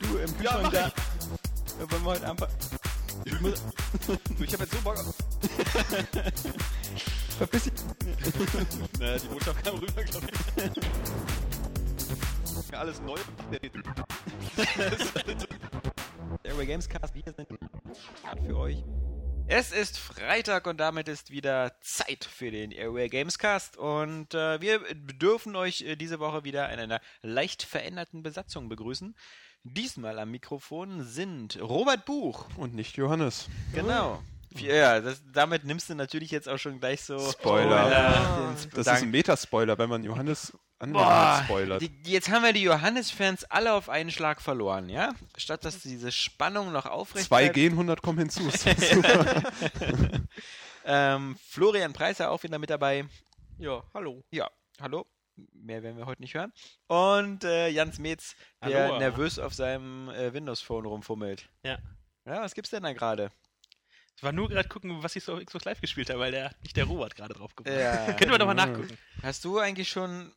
Du im Ja, Kühlschrank mach da. Äh, Wollen wir heute einfach. Ich muss, ich hab jetzt so Bock auf. verpiss dich. Naja, die Botschaft kam rüber, glaube ich. Alles neu. Airway Gamescast. Wir sind für euch. Es ist Freitag und damit ist wieder Zeit für den Airway Gamescast und äh, wir dürfen euch äh, diese Woche wieder in einer leicht veränderten Besatzung begrüßen. Diesmal am Mikrofon sind Robert Buch. Und nicht Johannes. Genau. Ja, das, damit nimmst du natürlich jetzt auch schon gleich so Spoiler. den Das ist ein Metaspoiler, wenn man Johannes Boah, spoilert. die, jetzt haben wir die Johannes-Fans alle auf einen Schlag verloren, ja? Statt dass diese Spannung noch aufrecht Zwei bleibt. gehen, 100 kommen hinzu. Ist. Ähm, Florian Preiser auch wieder mit dabei. Ja, hallo. Ja, hallo. Mehr werden wir heute nicht hören. Und äh, Jans Metz, der Hallo. nervös auf seinem äh, Windows-Phone rumfummelt. Ja. Ja, was gibt's denn da gerade? Ich war nur gerade gucken, was ich so auf Xbox Live gespielt habe, weil der nicht der Robert gerade drauf gebracht Ja. Können wir doch mal nachgucken. Hast du eigentlich schon.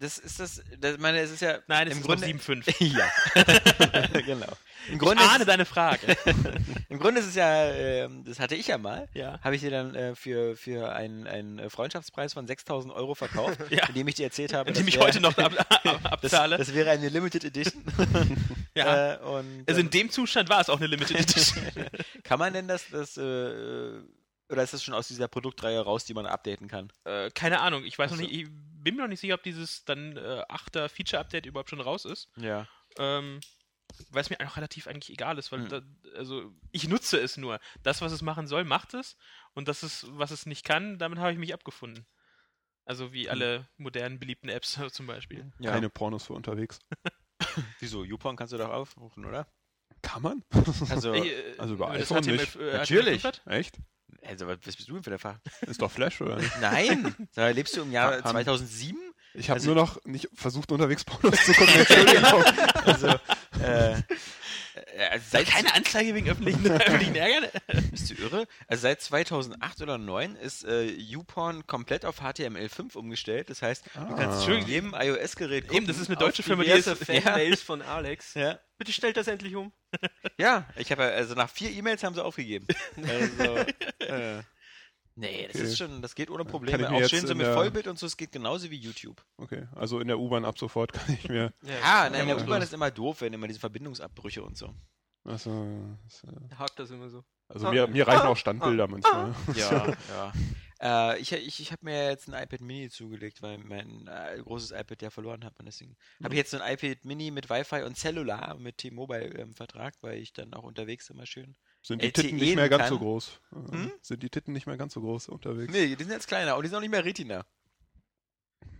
Das ist das. das meine, es ist ja. Nein, es im ist Grunde. noch 7.5. ja. genau. Im Ich Grunde, ahne ist, deine Frage. Im Grunde ist es ja. ähm, das hatte ich ja mal. ja. Habe ich dir dann äh, für, für einen, einen Freundschaftspreis von 6000 Euro verkauft, Ja. indem ich dir erzählt habe, Indem ich wär- heute noch ab, ab, das, abzahle. das wäre eine Limited Edition. ja. äh, und, also in ähm, dem Zustand war es auch eine Limited Edition. kann man denn das, das äh, oder ist das schon aus dieser Produktreihe raus, die man updaten kann? äh, keine Ahnung, ich weiß noch Ach so. nicht, ich bin mir noch nicht sicher, ob dieses dann äh, 8er Feature-Update überhaupt schon raus ist. Ja. Ähm, weil es mir auch relativ eigentlich egal ist, weil Hm. da, also ich nutze es nur. Das, was es machen soll, macht es. Und das ist, was es nicht kann, damit habe ich mich abgefunden. Also wie alle modernen beliebten Apps zum Beispiel. ja. Keine Pornos für unterwegs. Wieso? YouPorn kannst du doch aufrufen, oder? Kann man? Also, äh, Also über das iPhone HTML nicht. äh, Natürlich. HTML5 hat? Echt? Also was bist du denn für der Fach? Ist doch Flash, oder nicht? Nein! Mal, lebst du im Jahr Haben- 2007? Ich habe Also- nur noch nicht versucht, unterwegs Pornos zu gucken. Entschuldigung. Also, äh, also seit Keine Anzeige wegen öffentlichen, öffentlichen Ärger? Bist du irre? Also seit 2008 oder 2009 ist äh, YouPorn komplett auf HTML5 umgestellt. Das heißt, du kannst Ah. schon jedem iOS-Gerät Eben, das ist eine deutsche Firma, die diverse das- Fanmails von Alex. Ja, Bitte stellt das endlich um. ja ich habe also nach vier E-Mails haben sie aufgegeben. Also, äh, nee, das Okay. ist schon, das geht ohne Probleme. Auch schön so mit der- Vollbild und so, es geht genauso wie YouTube. Okay, also in der U-Bahn ab sofort kann ich mir. Ja, nein, in der ja, U-Bahn ist immer doof, wenn immer diese Verbindungsabbrüche und so. Also, das, äh, Hakt das immer so. also mir, mir reichen auch Standbilder manchmal. Ja, ja. Äh, ich ich, ich habe mir jetzt ein iPad Mini zugelegt, weil mein äh, großes iPad ja verloren hat. Und deswegen habe ich jetzt so ein iPad Mini mit Wi-Fi und Cellular mit T-Mobile im Vertrag, weil ich dann auch unterwegs immer schön. Sind die LTE Titten nicht mehr ganz kann. so groß? Hm? Sind die Titten nicht mehr ganz so groß unterwegs? Nee, die sind jetzt kleiner und die sind auch nicht mehr Retina.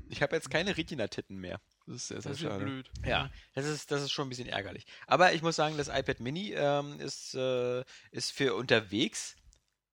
Ich habe jetzt keine Retina-Titten mehr. Das ist sehr, sehr Das ist ja schade. blöd. Ja, das ist, das ist schon ein bisschen ärgerlich. Aber ich muss sagen, das iPad Mini ähm, ist, äh, ist für unterwegs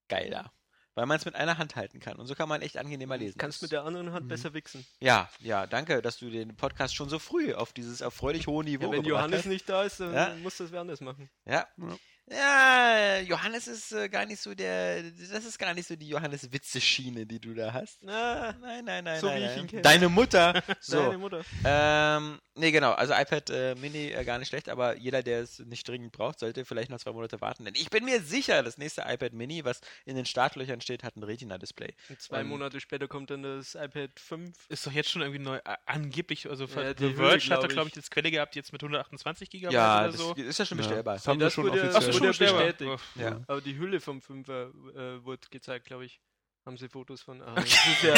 geiler. Weil man es mit einer Hand halten kann. Und so kann man echt angenehmer lesen. Kannst mit der anderen Hand besser wichsen. Ja, ja, danke, dass du den Podcast schon so früh auf dieses erfreulich hohe Niveau Ja, wenn Johannes hast. nicht da ist, dann Ja. muss das wer anders machen. Ja. Ja. Ja, Johannes ist äh, gar nicht so der, das ist gar nicht so die Johannes-Witze-Schiene, die du da hast. Na, Nein, nein, nein, So nein. wie ich nein. ihn kenne. Deine Mutter. So. deine Mutter. Ähm, nee, genau. Also iPad äh, Mini äh, gar nicht schlecht, aber jeder, der es nicht dringend braucht, sollte vielleicht noch zwei Monate warten. Denn ich bin mir sicher, das nächste iPad Mini, was in den Startlöchern steht, hat ein Retina-Display. Zwei Ähm, Monate später kommt dann das iPad 5. Ist doch jetzt schon irgendwie neu, äh, angeblich, also Ja, die The Verge hat da, ich. glaube ich, jetzt Quelle gehabt, jetzt mit 128 GB Ja, oder so. ist ja schon Ja, bestellbar. das haben Nee, wir schon offiziell. Wurde bestätigt. Ja. Aber die Hülle vom 5er äh, wurde gezeigt, glaube ich. Haben sie Fotos von. Ah, ist ja,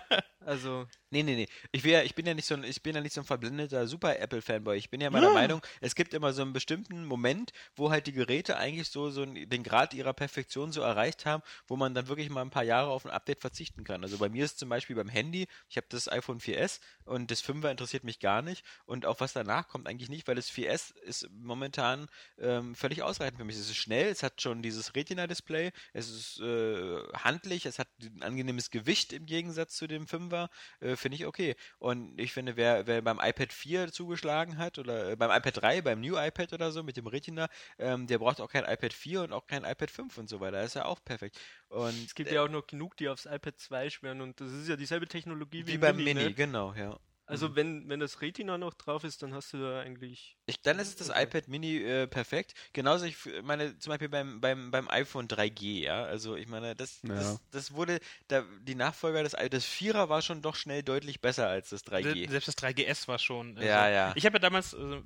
also, Nee, nee, nee. Ich, ja, ich bin ja nicht so ein, ich bin ja nicht so ein verblendeter Super Apple Fanboy. Ich bin ja meiner Meinung, es gibt immer so einen bestimmten Moment, wo halt die Geräte eigentlich so, so den Grad ihrer Perfektion so erreicht haben, wo man dann wirklich mal ein paar Jahre auf ein Update verzichten kann. Also bei mir ist zum Beispiel beim Handy, ich habe das iPhone 4S und das 5er interessiert mich gar nicht und auch was danach kommt eigentlich nicht, weil das 4S ist momentan ähm, völlig ausreichend für mich. Es ist schnell, es hat schon dieses Retina-Display, es ist äh, handlich, es hat ein angenehmes Gewicht im Gegensatz zu dem 5er, äh, finde ich okay. Und ich finde, wer, wer beim iPad 4 zugeschlagen hat oder äh, beim iPad 3, beim New iPad oder so mit dem Retina, ähm, der braucht auch kein iPad 4 und auch kein iPad 5 und so weiter. Das ist ja auch perfekt. Und es gibt ja auch noch genug, die aufs iPad 2 schwören und das ist ja dieselbe Technologie wie, wie im beim Mini. Mini, Ne? genau, ja. Also wenn, wenn das Retina noch drauf ist, dann hast du da eigentlich. Ich, dann ist es das Okay. iPad Mini äh, perfekt. Genauso, ich meine, zum Beispiel beim, beim, beim iPhone 3G, ja. Also ich meine, das, Ja. das, das wurde, da, die Nachfolger des das 4er war schon doch schnell deutlich besser als das 3G. Se- Selbst das 3GS war schon. also- Ja, ja. Ich habe ja damals, äh,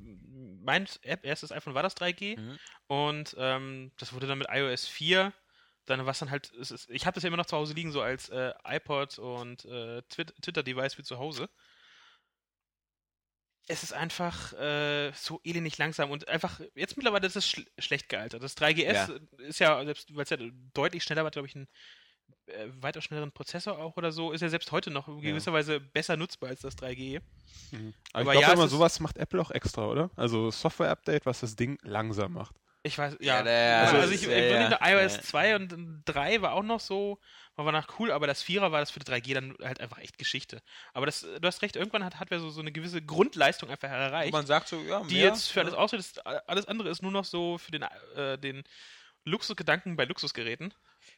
mein App, erstes iPhone war das 3G Mhm. und ähm, das wurde dann mit iOS 4. Dann war es dann halt, es ist, ich habe das ja immer noch zu Hause liegen, so als äh, iPod und äh, Twit- Twitter-Device für zu Hause. Es ist einfach äh, so elendig langsam und einfach, jetzt mittlerweile ist es schl schlecht gealtert. Das 3GS Ja. ist ja, selbst weil es ja deutlich schneller war, glaube ich, ein äh, weitaus schnelleren Prozessor auch oder so, ist ja selbst heute noch in gewisser Weise besser nutzbar als das 3G. Mhm. Aber Aber ich ja, glaube immer, ist- sowas macht Apple auch extra, oder? Also Software-Update, was das Ding langsam macht. Ich weiß, Ja, ja. der- also, also ich, ist- ich ja, ja. iOS Ja. 2 und 3 war auch noch so, war nach cool, aber das 4er war das für die 3G dann halt einfach echt Geschichte. Aber das, du hast recht, irgendwann hat Hardware so, so eine gewisse Grundleistung einfach erreicht, man sagt so, ja, die mehr, jetzt für alles ne? ausreicht. Das- Alles andere ist nur noch so für den, äh, den Luxusgedanken bei Luxusgeräten.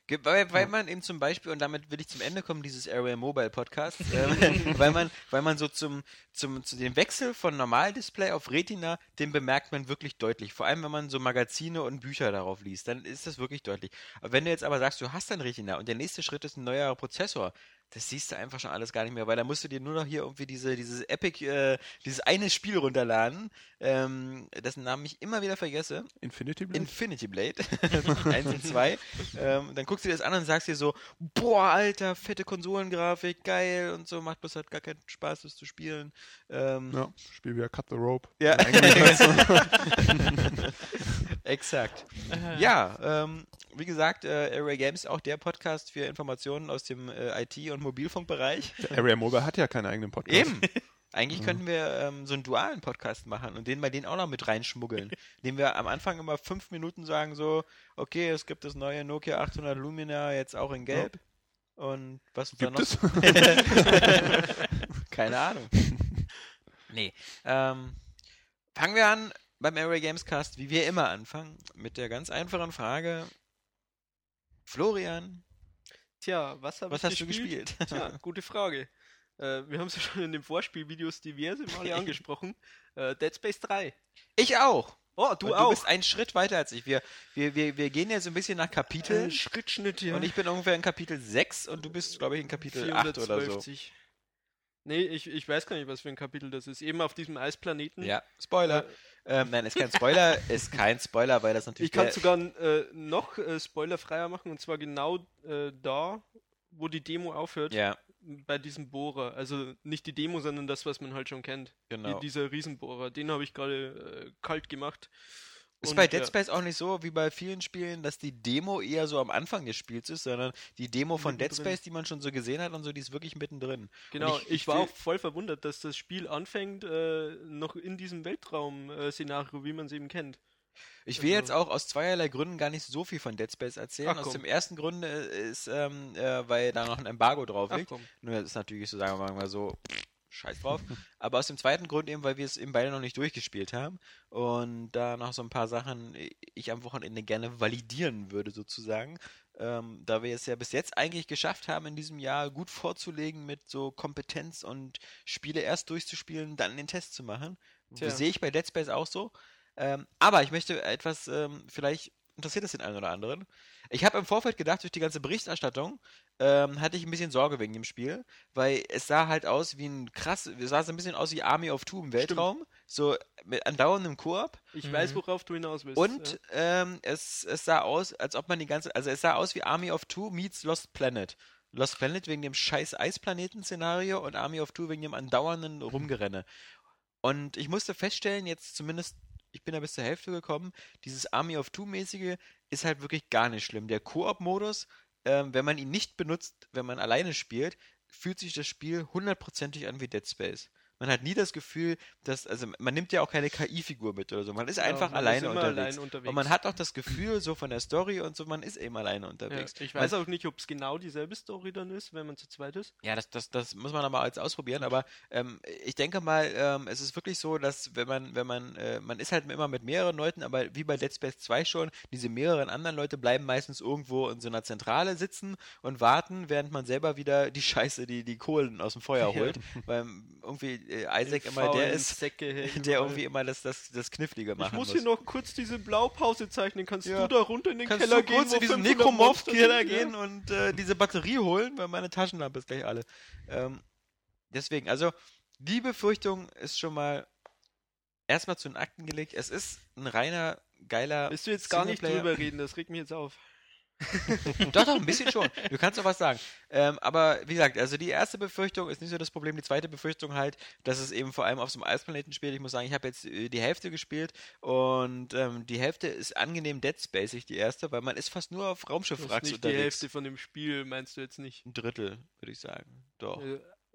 Weil, weil man eben zum Beispiel, und damit will ich zum Ende kommen, dieses Area Mobile Podcast, ähm, weil man, weil man so zum, zum, zu dem Wechsel von Normaldisplay auf Retina, den bemerkt man wirklich deutlich. Vor allem, wenn man so Magazine und Bücher darauf liest, dann ist das wirklich deutlich. Aber wenn du jetzt aber sagst, du hast ein Retina und der nächste Schritt ist ein neuer Prozessor, das siehst du einfach schon alles gar nicht mehr, weil da musst du dir nur noch hier irgendwie diese, dieses Epic, äh, dieses eine Spiel runterladen, ähm, dessen Namen ich immer wieder vergesse. Infinity Blade? Infinity Blade 1 und 2. ähm, dann guckst du dir das an und sagst dir so, boah, alter, fette Konsolengrafik, geil und so, macht bloß halt gar keinen Spaß, das zu spielen. Ähm, ja, Spiel wieder Cut the Rope. ja. Exakt. Ja, ähm, wie gesagt, äh, Array Games auch der Podcast für Informationen aus dem äh, IT- und Mobilfunkbereich. Area Mobile hat ja keinen eigenen Podcast. Eben. Eigentlich könnten wir ähm, so einen dualen Podcast machen und den bei denen auch noch mit reinschmuggeln. Indem wir am Anfang immer fünf Minuten sagen so, okay, es gibt das neue Nokia 800 Lumina jetzt auch in Gelb. Und was da Gibt noch? es? Keine Ahnung. Nee. Ähm, fangen wir an beim Array Games Cast, wie wir immer anfangen, mit der ganz einfachen Frage. Florian, Tja, was was hast du gespielt? Tja, gute Frage. Äh, wir haben es ja schon in den Vorspielvideos diverse Male angesprochen. Äh, Dead Space 3. Ich auch. Oh, du und auch. Du bist einen Schritt weiter als ich. Wir, wir, wir, wir gehen ja so ein bisschen nach Kapiteln. äh, Schrittschnitt, ja. Und ich bin ungefähr in Kapitel 6 und du bist, glaube ich, in Kapitel 8 oder so. 450. Nee, ich, ich weiß gar nicht, was für ein Kapitel das ist. Eben auf diesem Eisplaneten. Ja, Spoiler. Ähm, nein, ist kein Spoiler, ist kein Spoiler, weil das natürlich. Ich kann sogar äh, noch äh, spoilerfreier machen und zwar genau äh, da, wo die Demo aufhört, Ja, bei diesem Bohrer. Also nicht die Demo, sondern das, was man halt schon kennt. genau. Die, dieser Riesenbohrer. Den habe ich gerade äh, kalt gemacht. Ist Und, bei Dead ja, Space auch nicht so wie bei vielen Spielen, dass die Demo eher so am Anfang des Spiels ist, sondern die Demo von Dead Mittendrin. Space, die man schon so gesehen hat und so, die ist wirklich mittendrin. Genau, ich, ich- war auch voll verwundert, dass das Spiel anfängt äh, noch in diesem Weltraum-Szenario, wie man es eben kennt. Ich will Also- jetzt auch aus zweierlei Gründen gar nicht so viel von Dead Space erzählen. Ach, aus dem ersten Grund äh, ist, ähm, äh, weil da noch ein Embargo drauf liegt. Nur das ist natürlich so, sagen wir mal so, scheiß drauf. Aber aus dem zweiten Grund eben, weil wir es eben beide noch nicht durchgespielt haben und da noch so ein paar Sachen ich am Wochenende gerne validieren würde sozusagen. Ähm, da wir es ja bis jetzt eigentlich geschafft haben, in diesem Jahr gut vorzulegen mit so Kompetenz und Spiele erst durchzuspielen, dann den Test zu machen. Tja. Sehe ich bei Dead Space auch so. Ähm, aber ich möchte etwas, ähm, vielleicht interessiert es den einen oder anderen. Ich habe im Vorfeld gedacht, durch die ganze Berichterstattung ähm, hatte ich ein bisschen Sorge wegen dem Spiel, weil es sah halt aus wie ein krass, es sah so ein bisschen aus wie Army of Two im Weltraum, so mit andauerndem Koop Ich Mhm. weiß, worauf du hinaus willst. und ähm, es, es sah aus, als ob man die ganze, also es sah aus wie Army of Two meets Lost Planet. Lost Planet wegen dem scheiß Eisplaneten-Szenario und Army of Two wegen dem andauernden Rumgerenne. Und ich musste feststellen, jetzt zumindest, ich bin da bis zur Hälfte gekommen, dieses Army of Two-mäßige ist halt wirklich gar nicht schlimm. Der Koop-Modus, ähm, wenn man ihn nicht benutzt, wenn man alleine spielt, fühlt sich das Spiel hundertprozentig an wie Dead Space. Man hat nie das Gefühl, dass, also man nimmt ja auch keine KI-Figur mit oder so. Man ist Ja, einfach man ist alleine immer unterwegs. allein unterwegs. Und man hat auch das Gefühl, so von der Story und so, man ist eben alleine Ja, unterwegs. ich weiß auch nicht, ob es genau dieselbe Story dann ist, wenn man zu zweit ist. Ja, das, das, das muss man aber als ausprobieren, aber ähm, ich denke mal, ähm, es ist wirklich so, dass wenn man, wenn man, äh, man ist halt immer mit mehreren Leuten, aber wie bei Dead Space 2 schon, diese mehreren anderen Leute bleiben meistens irgendwo in so einer Zentrale sitzen und warten, während man selber wieder die Scheiße, die, die Kohlen aus dem Feuer Ja. holt, weil irgendwie Isaac Die immer der ist, der irgendwie immer das, das, das Knifflige Ich machen muss muss. hier noch kurz diese Blaupause zeichnen. Kannst Ja. du da runter in den Kannst Keller du gehen, kurz wo in diesen 500 Monster Necromorph-Keller sind? gehen und äh, diese Batterie holen, weil meine Taschenlampe ist gleich alle. Ähm, deswegen, also die Befürchtung ist schon mal erstmal zu den Akten gelegt. Es ist ein reiner, geiler. Willst du jetzt gar nicht drüber reden? Das regt mich jetzt auf. Doch, doch, ein bisschen schon. Du kannst doch was sagen. Ähm, aber wie gesagt, also die erste Befürchtung ist nicht so das Problem. Die zweite Befürchtung halt, dass es eben vor allem auf so einem Eisplaneten spielt. Ich muss sagen, ich habe jetzt äh, die Hälfte gespielt und ähm, die Hälfte ist angenehm Dead Spacig, die erste, weil man ist fast nur auf Raumschiffwracks nicht die unterwegs. Hälfte von dem Spiel, meinst du jetzt nicht? Ein Drittel, würde ich sagen. Doch.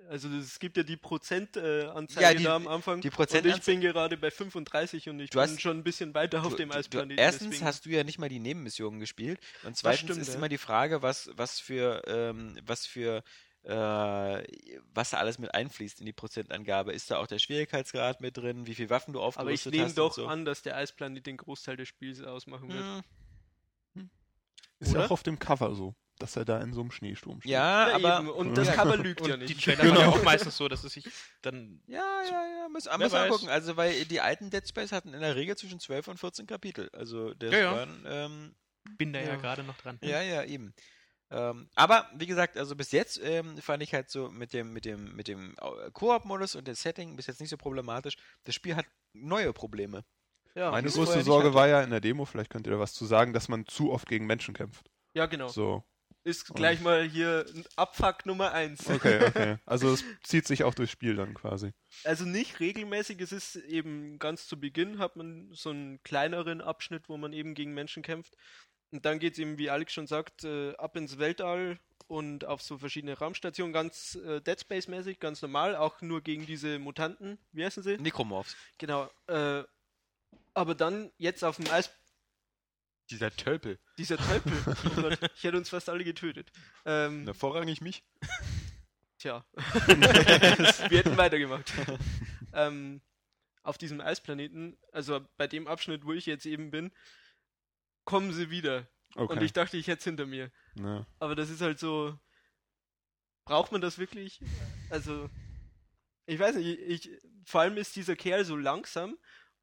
Also es gibt ja die Prozentanzeige äh, Ja, die- da am Anfang. die und ich bin gerade bei 35 und ich Du bin hast- schon ein bisschen weiter auf Du- dem du- du- Eisplaneten. Erstens deswegen- hast du ja nicht mal die Nebenmissionen gespielt und zweitens stimmt, ist ja. immer die Frage, was, was für, ähm, was für äh, was da alles mit einfließt in die Prozentangabe. Ist da auch der Schwierigkeitsgrad mit drin, wie viel Waffen du aber ich aufgerüstet nehme hast doch so. an, dass der Eisplanet den Großteil des Spiels ausmachen wird. Hm, Ist ja Oder? auch auf dem Cover so, dass er da in so einem Schneesturm steht. Ja, Ja, aber eben. Und das Cover lügt ja Und die nicht. Trailer waren ja auch meistens so, dass es sich dann. ja, ja, ja, muss, Wer muss man weiß. gucken. Also, weil die alten Dead Space hatten in der Regel zwischen 12 und 14 Kapitel. Also, das Ja, ja. ähm, Bin da ja, Ja. gerade noch dran. Ja, ja, eben. Ähm, aber wie gesagt, also bis jetzt ähm, fand ich halt so mit dem mit dem mit dem Au- Koop-Modus und dem Setting bis jetzt nicht so problematisch. Das Spiel hat neue Probleme. Ja, Meine größte Sorge war ja in der Demo, vielleicht könnt ihr da was zu sagen, dass man zu oft gegen Menschen kämpft. ja genau. So, Ist gleich mal hier ein Abfuck Nummer 1. okay, okay. Also es zieht sich auch durchs Spiel dann quasi. Also nicht regelmäßig, es ist eben ganz zu Beginn hat man so einen kleineren Abschnitt, wo man eben gegen Menschen kämpft. Und dann geht es eben, wie Alex schon sagt, äh, ab ins Weltall und auf so verschiedene Raumstationen, ganz äh, Dead Space-mäßig, ganz normal, auch nur gegen diese Mutanten. Wie heißen sie? Necromorphs. Genau. Äh, aber dann jetzt auf dem Eis, Dieser Tölpel. dieser Tölpel, oh Gott, ich hätte uns fast alle getötet. Ähm, Na, vorrangig mich. Tja, wir hätten weitergemacht. ähm, auf diesem Eisplaneten, also bei dem Abschnitt, wo ich jetzt eben bin, kommen sie wieder. Okay. Und ich dachte, ich hätte es hinter mir. ja. Aber das ist halt so. Braucht man das wirklich? Also, ich weiß nicht, ich, vor allem ist dieser Kerl so langsam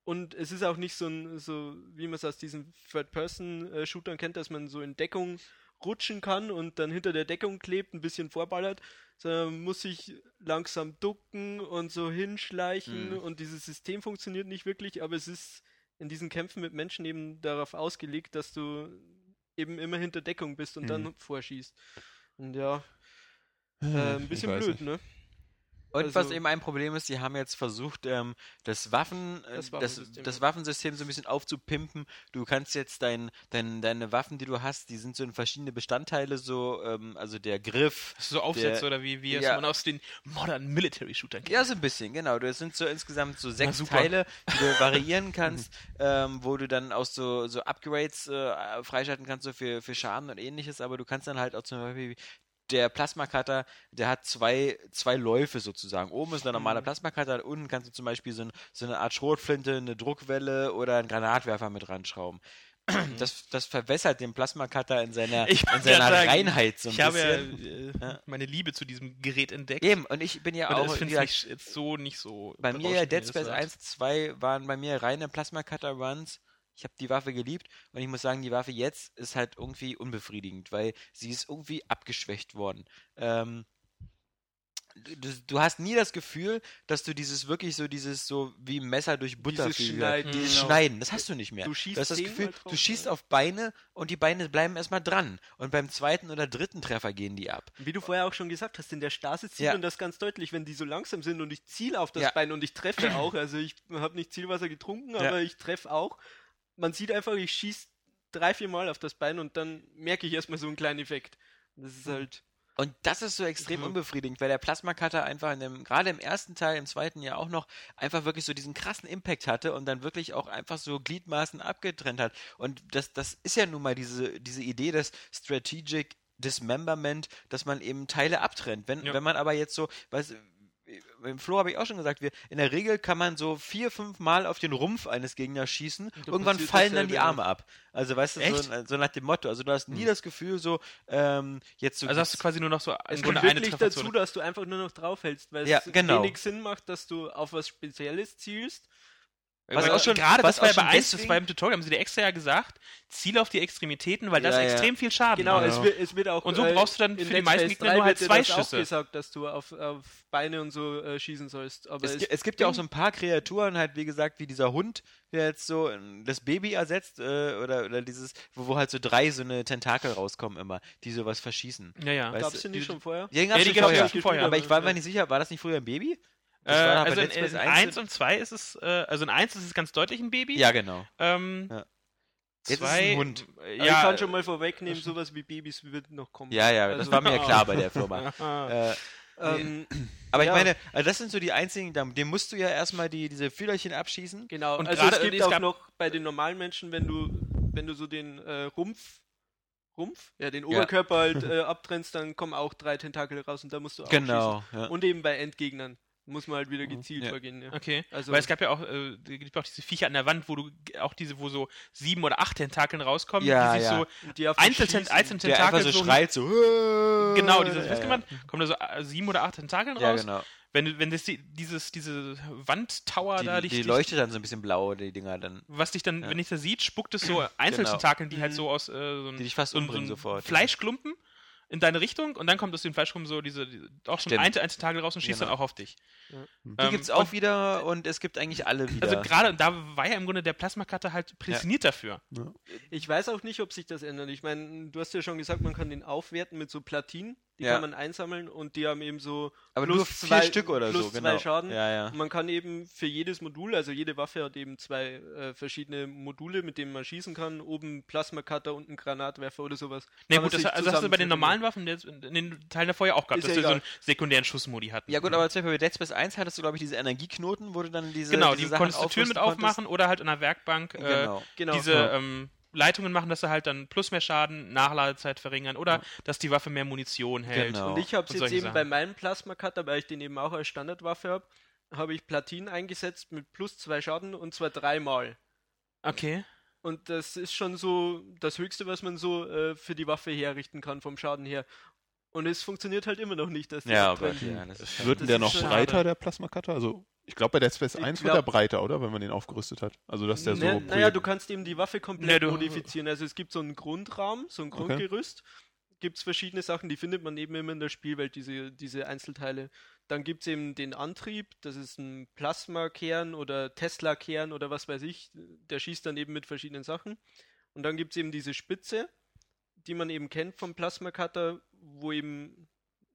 und es ist auch nicht so ein, so wie man es aus diesen Third-Person-Shootern kennt, dass man so in Deckung rutschen kann und dann hinter der Deckung klebt, ein bisschen vorballert, sondern man muss sich langsam ducken und so hinschleichen Mhm. und dieses System funktioniert nicht wirklich, aber es ist in diesen Kämpfen mit Menschen eben darauf ausgelegt, dass du eben immer hinter Deckung bist und Mhm. dann vorschießt. Und ja, äh, ein Ich bisschen blöd, nicht. ne? Und Also- was eben ein Problem ist, die haben jetzt versucht, ähm, das Waffen, äh, Das das, Waffensystem, das ja. Waffensystem so ein bisschen aufzupimpen. Du kannst jetzt dein, dein, deine Waffen, die du hast, die sind so in verschiedene Bestandteile, so, ähm, also der Griff. So Aufsätze Der- oder wie, wie Ja. man aus den Modern Military Shootern kennt. Ja, so ein bisschen, genau. Das sind so insgesamt so sechs super. Teile, die du variieren kannst, ähm, wo du dann auch so, so Upgrades äh, freischalten kannst, so für, für Schaden und ähnliches, aber du kannst dann halt auch zum Beispiel der Plasma-Cutter, der hat zwei, zwei Läufe sozusagen. Oben ist ein normaler Mhm. Plasma-Cutter, unten kannst du zum Beispiel so, ein, so eine Art Schrotflinte, eine Druckwelle oder einen Granatwerfer mit ranschrauben. Das, das verwässert den Plasma-Cutter in seiner, Ich in seiner sagen, Reinheit so ein ich habe ja, bisschen. äh, Ja. meine Liebe zu diesem Gerät entdeckt. Eben, und ich bin ja Und auch, finde ich jetzt so nicht so. bei mir ja Dead Space sagst. 1, 2 waren bei mir reine Plasma-Cutter-Runs. Ich habe die Waffe geliebt und ich muss sagen, die Waffe jetzt ist halt irgendwie unbefriedigend, weil sie ist irgendwie abgeschwächt worden. Ähm, du, du hast nie das Gefühl, dass du dieses wirklich so dieses so wie Messer durch Butter Dieses. Schneiden, Dieses genau. Schneiden, das hast du nicht mehr. Du schießt du hast das Gefühl, drauf, du schießt ja. auf Beine und die Beine bleiben erstmal dran. Und beim zweiten oder dritten Treffer gehen die ab. Wie du vorher auch schon gesagt hast, in der Stase sieht Ja. man das ganz deutlich, wenn die so langsam sind und ich ziele auf das Ja. Bein und ich treffe auch. Also ich habe nicht Zielwasser getrunken, Ja. aber ich treffe auch. Man sieht einfach, ich schieße drei, vier Mal auf das Bein und dann merke ich erstmal so einen kleinen Effekt. Das ist halt. Und das ist so extrem Mhm. unbefriedigend, weil der Plasma Cutter einfach in dem, gerade im ersten Teil, im zweiten ja auch noch, einfach wirklich so diesen krassen Impact hatte und dann wirklich auch einfach so Gliedmaßen abgetrennt hat. Und das, das ist ja nun mal diese, diese Idee des Strategic Dismemberment, dass man eben Teile abtrennt. Wenn, Ja. wenn man aber jetzt so, weißt im Flo habe ich auch schon gesagt, wir, in der Regel kann man so vier, fünf Mal auf den Rumpf eines Gegners schießen. Irgendwann fallen dann die. Arme ab. Also weißt du, so, so nach dem Motto. Also du hast nie das Gefühl so, ähm, jetzt so Also hast du quasi nur noch so Es kommt wirklich dazu, dass du einfach nur noch draufhältst, weil Ja, es genau. wenig Sinn macht, dass du auf was Spezielles zielst. Was auch schon- gerade was das war auch ja bei schon 1, das war im Tutorial, haben sie dir extra ja gesagt, ziel auf die Extremitäten, weil das Ja, ja. extrem viel Schaden Genau, macht. es, wird, es wird auch. Und so äh, brauchst du dann für die meisten Gegner 3 nur halt zwei das auch Schüsse. gesagt, dass du auf, auf Beine und so äh, schießen sollst. Aber Es, es, es gibt ja auch so ein paar Kreaturen, halt wie gesagt, wie dieser Hund, der jetzt so äh, das Baby ersetzt, äh, oder, oder dieses, wo, wo halt so drei so eine Tentakel rauskommen immer, die sowas verschießen. ja, ja. Weißt gab du, es den nicht die- schon vorher? Ja, gab's die schon gab's vorher. schon vorher. Aber ich war mir nicht sicher, war das nicht früher ein Baby? Äh, also in, in 1 1 und 2 ist es, äh, also in 1 ist es ganz deutlich ein Baby. Ja, genau. Ähm, Ja. Jetzt ist es zwei, ein Hund. Ja, ich kann schon mal vorwegnehmen, sowas wie Babys wird noch kommen. Ja, ja, das Also- war mir klar bei der Firma. äh, Ähm, aber Ja. ich meine, also das sind so die einzigen, dem musst du ja erstmal die, diese Fühlerchen abschießen. genau. Und also gerade- es gibt es auch noch bei den normalen Menschen, wenn du, wenn du so den äh, Rumpf, Rumpf, ja, den Oberkörper halt äh, abtrennst, dann kommen auch drei Tentakel raus und da musst du auch Genau. schießen. Ja. Und eben bei Endgegnern muss man halt wieder gezielt Ja. vorgehen. Ja. Okay, Also- weil es gab ja auch, äh, es gibt auch diese Viecher an der Wand, wo du auch diese, wo so sieben oder acht Tentakeln rauskommen, Ja, die sich ja. so die auf einzelne, schießen. einzelne Der einfach Tentakel so so schreit, so. Genau, dieses ja, Festgemacht, kommen da so äh, sieben oder acht Tentakeln Ja, raus. genau. Wenn, wenn das die, dieses, diese Wandtower Die, da die, dich, dich- leuchtet dann so ein bisschen blau, die Dinger dann. was dich dann, Ja. wenn dich da sieht, spuckt es so Einzeltentakeln, die halt Mhm. so aus äh, so ein, Die dich fast so ein, umbringen so ein sofort. Fleischklumpen in deine Richtung und dann kommt aus dem Fleischklumpen so diese, die, auch so ein. Einzel Einzeltentakel raus und schießt Genau. dann auch auf dich. Die Ähm, gibt's auch und- wieder und es gibt eigentlich alle wieder. Also gerade da war ja im Grunde der Plasma-Cutter halt prädestiniert dafür. Ich weiß auch nicht, ob sich das ändert. Ich meine, du hast ja schon gesagt, man kann den aufwerten mit so Platinen. Die Ja. kann man einsammeln und die haben eben so aber plus nur vier zwei- Stück oder plus so, zwei genau. Schaden. Ja, ja. Man kann eben für jedes Modul, also jede Waffe hat eben zwei äh, verschiedene Module, mit denen man schießen kann. Oben Plasma-Cutter, unten Granatwerfer oder sowas. Ne, gut, das, also hast du bei den normalen Waffen jetzt in den Teilen davor ja auch gehabt, Ist dass ja wir so einen egal. sekundären Schussmodi hatten. Ja gut, aber zum Beispiel bei Dead Space 1 hattest du, glaube ich, diese Energieknoten, wo du dann diese genau, diese die Sachen konntest du Türen mit aufmachen oder halt an der Werkbank äh, Genau. Genau. diese Ja. ähm, Leitungen machen, dass sie halt dann plus mehr Schaden, Nachladezeit verringern oder dass die Waffe mehr Munition hält. Genau. Und ich habe es jetzt eben Sachen. bei meinem Plasma-Cutter, weil ich den eben auch als Standardwaffe habe, habe ich Platinen eingesetzt mit plus zwei Schaden und zwar dreimal. Okay. Und das ist schon so das Höchste, was man so äh, für die Waffe herrichten kann, vom Schaden her. Und es funktioniert halt immer noch nicht, dass Ja. Gott, ja. Das ist Wird Das der noch schade. breiter, der Plasma-Cutter? Also, ich glaube, bei Dead Space Ich 1 glaub- wird er breiter, oder? Wenn man den aufgerüstet hat. Also, dass der so. Ne, naja, Projekt- du kannst eben die Waffe komplett Ne, modifizieren. Also es gibt so einen Grundrahmen, so ein Okay. Grundgerüst. Gibt es verschiedene Sachen, die findet man eben immer in der Spielwelt, diese, diese Einzelteile. Dann gibt es eben den Antrieb, das ist ein Plasma-Kern oder Tesla-Kern oder was weiß ich. Der schießt dann eben mit verschiedenen Sachen. Und dann gibt es eben diese Spitze, die man eben kennt vom Plasma-Cutter, wo eben,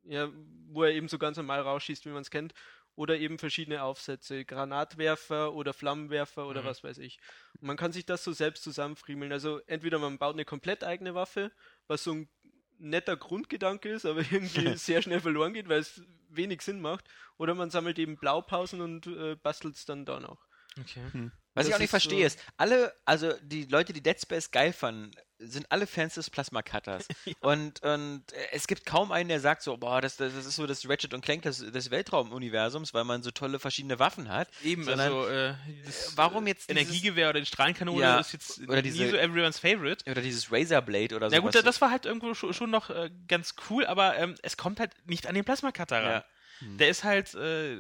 ja, wo er eben so ganz normal rausschießt, wie man es kennt. Oder eben verschiedene Aufsätze, Granatwerfer oder Flammenwerfer oder Mhm. was weiß ich. Und man kann sich das so selbst zusammenfriemeln. Also entweder man baut eine komplett eigene Waffe, was so ein netter Grundgedanke ist, aber irgendwie sehr schnell verloren geht, weil es wenig Sinn macht. Oder man sammelt eben Blaupausen und äh, bastelt es dann da noch. Okay. Was ich Das auch nicht verstehe so- ist, alle, also die Leute, die Dead Space geil fanden, sind alle Fans des Plasma Cutters. Und, und äh, es gibt kaum einen, der sagt so, boah, das, das, das ist so das Ratchet und Clank des, des Weltraumuniversums, weil man so tolle verschiedene Waffen hat. Eben, Sondern, also äh, das warum jetzt dieses- Energiegewehr oder die Strahlenkanone Ja, ist jetzt oder nie diese- so everyone's favorite. Oder dieses Razorblade oder so. Ja gut, das war halt irgendwo schon, noch äh, ganz cool, aber ähm, es kommt halt nicht an den Plasma-Cutter ran. Ja. Der ist halt, äh,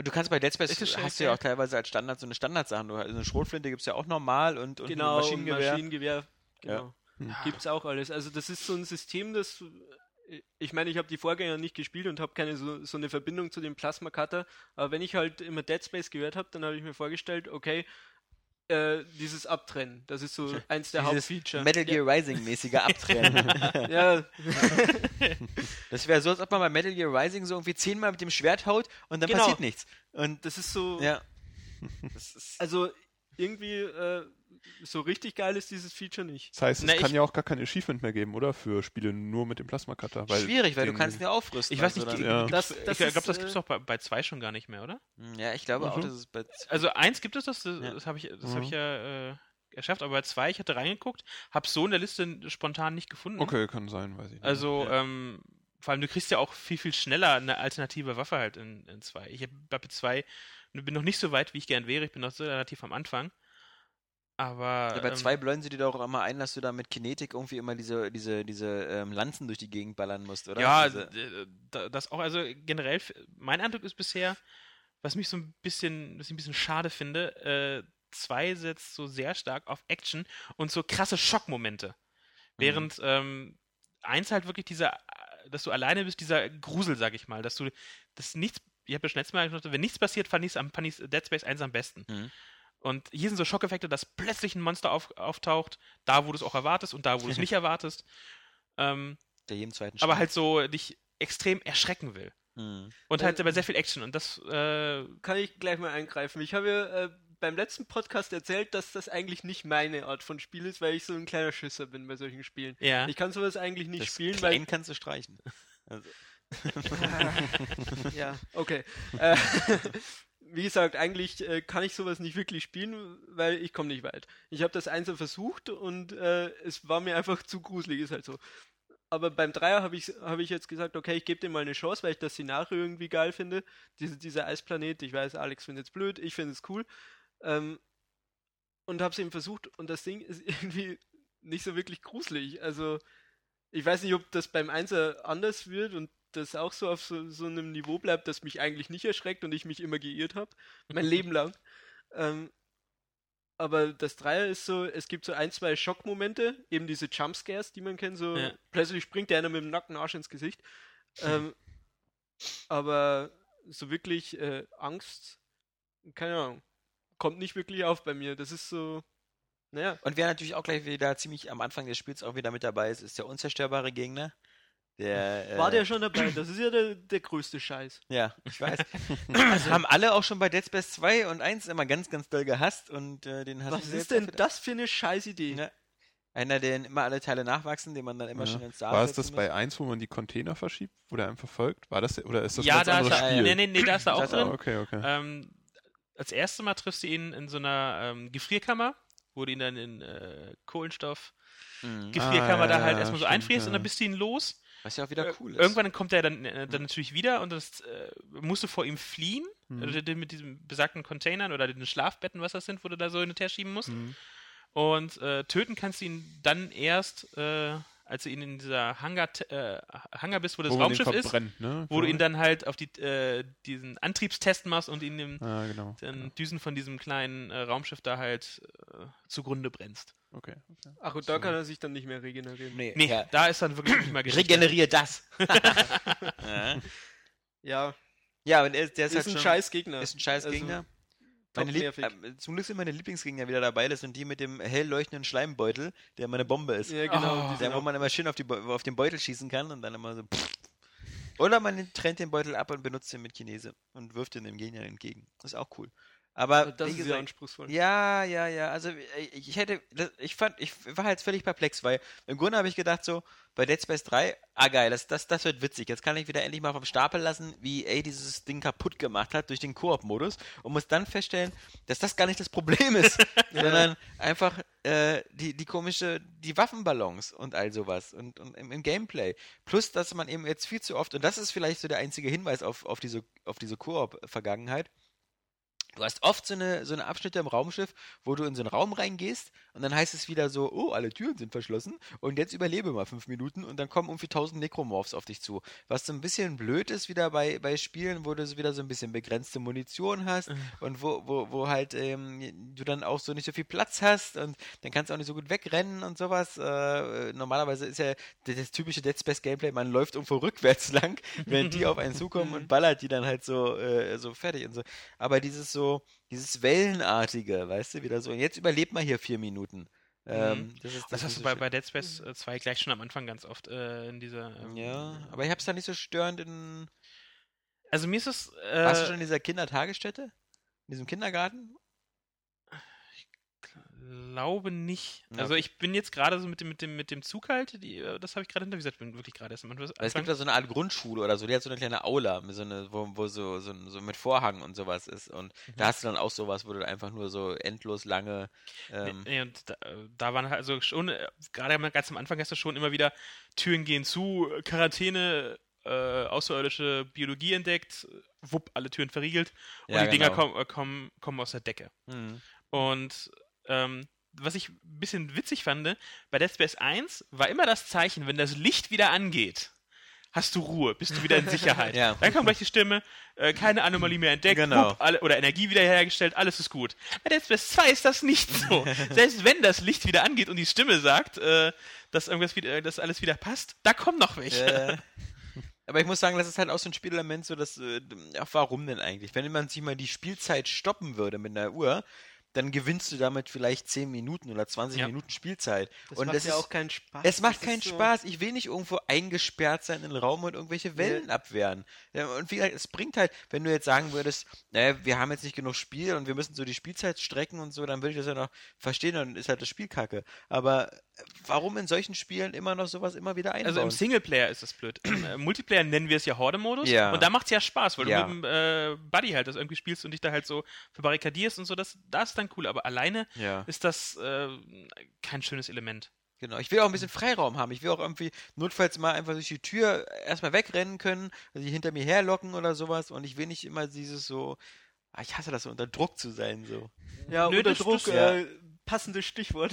Und du kannst bei Dead Space, hast schon du ja okay? auch teilweise als Standard so eine Standardsachen. Du, also eine Schrotflinte gibt es ja auch normal und, und genau, ein Maschinengewehr. Maschinengewehr. Genau. Hm. Gibt's auch alles. Also das ist so ein System, das ich meine, ich habe die Vorgänger nicht gespielt und habe keine so, so eine Verbindung zu dem Plasma Cutter, aber wenn ich halt immer Dead Space gehört habe, dann habe ich mir vorgestellt, okay, äh, dieses Abtrennen, das ist so eins der Dieses Hauptfeature. Metal Gear Rising mäßige Abtrennen. ja, das wäre so, als ob man bei Metal Gear Rising so irgendwie zehnmal mit dem Schwert haut und dann Genau. passiert nichts. Und das ist so, ja. Das ist, also irgendwie äh, so richtig geil ist dieses Feature nicht. Das heißt, es Na, kann ich- ja auch gar kein Achievement mehr geben, oder? Für Spiele nur mit dem Plasma-Cutter. weil schwierig, weil du kannst ihn ja aufrüsten. Ich weiß also nicht, dann- Ja. Das, ich das glaube, ist, das äh, gibt es doch bei, bei zwei schon gar nicht mehr, oder? Ja, ich glaube auch, Mhm. dass es bei. Also eins gibt es das, das, Ja. das habe ich, das Mhm. hab ich ja äh, geschafft, aber bei zwei, ich hatte reingeguckt, habe so in der Liste spontan nicht gefunden. Okay, kann sein, weiß ich nicht. Also, ähm, vor allem, du kriegst ja auch viel, viel schneller eine alternative Waffe halt in, in zwei. Ich hab- bei zwei bin noch nicht so weit, wie ich gern wäre. Ich bin noch so relativ am Anfang. Aber. Ja, bei ähm, zwei bläuen sie dir doch auch immer ein, dass du da mit Kinetik irgendwie immer diese, diese, diese ähm, Lanzen durch die Gegend ballern musst, oder? Ja, Diese, äh, da- das auch, also generell, mein Eindruck ist bisher, was mich so ein bisschen, was ich ein bisschen schade finde, äh, zwei setzt so sehr stark auf Action und so krasse Schockmomente. Während ähm, eins halt wirklich dieser, dass du alleine bist, dieser Grusel, sag ich mal, dass du, dass nichts, ich habe ja schon letztes Mal gesagt, wenn nichts passiert, fand ich Dead Space 1 am besten. Mhm. Und hier sind so Schockeffekte, dass plötzlich ein Monster auf, auftaucht, da wo du es auch erwartest und da wo du es nicht erwartest. Ähm, der jedem zweiten aber Schritt. halt so dich extrem erschrecken will. Mhm. Und Äh, halt aber sehr viel Action. Und das, äh, Kann ich gleich mal eingreifen. Ich habe ja äh, beim letzten Podcast erzählt, dass das eigentlich nicht meine Art von Spiel ist, weil ich so ein kleiner Schisser bin bei solchen Spielen. ja. Ich kann sowas eigentlich nicht Das spielen, Klein weil kannst du streichen. Also, ja, okay. Äh, wie gesagt, eigentlich äh, kann ich sowas nicht wirklich spielen, weil ich komme nicht weit. Ich habe das Einser versucht und äh, es war mir einfach zu gruselig, ist halt so. Aber beim Dreier habe ich, hab ich jetzt gesagt, okay, ich gebe dem mal eine Chance, weil ich das Szenario irgendwie geil finde. Diese, dieser Eisplanet, ich weiß, Alex findet es blöd, ich finde es cool. Ähm, und habe es eben versucht und das Ding ist irgendwie nicht so wirklich gruselig. Also ich weiß nicht, ob das beim Einser anders wird und das auch so auf so, so einem Niveau bleibt, das mich eigentlich nicht erschreckt und ich mich immer geirrt habe, mein Leben lang. Ähm, aber das Dreier ist so, es gibt so ein, zwei Schockmomente, eben diese Jumpscares, die man kennt, so Ja. plötzlich springt der einer mit dem nackten Arsch ins Gesicht. Ähm, aber so wirklich äh, Angst, keine Ahnung, kommt nicht wirklich auf bei mir. Das ist so, naja, Und wer natürlich auch gleich wieder ziemlich am Anfang des Spiels auch wieder mit dabei ist, ist der unzerstörbare Gegner. Der, war äh, der schon dabei? Das ist ja der, der größte Scheiß. Ja, ich weiß. also haben alle auch schon bei Dead Space 2 und 1 immer ganz, ganz doll gehasst und äh, den hast Was du ist denn dafür- das für eine Scheißidee? Ja. Einer, den immer alle Teile nachwachsen, den man dann immer Ja. schon ins Saal War es das bei 1, wo man die Container verschiebt, wo der einfach folgt? War das oder ist das ja, ein da ist anderes er, Spiel? nee, nee, nee, da ist er auch ist drin. auch- Okay, okay. Ähm, als erstes Mal triffst du ihn in so einer ähm, Gefrierkammer, wo du ihn dann in äh, Kohlenstoff Mhm. Gefrierkammer Ah, da ja, halt ja, erstmal so stimmt, einfrierst und ja. dann bist du ihn los. Was ja auch wieder Äh, cool ist. Irgendwann kommt er dann, äh, dann natürlich wieder und das äh, musst du vor ihm fliehen, Mhm. also mit diesen besagten Containern oder den Schlafbetten, was das sind, wo du da so hin und her schieben musst. Mhm. Und äh, töten kannst du ihn dann erst, äh, als du ihn in dieser Hangar, äh, Hangar bist, wo das wo Raumschiff ist, ne? wo du ihn dann halt auf die, diesen Antriebstest machst und ihn im Ah, genau. den Düsen von diesem kleinen Raumschiff da halt zugrunde brennst. Okay. okay. Ach, und da kann er sich dann nicht mehr regenerieren. nee, Nee, ja. da ist dann wirklich nicht mal Geschichte. Regeneriere das. ja. Ja, aber der, ist- ist, ist halt ein schon, scheiß Gegner. Ist ein scheiß Also, Gegner. top Meine Lieb äh, zum Glück sind meine Lieblingsgegner wieder dabei. Das sind die mit dem hell leuchtenden Schleimbeutel, der immer eine Bombe ist. Ja, genau. Oh, die Der, wo man immer schön auf, die, auf den Beutel schießen kann und dann immer so. Oder man trennt den Beutel ab und benutzt ihn mit Chinese und wirft ihn dem Gegner entgegen. Das ist auch cool. Aber das wie ist sehr gesagt, anspruchsvoll. ja, ja, ja. Also ich ich hätte, ich fand, ich war halt völlig perplex, weil im Grunde habe ich gedacht so, bei Dead Space 3, ah geil, das, das, das wird witzig. Jetzt kann ich wieder endlich mal vom Stapel lassen, wie EA dieses Ding kaputt gemacht hat durch den Koop-Modus und muss dann feststellen, dass das gar nicht das Problem ist, sondern einfach äh, die, die komische, die Waffenballons und all sowas und, und im, im Gameplay. Plus, dass man eben jetzt viel zu oft, und das ist vielleicht so der einzige Hinweis auf, auf diese, auf diese Koop-Vergangenheit, Du hast oft so eine, so eine Abschnitte im Raumschiff, wo du in so einen Raum reingehst und dann heißt es wieder so, oh, alle Türen sind verschlossen und jetzt überlebe mal fünf Minuten und dann kommen irgendwie tausend Necromorphs auf dich zu. Was so ein bisschen blöd ist wieder bei, bei Spielen, wo du so wieder so ein bisschen begrenzte Munition hast und wo, wo, wo halt ähm, du dann auch so nicht so viel Platz hast und dann kannst du auch nicht so gut wegrennen und sowas. Äh, normalerweise ist ja das, das typische Dead Space Gameplay, man läuft irgendwo rückwärts lang, während die auf einen zukommen und ballert die dann halt so, äh, so fertig und so. Aber dieses so, dieses Wellenartige, weißt du, wieder so, jetzt überlebt mal hier vier Minuten. Ähm, das, ist, Das ist hast du so bei, bei Dead Space äh, 2 gleich schon am Anfang ganz oft äh, in dieser. ähm, Ja, aber ich hab's da nicht so störend in. Also mir ist es. Warst du Äh, schon in dieser Kindertagesstätte? In diesem Kindergarten? Glaube nicht. Ja, Also ich bin jetzt gerade so mit dem, mit dem, mit dem Zug halt, die, äh, das habe ich gerade hinter, wie gesagt, ich bin wirklich gerade erst am Anfang. Es gibt da so eine Art Grundschule oder so, die hat so eine kleine Aula, so eine, wo, wo so, so, so mit Vorhang und sowas ist. Und Mhm. da hast du dann auch sowas, wo du einfach nur so endlos lange. Ähm, Nee, und da, da waren halt also schon, äh, gerade ganz am Anfang hast du schon immer wieder Türen gehen zu, Quarantäne, äh, außerirdische Biologie entdeckt, wupp, alle Türen verriegelt und Ja, die Dinger genau. kommen, äh, kommen, kommen aus der Decke. hm. Und ähm, was ich ein bisschen witzig fand, bei Dead Space 1 war immer das Zeichen, wenn das Licht wieder angeht, hast du Ruhe, bist du wieder in Sicherheit. Ja. Dann kommt gleich die Stimme, äh, keine Anomalie mehr entdeckt, Genau. wupp, alle, oder Energie wiederhergestellt, alles ist gut. Bei Dead Space 2 ist das nicht so. Selbst wenn das Licht wieder angeht und die Stimme sagt, äh, dass irgendwas wieder, äh, dass alles wieder passt, da kommen noch welche. Äh, aber ich muss sagen, das ist halt auch so ein Spielelement, so dass, äh, ja, warum denn eigentlich? Wenn man sich mal die Spielzeit stoppen würde mit einer Uhr, dann gewinnst du damit vielleicht 10 Minuten oder 20 Ja. Minuten Spielzeit. Das und macht das ja ist, auch keinen Spaß. es macht Das keinen so- Spaß. Ich will nicht irgendwo eingesperrt sein in den Raum und irgendwelche Wellen abwehren. Ja, und wie gesagt, es bringt halt, wenn du jetzt sagen würdest, naja, wir haben jetzt nicht genug Spiel und wir müssen so die Spielzeit strecken und so, dann würde ich das ja noch verstehen, dann ist halt das Spiel kacke. Aber warum in solchen Spielen immer noch sowas immer wieder einbauen? Also im Singleplayer ist das blöd. Im Multiplayer nennen wir es ja Horde-Modus. Ja. Und da macht es ja Spaß, weil Ja. du mit dem äh, Buddy halt das irgendwie spielst und dich da halt so verbarrikadierst und so. Das, das ist dann cool. Aber alleine ja. ist das äh, kein schönes Element. Genau, ich will auch ein bisschen Freiraum haben. Ich will auch irgendwie notfalls mal einfach durch die Tür erstmal wegrennen können, also die hinter mir herlocken oder sowas. Und ich will nicht immer dieses so, ah, ich hasse das so, unter Druck zu sein, so. Ja, Nö, unter das- Druck, äh, passendes Stichwort.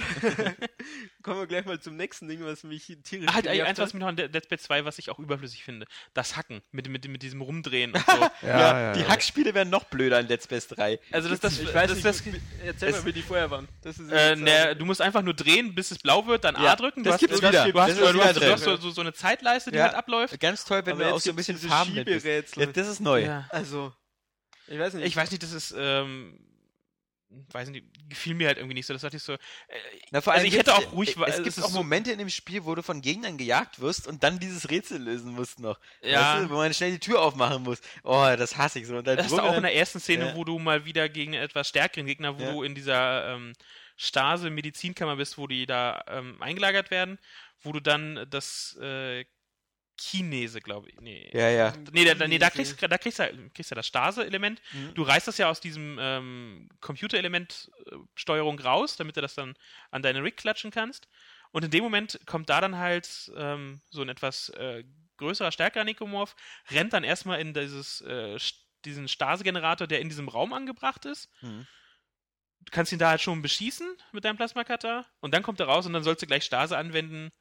Kommen wir gleich mal zum nächsten Ding, was mich tierisch Halt eins, was mich noch an Dead Dead Space 2, was ich auch überflüssig finde. Das Hacken mit, mit, mit diesem Rumdrehen und so. Ja, ja, die ja. Hackspiele wären noch blöder in Dead Space 3. Also das, das, Ich weiß das, nicht, das, wie- erzähl es- mal, wie die vorher waren. Das ist äh, ne, du musst einfach nur drehen, bis es blau wird, dann Ja, A drücken. Du das hast, gibt's du wieder. Du hast, Das du ist hast, du hast so, so, so eine Zeitleiste, die Ja. halt abläuft. Ganz toll, wenn Aber du jetzt auch so ein bisschen Farben bist. Schieberätsel. Ja, das ist neu. Ja. Also, ich weiß nicht. Ich weiß nicht, das ist, ähm, weiß nicht, gefiel mir halt irgendwie nicht so. Das dachte ich so, äh, Na, vor also allem ich hätte auch ruhig, Es weil gibt ist auch Momente in dem Spiel, wo du von Gegnern gejagt wirst und dann dieses Rätsel lösen musst noch. Ja. Weißt du, wo man schnell die Tür aufmachen muss. Oh, das hasse ich so. Und dann Das ist auch in der ersten Szene, Ja. wo du mal wieder gegen einen etwas stärkeren Gegner, wo Ja. du in dieser ähm, Stase Medizinkammer bist, wo die da ähm, eingelagert werden, wo du dann das äh, Chinese, glaube ich. Nee. Ja, ja. Nee, da, nee, da kriegst, da kriegst du kriegst du das Stase-Element. Mhm. Du reißt das ja aus diesem ähm, Computerelement-Steuerung raus, damit du das dann an deine Rig klatschen kannst. Und in dem Moment kommt da dann halt ähm, so ein etwas äh, größerer, stärkerer Nekomorph, rennt dann erstmal in dieses, äh, diesen Stase-Generator, der in diesem Raum angebracht ist. Mhm. Du kannst ihn da halt schon beschießen mit deinem Plasma-Cutter und dann kommt er raus und dann sollst du gleich Stase anwenden,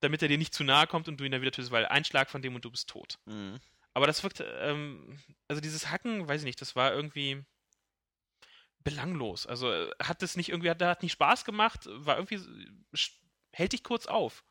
damit er dir nicht zu nahe kommt und du ihn dann wieder tötest, weil ein Schlag von dem und du bist tot. Mhm. Aber das wirkt, ähm, also dieses Hacken, weiß ich nicht, das war irgendwie belanglos. Also äh, hat das nicht irgendwie, hat, hat nicht Spaß gemacht, war irgendwie, hält dich kurz auf.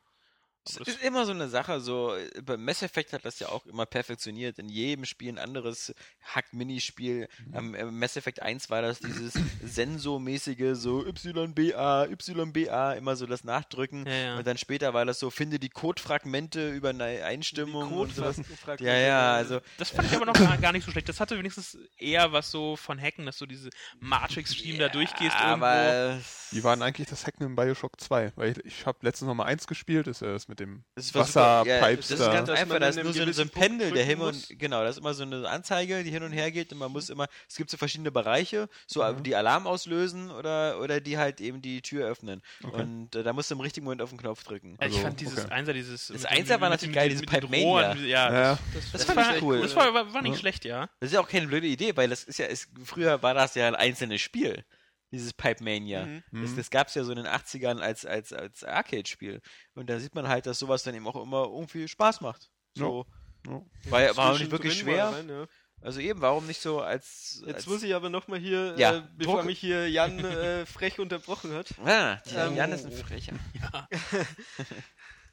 Es das- ist immer so eine Sache, so äh, bei Mass Effect hat das ja auch immer perfektioniert. In jedem Spiel ein anderes Hack-Minispiel. Mhm. Am äh, Mass Effect 1 war das dieses Sensormäßige, so YBA, YBA, immer so das Nachdrücken. Ja, ja. Und dann später war das so, finde die Codefragmente über eine Einstimmung und sowas. Ja, ja, also Das fand ich aber noch gar, nicht so schlecht. Das hatte wenigstens eher was so von Hacken, dass du diese Matrix-Stream da durchgehst irgendwo. aber es- Wie war denn eigentlich das Hacken in Bioshock 2? Weil ich, ich habe letztens noch mal eins gespielt, ist ja das mit dem Das war super. Ja, Wasserpipes das ist ganz einfach, da ist nur so, ein- so ein Pendel, der hin und genau, da ist immer so eine Anzeige, die hin und her geht und man muss immer, es gibt so verschiedene Bereiche, so Mhm. die Alarm auslösen oder oder die halt eben die Tür öffnen Okay. und äh, da musst du im richtigen Moment auf den Knopf drücken. Ja, ich Also, fand dieses okay. Einser, dieses. Das mit Einser war mit natürlich den- geil, mit dieses Pipe Mania. Ja, Ja. Das fand fand ich cool. Das war, war, nicht schlecht, ja. Das ist ja auch keine blöde Idee, weil das ist ja, ist, früher war das ja ein einzelnes Spiel, dieses Pipe Mania. Mhm. Das, Mhm. das gab es ja so in den 80ern als, als, als Arcade-Spiel. Und da sieht man halt, dass sowas dann eben auch immer irgendwie Spaß macht. So. Ja. War, ja- war auch nicht wirklich schwer. rein, ja. Also eben, warum nicht so als. Jetzt als muss ich aber nochmal hier, Ja, äh, bevor Druck. mich hier Jan äh, frech unterbrochen hat. Ah, die Ähm, Jan ist ein Frecher.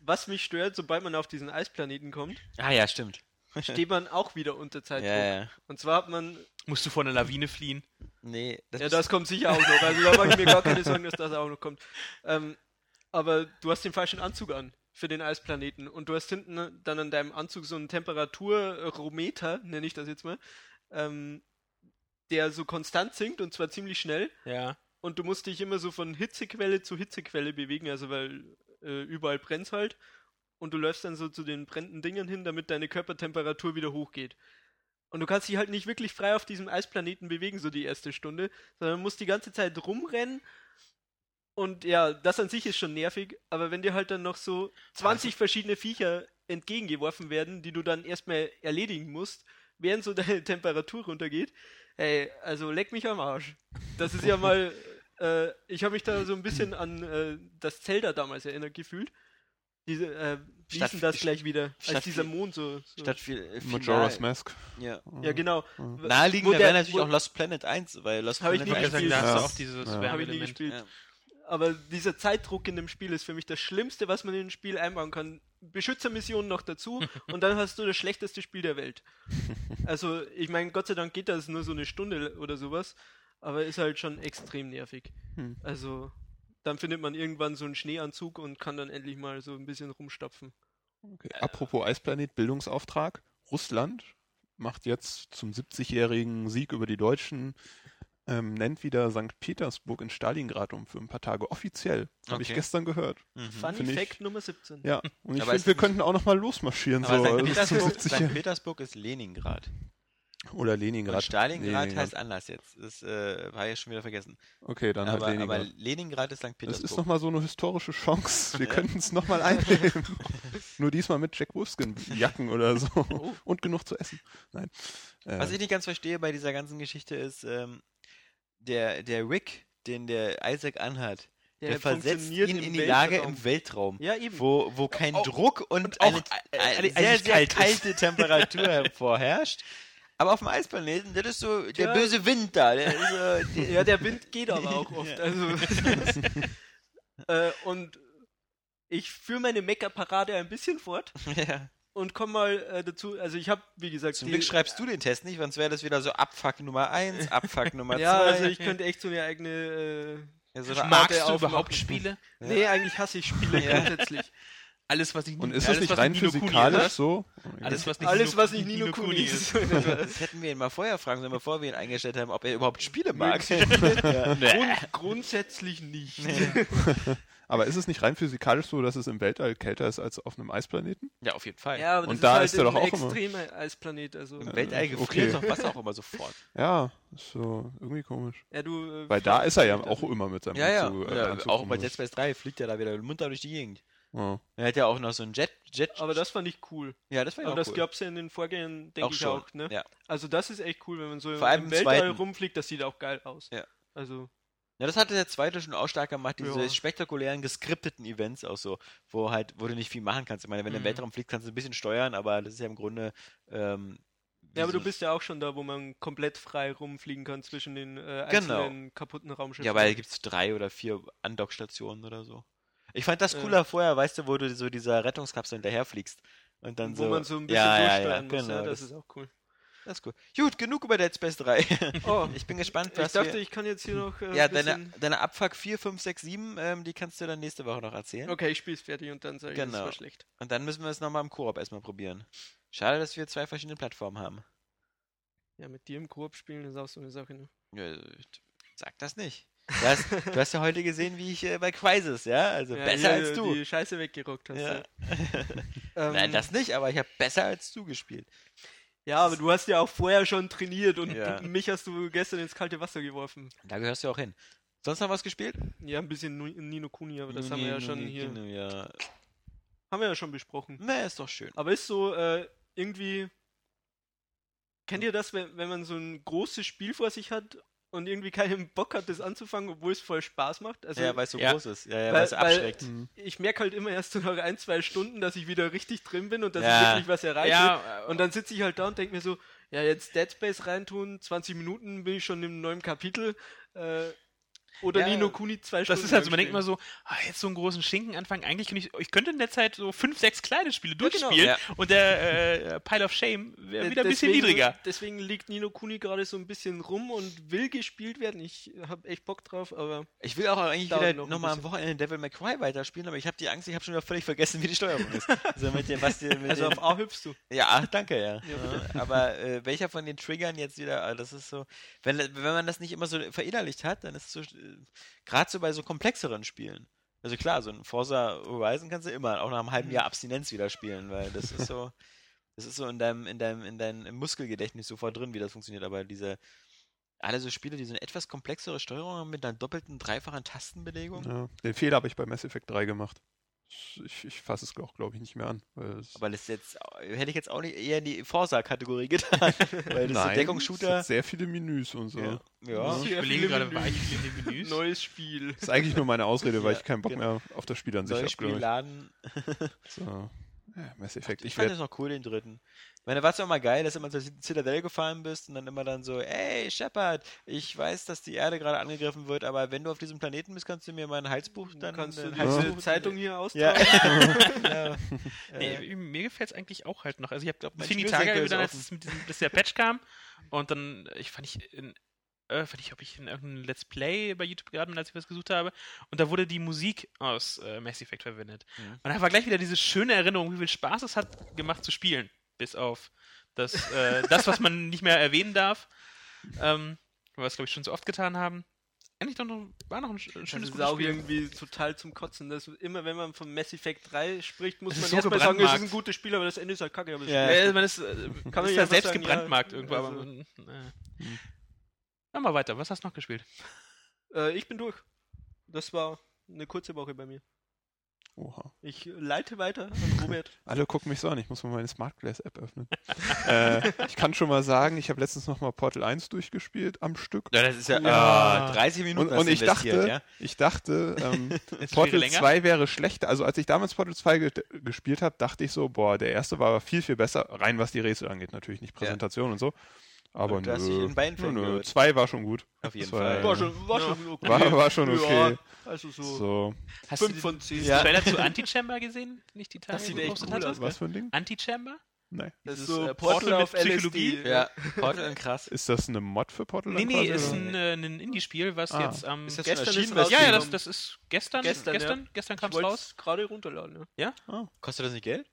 Was mich stört, sobald man auf diesen Eisplaneten kommt, Ah ja, stimmt. Steht man auch wieder unter Zeitdruck. Ja, ja. Und zwar hat man, Musst du vor einer Lawine fliehen? Nee, das, ja, das kommt sicher auch noch. Also da mache ich mir gar keine Sorgen, dass das auch noch kommt. Ähm, aber du hast den falschen Anzug an für den Eisplaneten und du hast hinten dann an deinem Anzug so einen Temperaturometer, nenne ich das jetzt mal, ähm, der so konstant sinkt und zwar ziemlich schnell. Ja. Und du musst dich immer so von Hitzequelle zu Hitzequelle bewegen, also weil äh, überall brennt halt. Und du läufst dann so zu den brennenden Dingern hin, damit deine Körpertemperatur wieder hochgeht. Und du kannst dich halt nicht wirklich frei auf diesem Eisplaneten bewegen, so die erste Stunde, sondern musst die ganze Zeit rumrennen. Und ja, das an sich ist schon nervig, aber wenn dir halt dann noch so 20 verschiedene Viecher entgegengeworfen werden, die du dann erstmal erledigen musst, während so deine Temperatur runtergeht, ey, also leck mich am Arsch. Das ist ja mal, äh, ich habe mich da so ein bisschen an äh, das Zelda damals erinnert gefühlt. Diese, äh, Statt- das gleich wieder? statt Als dieser Mond so. so statt viel. äh, viel Majora's Mask. Ja. ja, genau. Mhm. Naheliegender Wo der- wäre natürlich auch Lost Planet 1, weil Lost ich Planet nie war Ich eigentlich würde sagen, da gespielt. hast du Ja. auch dieses Ja. Habe ich nie gespielt. Ja. Aber dieser Zeitdruck in dem Spiel ist für mich das Schlimmste, was man in ein Spiel einbauen kann. Beschützermissionen noch dazu und dann hast du das schlechteste Spiel der Welt. Also, ich meine, Gott sei Dank geht das nur so eine Stunde oder sowas, aber ist halt schon extrem nervig. Hm. Also, dann findet man irgendwann so einen Schneeanzug und kann dann endlich mal so ein bisschen rumstapfen. Okay. Apropos Eisplanet, Bildungsauftrag. Russland macht jetzt zum 70-jährigen Sieg über die Deutschen, ähm, nennt wieder St. Petersburg in Stalingrad um für ein paar Tage offiziell. Habe ich Okay. gestern gehört. Mhm. Fun Find ich- Fact Nummer 17. Ja, und ich finde, wir könnten auch noch mal losmarschieren. Aber so. St. Also zum Petersburg, 70 St. Petersburg ist Leningrad. Oder Und Leningrad. Stalingrad Leningrad. heißt anders jetzt. Das äh, habe ich schon wieder vergessen. Okay, dann Aber, halt aber Leningrad. Leningrad ist St. Das Petersburg. ist nochmal so eine historische Chance. Wir Ja. könnten es nochmal einnehmen. Nur diesmal mit Jack Wolfskin-Jacken oder so. Oh. Und genug zu essen. Nein. Äh, Was ich nicht ganz verstehe bei dieser ganzen Geschichte ist, ähm, der, der Rick, den der Isaac anhat, der, versetzt funktioniert ihn in die Lage Weltraum. im Weltraum. Ja, eben. Wo, wo kein Oh, Druck und, und auch eine, äh, eine eine- sehr, sehr kalt ist. kalte Temperatur vorherrscht. Aber auf dem Eisplaneten, das ist so der Ja. böse Wind da. Der ist Ja, der Wind geht aber auch oft. Ja. Also, äh, und ich führe meine Mecker-Parade ein bisschen fort ja. und komme mal äh, dazu. Also ich habe, wie gesagt, Zum Glück schreibst du den Test nicht, sonst wäre das wieder so Abfuck Nummer 1, Abfuck Nummer 2. Ja, also ich könnte echt so eine eigene. Äh, ja, so eine Magst du überhaupt Spiele? Nee, eigentlich hasse ich Spiele Ja. grundsätzlich. Alles, was nicht und ist alles, das nicht rein physikalisch so? Alles, was nicht Alles, Nino- was nicht Nino Kuni ist. Das hätten wir ihn mal vorher fragen sollen, bevor wir ihn eingestellt haben, ob er überhaupt Spiele mag. Grund, grundsätzlich nicht. Aber ist es nicht rein physikalisch so, dass es im Weltall kälter ist als auf einem Eisplaneten? Ja, auf jeden Fall. Ja, aber das Und ist da halt ist er doch ein auch immer. extremer Eisplanet. Also, Im Weltall gefriert okay. doch Wasser auch immer sofort. Ja, ist so irgendwie komisch. ja, du, äh, Weil da ist er ja also- auch immer mit seinem Ja, ja. Anzug, äh, ja Anzug auch bei. Dead Space 3 fliegt er da wieder munter durch die Gegend. Ja. Er hat ja auch noch so ein Jet. Jet Aber das fand ich cool. ja, das war ja Aber auch das cool. gab's ja in den Vorgängern, denke ich schon, auch. Ne? ja. Also das ist echt cool, wenn man so Vor im im Weltall zweiten. rumfliegt, das sieht auch geil aus. Ja. Also, Ja, das hatte der zweite schon auch stark gemacht, diese Ja. spektakulären, geskripteten Events auch so, wo halt, wo du nicht viel machen kannst. Ich meine, wenn du im Mhm. Weltraum fliegst, kannst du ein bisschen steuern, aber das ist ja im Grunde. Ähm, ja, aber du bist ja auch schon da, wo man komplett frei rumfliegen kann zwischen den äh, Genau. einzelnen kaputten Raumschiffen. Ja, aber da gibt es drei oder vier Andockstationen oder so. Ich fand das Ja. cooler vorher, weißt du, wo du so dieser Rettungskapsel hinterherfliegst. Und dann wo so. man so ein bisschen ja, ja, ja, durchsteuern muss. genau, ja, das, das, ist auch cool. das ist cool. Gut, genug über Dead Space 3. Oh, ich bin gespannt, ich was dachte, wir, ich kann jetzt hier noch. Äh, Ja, deine, deine Abfuck 4, 5, 6, 7, ähm, die kannst du dann nächste Woche noch erzählen. Okay, ich spiel's fertig und dann sage ich, das Genau. war schlecht. Und dann müssen wir es nochmal im Koop erstmal probieren. Schade, dass wir zwei verschiedene Plattformen haben. Ja, mit dir im Koop spielen ist auch so eine Sache. Ne? Ja, Sag das nicht. Du hast, du hast ja heute gesehen, wie ich äh, bei Crisis, ja? Also Ja, besser hier als du. Die Scheiße weggerockt hast. Ja. Ja, ähm, Nein, das nicht, aber ich habe besser als du gespielt. ja aber du hast ja auch vorher schon trainiert und Ja. mich hast du gestern ins kalte Wasser geworfen. Da gehörst du auch hin. Sonst noch was gespielt? Ja, ein bisschen Nino Kuni, aber das haben wir ja schon hier. Ja. Haben wir ja schon besprochen. Na, ist doch schön. Aber ist so äh, irgendwie. Kennt ihr das, wenn, wenn man so ein großes Spiel vor sich hat und irgendwie keinen Bock hat, das anzufangen, obwohl es voll Spaß macht? Also, ja, weil es so ja. groß ist. Ja, ja, Weil- es weil- abschreckt. Hm. ich merke halt immer erst so nach ein, zwei Stunden, dass ich wieder richtig drin bin und dass Ja. ich wirklich was erreiche. Ja, Und dann sitze ich halt da und denke mir so, ja, jetzt Dead Space reintun, 20 Minuten bin ich schon im neuen Kapitel. Äh, oder Ja, Nino Kuni zwei Stunden. Das ist halt so, man denkt immer so, ah, jetzt so einen großen Schinken anfangen. Eigentlich könnte ich, ich könnte in der Zeit so fünf, sechs kleine Spiele genau. durchspielen Ja. und der äh, Pile of Shame wäre wieder ein bisschen niedriger. Deswegen liegt Nino Kuni gerade so ein bisschen rum und will gespielt werden. Ich habe echt Bock drauf, aber Ich will auch eigentlich wieder noch nochmal am. Wochenende Devil May Cry weiterspielen, aber ich habe die Angst, ich habe schon wieder völlig vergessen, wie die Steuerung ist. Also mit dem, was die, mit also auf A hüpfst du. Ja, danke, ja. Ja, aber äh, welcher von den Triggern jetzt wieder, äh, das ist so, wenn, wenn man das nicht immer so verinnerlicht hat, dann ist es so, gerade so bei so komplexeren Spielen. Also klar, so ein Forza Horizon kannst du immer, auch nach einem halben Jahr Abstinenz wieder spielen, weil das ist so, das ist so in deinem, in deinem, in deinem Muskelgedächtnis sofort drin, wie das funktioniert, aber diese, alle so Spiele, die so eine etwas komplexere Steuerung haben mit einer doppelten, dreifachen Tastenbelegung, Ja, den Fehler habe ich bei Mass Effect 3 gemacht. Ich, ich fasse es auch, glaube ich, nicht mehr an. Weil es aber das ist jetzt, hätte ich jetzt auch nicht eher in die Forza-Kategorie getan, weil das Nein, es Deckungsshooter, hat sehr viele Menüs und so. ja, Ich ja. Sehr überlege gerade, Menüs. war ich in den Menüs? Neues Spiel. Das ist eigentlich nur meine Ausrede, weil Ja, ich keinen Bock genau. mehr auf das Spiel an sich Neues habe. Spiel glaub ich. laden. So. Ja, Mass Effect. Ich Ich fand das noch cool, den dritten. Ich meine, da war es auch mal geil, dass du immer zur Citadel gefahren bist und dann immer dann so, ey, Shepard, ich weiß, dass die Erde gerade angegriffen wird, aber wenn du auf diesem Planeten bist, kannst du mir mein Halsbuch dann... Dann kannst du äh, diese Halsbuch- Zeitung hier Ja. austragen. ja. Nee, Äh, mir gefällt es eigentlich auch halt noch. Also ich habe viele Schnürsenkel Tage ist dann, als, offen. es mit diesem, dass der Patch kam und dann, ich fand ich in, äh, ich, ob ich in irgendeinem Let's Play bei YouTube geraten bin, als ich was gesucht habe und da wurde die Musik aus äh, Mass Effect verwendet. Mhm. Und da war gleich wieder diese schöne Erinnerung, wie viel Spaß es hat gemacht zu spielen, bis auf das, äh, das was man nicht mehr erwähnen darf, ähm, weil wir es glaube ich schon so oft getan haben. Eigentlich doch noch, war noch ein, ein Das schönes ist gutes auch Spiel. irgendwie total zum Kotzen. Das immer wenn man von Mass Effect 3 spricht, muss man ist so erstmal sagen, es ist ein gutes Spiel, aber das Ende ist halt kacke. Aber Ja. ist Ja, man ist, äh, man ist ja selbst sagen, gebrandmarkt ja, irgendwo, aber also- man, äh. Mach mal weiter, was hast du noch gespielt? Äh, ich bin durch. Das war eine kurze Woche bei mir. Oha. Ich leite weiter an Robert. Alle gucken mich so an, ich muss mal meine Smart Glass App öffnen. äh, ich kann schon mal sagen, ich habe letztens noch mal Portal 1 durchgespielt am Stück. ja, das ist ja, Ja. ah, 30 Minuten Und, und ich dachte, ja? ich dachte, ähm, Portal länger? 2 wäre schlechter. Also als ich damals Portal 2 ge gespielt habe, dachte ich so, boah, der erste war viel, viel besser, rein was die Rätsel angeht, natürlich nicht Präsentation und so. Aber du hast dich nö, in beiden nö, nö, zwei war schon gut. Auf jeden Das Fall. War schon, war schon okay. War, war schon okay. Ja, also so, So, Hast du 5 den von 10. Ja. Trailer zu Antichamber gesehen? Nicht die Tage, Das sieht echt cool hatte? aus. was für ein Ding? Antichamber? Nein. Das ist Dieses, so äh, Portal Portal auf mit Psychologie? LSD. Ja, Portal krass. Ist das eine Mod für Portal? Nee, nee, quasi, ist oder? ein, äh, ein Indie-Spiel, was Ah. jetzt am. Ist das Gestern ist erschienen? raus- ja, ja, das, das ist gestern. Gestern, gestern, ja. gestern Ich kam es raus. gerade runterladen. Ja. Kostet das nicht Geld?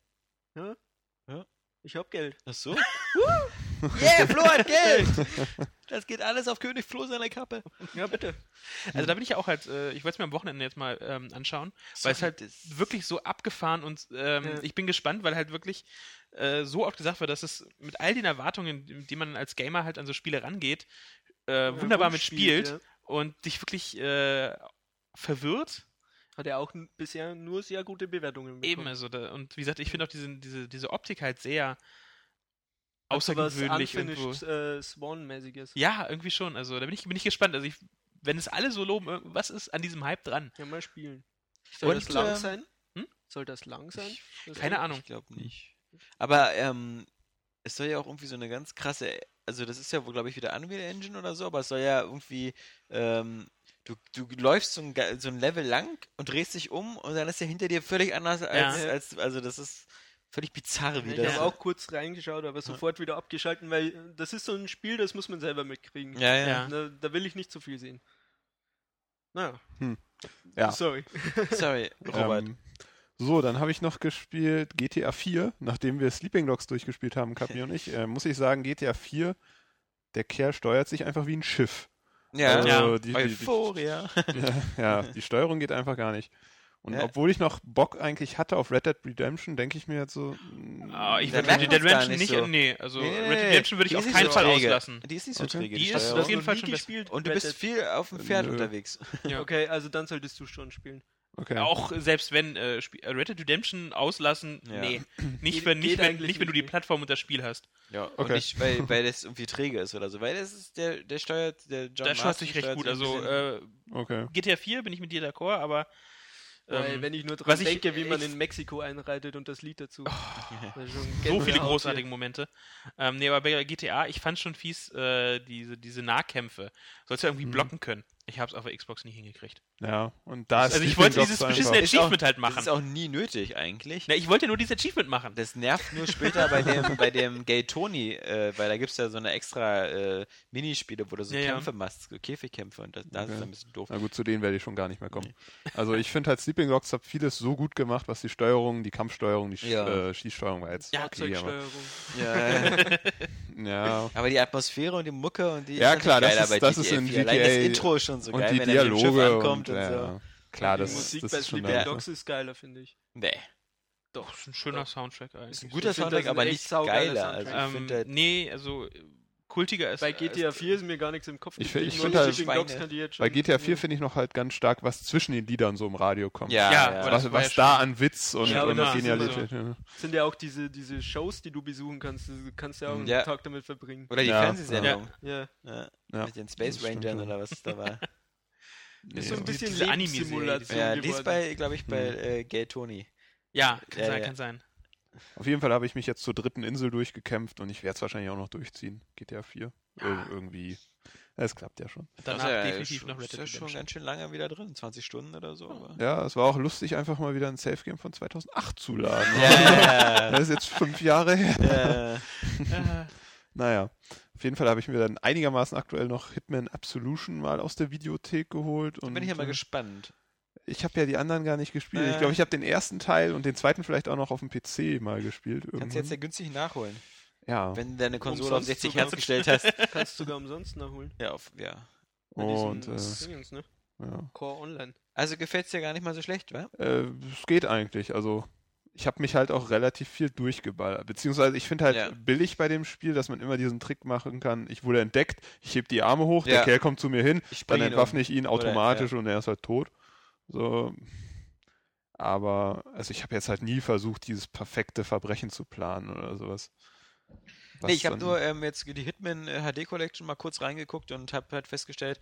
Ich hab Geld. Ach so? yeah, Flo hat Geld! Das geht alles auf König Flo seiner Kappe. Ja, bitte. Also da bin ich ja auch halt, äh, ich wollte es mir am Wochenende jetzt mal ähm, anschauen, weil es Sorry, halt wirklich so abgefahren und ähm, Ja. ich bin gespannt, weil halt wirklich äh, so oft gesagt wird, dass es mit all den Erwartungen, die man als Gamer halt an so Spiele rangeht, äh, wunderbar rumspielt, mitspielt und dich wirklich äh, verwirrt. Hat er auch bisher nur sehr gute Bewertungen Eben, also da, und wie gesagt, ich finde auch diese, diese, diese Optik halt sehr außergewöhnlich irgendwo. äh, Swan-mäßiges. Ja, irgendwie schon. Also da bin ich, bin ich gespannt. Also ich, wenn es alle so loben, was ist an diesem Hype dran? Ja, mal spielen. Soll Und, das lang ähm, sein? hm? Soll das lang sein? Das Keine? Ahnung. Ich glaube nicht. Aber ähm, es soll ja auch irgendwie so eine ganz krasse, also das ist ja wohl, glaube ich, wieder Unreal Engine oder so, aber es soll ja irgendwie, ähm, du, du läufst so ein, so ein Level lang und drehst dich um und dann ist er hinter dir völlig anders als, Ja. als also das ist völlig bizarr, wie Ich habe auch kurz reingeschaut, aber sofort wieder abgeschalten, weil das ist so ein Spiel, das muss man selber mitkriegen. Ja, ja. Ja. Da, da will ich nicht zu viel sehen. Naja, Ja. sorry. Sorry, Robert. Ähm, so, dann habe ich noch gespielt GTA 4, nachdem wir Sleeping Dogs durchgespielt haben, Kapi und ich, äh, muss ich sagen, GTA 4, der Kerl steuert sich einfach wie ein Schiff. Ja, Also Ja. die, die, die, Euphoria. ja, die Steuerung geht einfach gar nicht. Und Ja. obwohl ich noch Bock eigentlich hatte auf Red Dead Redemption, denke ich mir jetzt so, mm, Ah, ich würde die man's gar Redemption nicht nicht, so. nee, also Nee, Red Dead Redemption würde die ich ist auf keinen so Fall träge. auslassen. Die ist nicht so Okay. träge, Die ist Steuerung. auf jeden Fall schon besser. gespielt. Und du Red bist Dead. viel auf dem Pferd Nö. unterwegs. Ja. Okay, also dann solltest du schon spielen. okay. Auch selbst wenn äh, äh, Red Dead Redemption auslassen, Ja. nee. Nicht, wenn, nicht, wenn, nicht, wenn du die. Plattform und das Spiel hast. Ja, und Okay. nicht, weil, weil das irgendwie träge ist oder so. Weil das ist der, der steuert, der John da schaut Marston sich recht steuert gut. Also äh, okay. GTA 4 bin ich mit dir d'accord, aber Weil, ähm, wenn ich nur dran was ich- denke, wie man in Mexiko einreitet und das Lied dazu. Das ist schon so viele großartige Momente. Ähm, nee, aber bei GTA, ich fand schon fies, äh, diese, diese Nahkämpfe. Sollst du irgendwie Mhm. blocken können. Ich hab's auf der Xbox nie hingekriegt. Ja, und da ist Also ich wollte dieses beschissene Ist auch- Achievement halt Das machen. ist auch nie nötig eigentlich. Na, ich wollte nur dieses Achievement machen. Das nervt nur später bei dem, bei dem Gay Tony, äh, weil da gibt es ja so eine extra äh, Minispiele, wo du so Ja, ja. Kämpfe machst, so Käfigkämpfe und das, das ist Okay. ein bisschen doof. Na gut, zu denen werde ich schon gar nicht mehr kommen. Also ich finde halt Sleeping Dogs hat vieles so gut gemacht, was die Steuerung, die Kampfsteuerung, die Ja. äh, Schießsteuerung war jetzt Ja, okay. Ja, ja. aber die Atmosphäre und die Mucke und die Ja, ist klar, das geiler ist- das ist GTA in 4. Allein das GTA Intro ist schon so und geil, die wenn er mit dem Schiff Dialoge ankommt und, und, so. ja, klar, die das, Musik das bei ist schon Sleeping. Dogs ist geiler, finde ich. Nee, Doch, ist ein schöner Soundtrack eigentlich. ist ein guter find, Soundtrack, aber nicht geiler. Also Ähm, finde, nee, also kultiger ist. Bei GTA ist, 4 ist mir gar nichts im Kopf Ich ich nur find halt- Sleeping Dogs Schweine. kann die jetzt Bei GTA 4 finde ich noch halt ganz stark, was zwischen den Liedern so im Radio kommt. ja, Ja, ja, was was ja da schon- an Witz und, Ja, und Genialität. Ja. sind ja auch diese, diese Shows, die du besuchen kannst. Du kannst ja auch einen Ja. Tag damit verbringen. Oder die Ja. Fernsehsendung. Ja. Ja. Ja. Mit den Space schon. oder was da war. Ist so ein Ja. bisschen Lebenssimulation ja, die ist bei, glaube ich, bei Hm. äh, Gay Tony. Ja, kann Ja, sein, ja. kann sein. Auf jeden Fall habe ich mich jetzt zur dritten Insel durchgekämpft und ich werde es wahrscheinlich auch noch durchziehen. GTA 4. Ir irgendwie. Es klappt ja schon. Danach Das ist ja definitiv schon- noch Red ist Dead ja schon Redemption. ganz schön lange wieder drin, 20 Stunden oder so. Aber. Ja, es war auch lustig, einfach mal wieder ein Safe Game von 2008 zu laden. Ja, Das ist jetzt fünf Jahre her. ja, Äh, Naja, auf jeden Fall habe ich mir dann einigermaßen aktuell noch Hitman Absolution mal aus der Videothek geholt. Da Und bin ich ja mal äh, gespannt. ich habe ja die anderen gar nicht gespielt. Ich Äh. glaube, ich habe den ersten Teil und den zweiten vielleicht auch noch auf dem PC mal gespielt. Kannst du irgendwann. jetzt ja günstig nachholen, ja. wenn du deine Konsole auf Umsonst 60 sogar. Hertz gestellt hast. Kannst du sogar umsonst nachholen. Ja, auf, ja. Und äh, Dingens, ne? ja. Core Online. Also gefällt es dir gar nicht mal so schlecht, wa? Äh, es geht eigentlich. Also ich habe mich halt auch relativ viel durchgeballert. Beziehungsweise ich finde halt Ja. billig bei dem Spiel, dass man immer diesen Trick machen kann. Ich wurde entdeckt, ich heb die Arme hoch, Ja. der Kerl kommt zu mir hin, dann entwaffne um. ich ihn Oder- automatisch und er ist halt tot. So. Aber also ich habe jetzt halt nie versucht, dieses perfekte Verbrechen zu planen oder sowas. Was Nee, ich habe nur ähm, jetzt die Hitman äh, HD Collection mal kurz reingeguckt und habe halt festgestellt,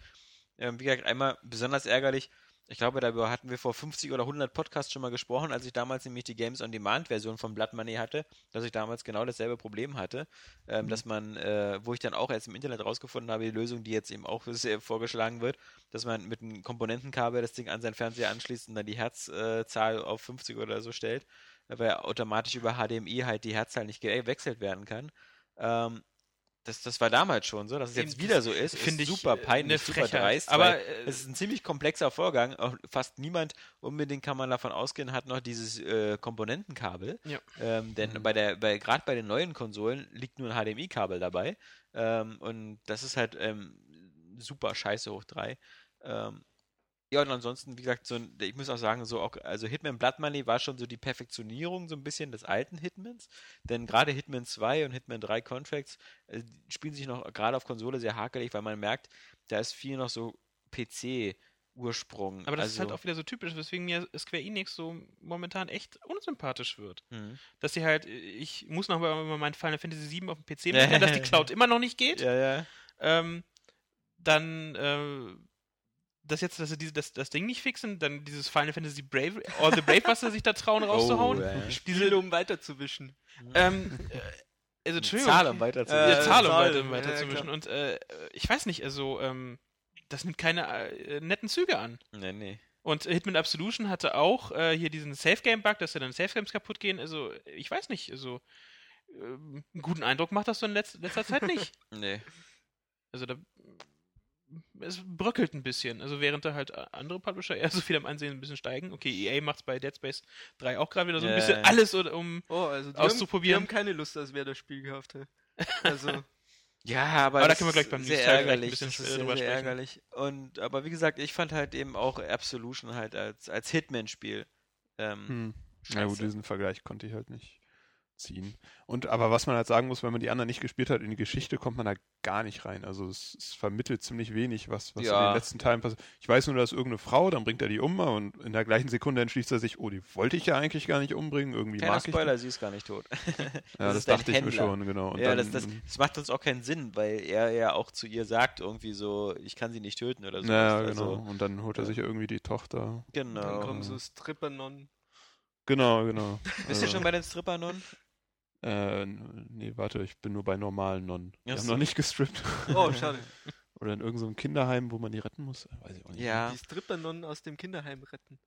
ähm, wie gesagt, einmal besonders ärgerlich, ich glaube, darüber hatten wir vor 50 oder 100 Podcasts schon mal gesprochen, als ich damals nämlich die Games on Demand Version von Blood Money hatte, dass ich damals genau dasselbe Problem hatte, ähm, Mhm. dass man, äh, wo ich dann auch erst im Internet rausgefunden habe, die Lösung, die jetzt eben auch sehr vorgeschlagen wird, dass man mit einem Komponentenkabel das Ding an seinen Fernseher anschließt und dann die Herzzahl auf 50 oder so stellt, weil automatisch über HDMI halt die Herzzahl nicht gewechselt werden kann. Ähm, das, das war damals schon so, dass es jetzt wieder so ist. finde ich, super äh, peinlich, super dreist. Aber, äh, es ist ein ziemlich komplexer Vorgang. Auch fast niemand, unbedingt kann man davon ausgehen, hat noch dieses äh, Komponentenkabel. Ja. Ähm, denn bei der, bei, gerade bei den neuen Konsolen liegt nur ein HDMI-Kabel dabei. Ähm, und das ist halt ähm, super scheiße hoch drei. Ähm, ja, und ansonsten, wie gesagt, so ein, ich muss auch sagen, so auch, also Hitman Blood Money war schon so die Perfektionierung so ein bisschen des alten Hitmans. Denn gerade Hitman 2 und Hitman 3 Contracts äh, spielen sich noch gerade auf Konsole sehr hakelig, weil man merkt, da ist viel noch so PC-Ursprung. aber das also, ist halt auch wieder so typisch, weswegen mir Square Enix so momentan echt unsympathisch wird. Mhm. Dass sie halt, ich muss noch mal über mein Final Fantasy VII auf dem PC mitnehmen, dass die Cloud immer noch nicht geht. Ja, ja. Ähm, dann, äh, dass jetzt, dass sie diese, das, das Ding nicht fixen, dann dieses Final Fantasy Brave, All the Brave, was sie sich da trauen rauszuhauen. Oh, ja, ja. Diese, um weiterzuwischen. Ähm, äh, also, Entschuldigung. Zahl, um weiter zu Äh, Ja, Zahl, um weiter, ja, weiterzumischen. klar. Und äh, ich weiß nicht, also, ähm, das nimmt keine äh, netten Züge an. Nee, nee. Und Hitman Absolution hatte auch äh, hier diesen Safe-Game-Bug, dass ja dann Safe-Games kaputt gehen. Also, ich weiß nicht, also, ähm, einen guten Eindruck macht das so in letz letzter Zeit nicht. Nee. Also, da. Es bröckelt ein bisschen. Also, während da halt andere Publisher eher so viel am Ansehen ein bisschen steigen. Okay, EA macht bei Dead Space 3 auch gerade wieder so ein bisschen alles, oder, um. Oh, also die Auszuprobieren. Haben, die haben keine Lust, als wer das Spiel hat. Also, Ja, aber, Aber da können wir gleich ist beim sehr vielleicht ein ärgerlich. bisschen das ist sehr, drüber sehr sprechen. ärgerlich. Und aber wie gesagt, ich fand halt eben auch Absolution halt als als Hitman-Spiel. Ähm, Hm. Ja gut, diesen Vergleich konnte ich halt nicht ziehen. Und aber was man halt sagen muss, wenn man die anderen nicht gespielt hat, in die Geschichte kommt man da gar nicht rein. Also es, es vermittelt ziemlich wenig, was, was in Ja. den letzten Teilen passiert. Ich weiß nur, da ist irgendeine Frau, dann bringt er die um und in der gleichen Sekunde entschließt er sich, oh, die wollte ich ja eigentlich gar nicht umbringen, irgendwie Kleiner mag ich Spoiler, sie ist gar nicht tot. die. Ja, das das, dachte ich mir Händler. schon, genau. Und ja, dann, das, das, das macht uns auch keinen Sinn, weil er ja auch zu ihr sagt irgendwie so, ich kann sie nicht töten oder so. ja, also, genau. Und dann holt er sich ja irgendwie die Tochter. Genau. Dann kommen so Stripper-Non. Genau, genau. Bist du schon bei den Stripper-Non? Äh, nee, warte, ich bin nur bei normalen Nonnen. Die Ach haben so. noch nicht gestrippt. Oh, schade. Oder in irgendeinem Kinderheim, wo man die retten muss. Weiß ich auch nicht. Ja. Die Stripper-Non aus dem Kinderheim retten.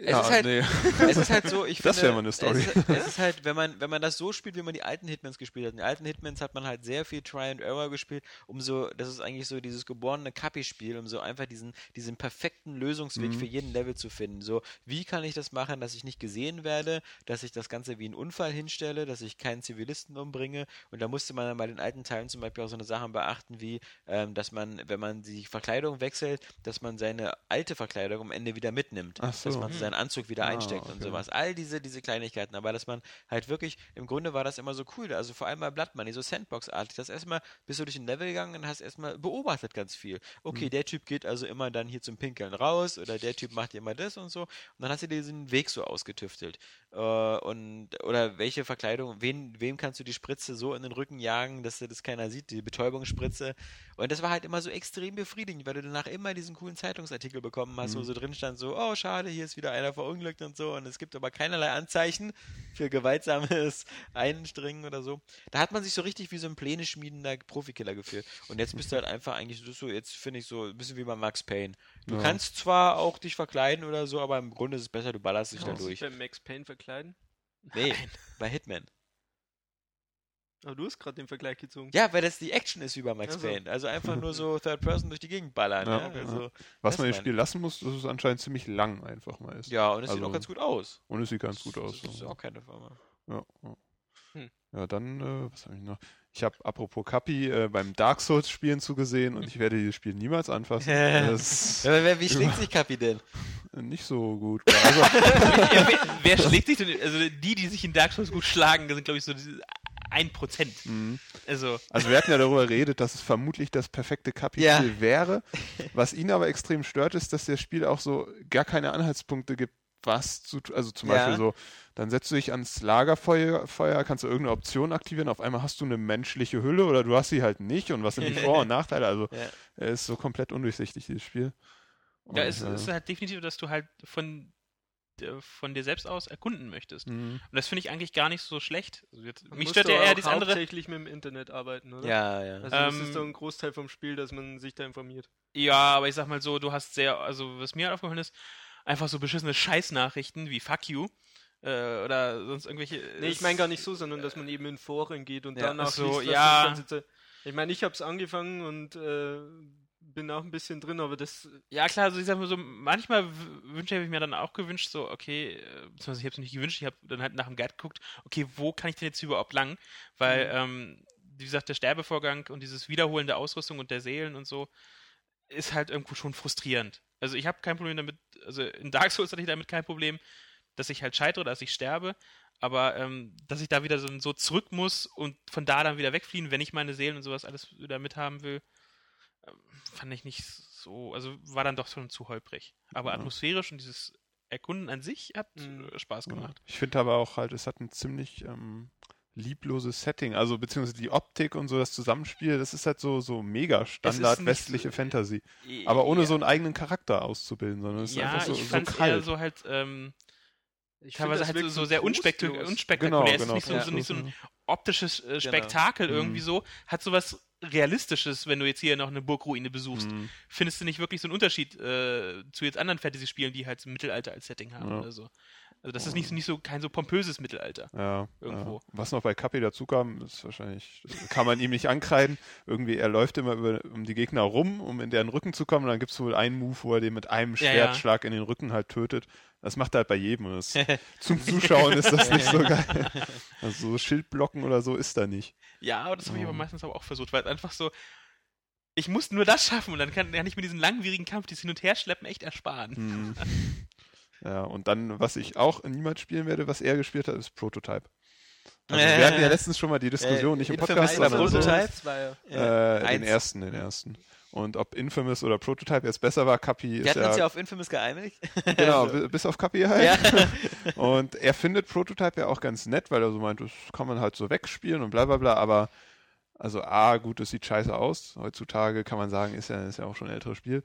Es ist halt- nee. es ist halt so, ich Das finde, wäre mal eine Story. Es ist, es ist halt, wenn man, wenn man das so spielt, wie man die alten Hitmans gespielt hat. In den alten Hitmans hat man halt sehr viel Try and Error gespielt, um so, das ist eigentlich so dieses geborene Kapi-Spiel, um so einfach diesen, diesen perfekten Lösungsweg Mhm. für jeden Level zu finden. So, wie kann ich das machen, dass ich nicht gesehen werde, dass ich das Ganze wie einen Unfall hinstelle, dass ich keinen Zivilisten umbringe. Und da musste man dann bei den alten Teilen zum Beispiel auch so eine Sachen beachten, wie, ähm, dass man, wenn man die Verkleidung wechselt, dass man seine alte Verkleidung am Ende wieder mitnimmt. Ach so. Dass man seinen Anzug wieder Ah, einsteckt und okay. sowas. All diese, diese Kleinigkeiten, aber dass man halt wirklich, im Grunde war das immer so cool, also vor allem bei Blood Money, so Sandbox-artig, das erstmal bist du durch ein Level gegangen und hast erstmal beobachtet ganz viel. Okay, Mhm. der Typ geht also immer dann hier zum Pinkeln raus oder der Typ macht immer das und so und dann hast du dir diesen Weg so ausgetüftelt. Äh, und, oder welche Verkleidung, wen, wem kannst du die Spritze so in den Rücken jagen, dass das keiner sieht, die Betäubungsspritze. Und das war halt immer so extrem befriedigend, weil du danach immer diesen coolen Zeitungsartikel bekommen hast, wo Mhm. so drin stand, so, oh schade, hier ist wieder einer verunglückt und so. Und es gibt aber keinerlei Anzeichen für gewaltsames Einstringen oder so. Da hat man sich so richtig wie so ein Pläne schmiedender Profikiller gefühlt. Und jetzt bist du halt einfach eigentlich so, so jetzt finde ich so ein bisschen wie bei Max Payne. Du Ja. kannst zwar auch dich verkleiden oder so, aber im Grunde ist es besser, du ballerst dich da Kannst du durch. dich beim Max Payne verkleiden? Nee, bei Hitman. Aber du hast gerade den Vergleich gezogen. Ja, weil das die Action ist wie bei Max Ach so. Payne. Also einfach nur so Third Person durch die Gegend ballern. Ja, Ja, ja. also, Was man im Spiel lassen muss, dass es anscheinend ziemlich lang einfach mal ist. ja und es sieht Also- auch ganz gut aus. Und es sieht ganz gut aus. Das ist so. auch keine Firma. Ja, ja. Hm. ja dann, äh, was habe ich noch? Ich habe apropos Kapi äh, beim Dark Souls Spielen zugesehen und ich werde dieses Spiel niemals anfassen. das Ja, aber wer- wie schlägt sich Kapi denn? nicht so gut. Also, ja, wer, wer schlägt sich denn? Also die, die sich in Dark Souls gut schlagen, das sind glaube ich so diese 1%. mh. Also, also wir hatten ja darüber geredet, dass es vermutlich das perfekte Kapi-Spiel Ja. wäre. Was ihn aber extrem stört, ist, dass das Spiel auch so gar keine Anhaltspunkte gibt, was zu tun. Also zum Ja. Beispiel so, dann setzt du dich ans Lagerfeuer, Feuer, kannst du irgendeine Option aktivieren, auf einmal hast du eine menschliche Hülle oder du hast sie halt nicht und was sind die Vor- und Nachteile? Also Ja. ist so komplett undurchsichtig, dieses Spiel. ja, Und, es äh, ist halt definitiv, dass du halt von, von dir selbst aus erkunden möchtest. mh. Und das finde ich eigentlich gar nicht so schlecht. Also jetzt, Man mich stört ja eher das andere. hauptsächlich mit dem Internet arbeiten, oder? Ja, ja. Also das Ähm, ist doch ein Großteil vom Spiel, dass man sich da informiert. Ja, aber ich sag mal so, du hast sehr, also was mir halt aufgefallen ist, einfach so beschissene Scheißnachrichten wie Fuck you äh, oder sonst irgendwelche. Nee, ich meine gar nicht so, sondern dass man eben in Foren geht und Ja, danach ach so, liest, was ja. Ich meine, ich habe es angefangen und äh, bin auch ein bisschen drin, aber das Ja, klar, also ich sag mal so, manchmal Wünsche ich mir dann auch gewünscht, so, okay, äh, beziehungsweise ich habe es nicht gewünscht, ich habe dann halt nach dem Guide geguckt, okay, wo kann ich denn jetzt überhaupt lang? Weil, ähm, wie gesagt, der Sterbevorgang und dieses Wiederholen der Ausrüstung und der Seelen und so ist halt irgendwo schon frustrierend. Also ich habe kein Problem damit, also in Dark Souls hatte ich damit kein Problem, dass ich halt scheitere, dass ich sterbe, aber ähm, dass ich da wieder so, so zurück muss und von da dann wieder wegfliehen, wenn ich meine Seelen und sowas alles wieder mithaben will, fand ich nicht so, also war dann doch schon zu holprig. Aber Ja. atmosphärisch und dieses Erkunden an sich hat Mhm. äh, Spaß gemacht. Ich finde aber auch halt, es hat ein ziemlich ähm, liebloses Setting, also beziehungsweise die Optik und so das Zusammenspiel, das ist halt so, so mega Standard westliche so- Fantasy. Aber ohne ja, so einen eigenen Charakter auszubilden, sondern es ist Ja, einfach so, ich so fand eher kalt. so halt, ähm, ich teilweise halt so, so sehr unspektak unspektakulär. Genau, es ist genau. nicht so, Ja. so, nicht so ein Mhm. optisches äh, Spektakel Mhm. irgendwie so. Hat so was Realistisches, wenn du jetzt hier noch eine Burgruine besuchst. Mhm. Findest du nicht wirklich so einen Unterschied äh, zu jetzt anderen Fantasy-Spielen, die halt so Mittelalter als Setting haben Ja. oder so? Also das ist nicht, nicht so kein so pompöses Mittelalter. Ja, Irgendwo. Ja. Was noch bei Kapi dazu kam, ist wahrscheinlich, kann man ihm nicht ankreiden. Irgendwie, er läuft immer über, um die Gegner rum, um in deren Rücken zu kommen. Und dann gibt es wohl einen Move, wo er den mit einem Ja, ja. Schwertschlag in den Rücken halt tötet. Das macht er halt bei jedem. und Das, zum Zuschauen ist das nicht so geil. Also so Schildblocken oder so ist da nicht. Ja, aber das habe ich aber Oh. meistens aber auch versucht, weil es einfach so, ich muss nur das schaffen und dann kann, kann ich mir diesen langwierigen Kampf, dieses Hin- und Herschleppen echt ersparen. Hm. Ja, und dann, was ich auch niemals spielen werde, was er gespielt hat, ist Prototype. Also wir hatten ja letztens schon mal die Diskussion, Äh, nicht im Podcast, sondern so, äh, den ersten, den ersten. Und ob Infamous oder Prototype jetzt besser war, Kapi Wir ist hatten ja, uns ja auf Infamous geeinigt. genau, bi- bis auf Kapi halt. Ja. Und er findet Prototype ja auch ganz nett, weil er so meint, das kann man halt so wegspielen und bla bla bla, aber also A, gut, das sieht scheiße aus. Heutzutage kann man sagen, ist ja, ist ja auch schon ein älteres Spiel.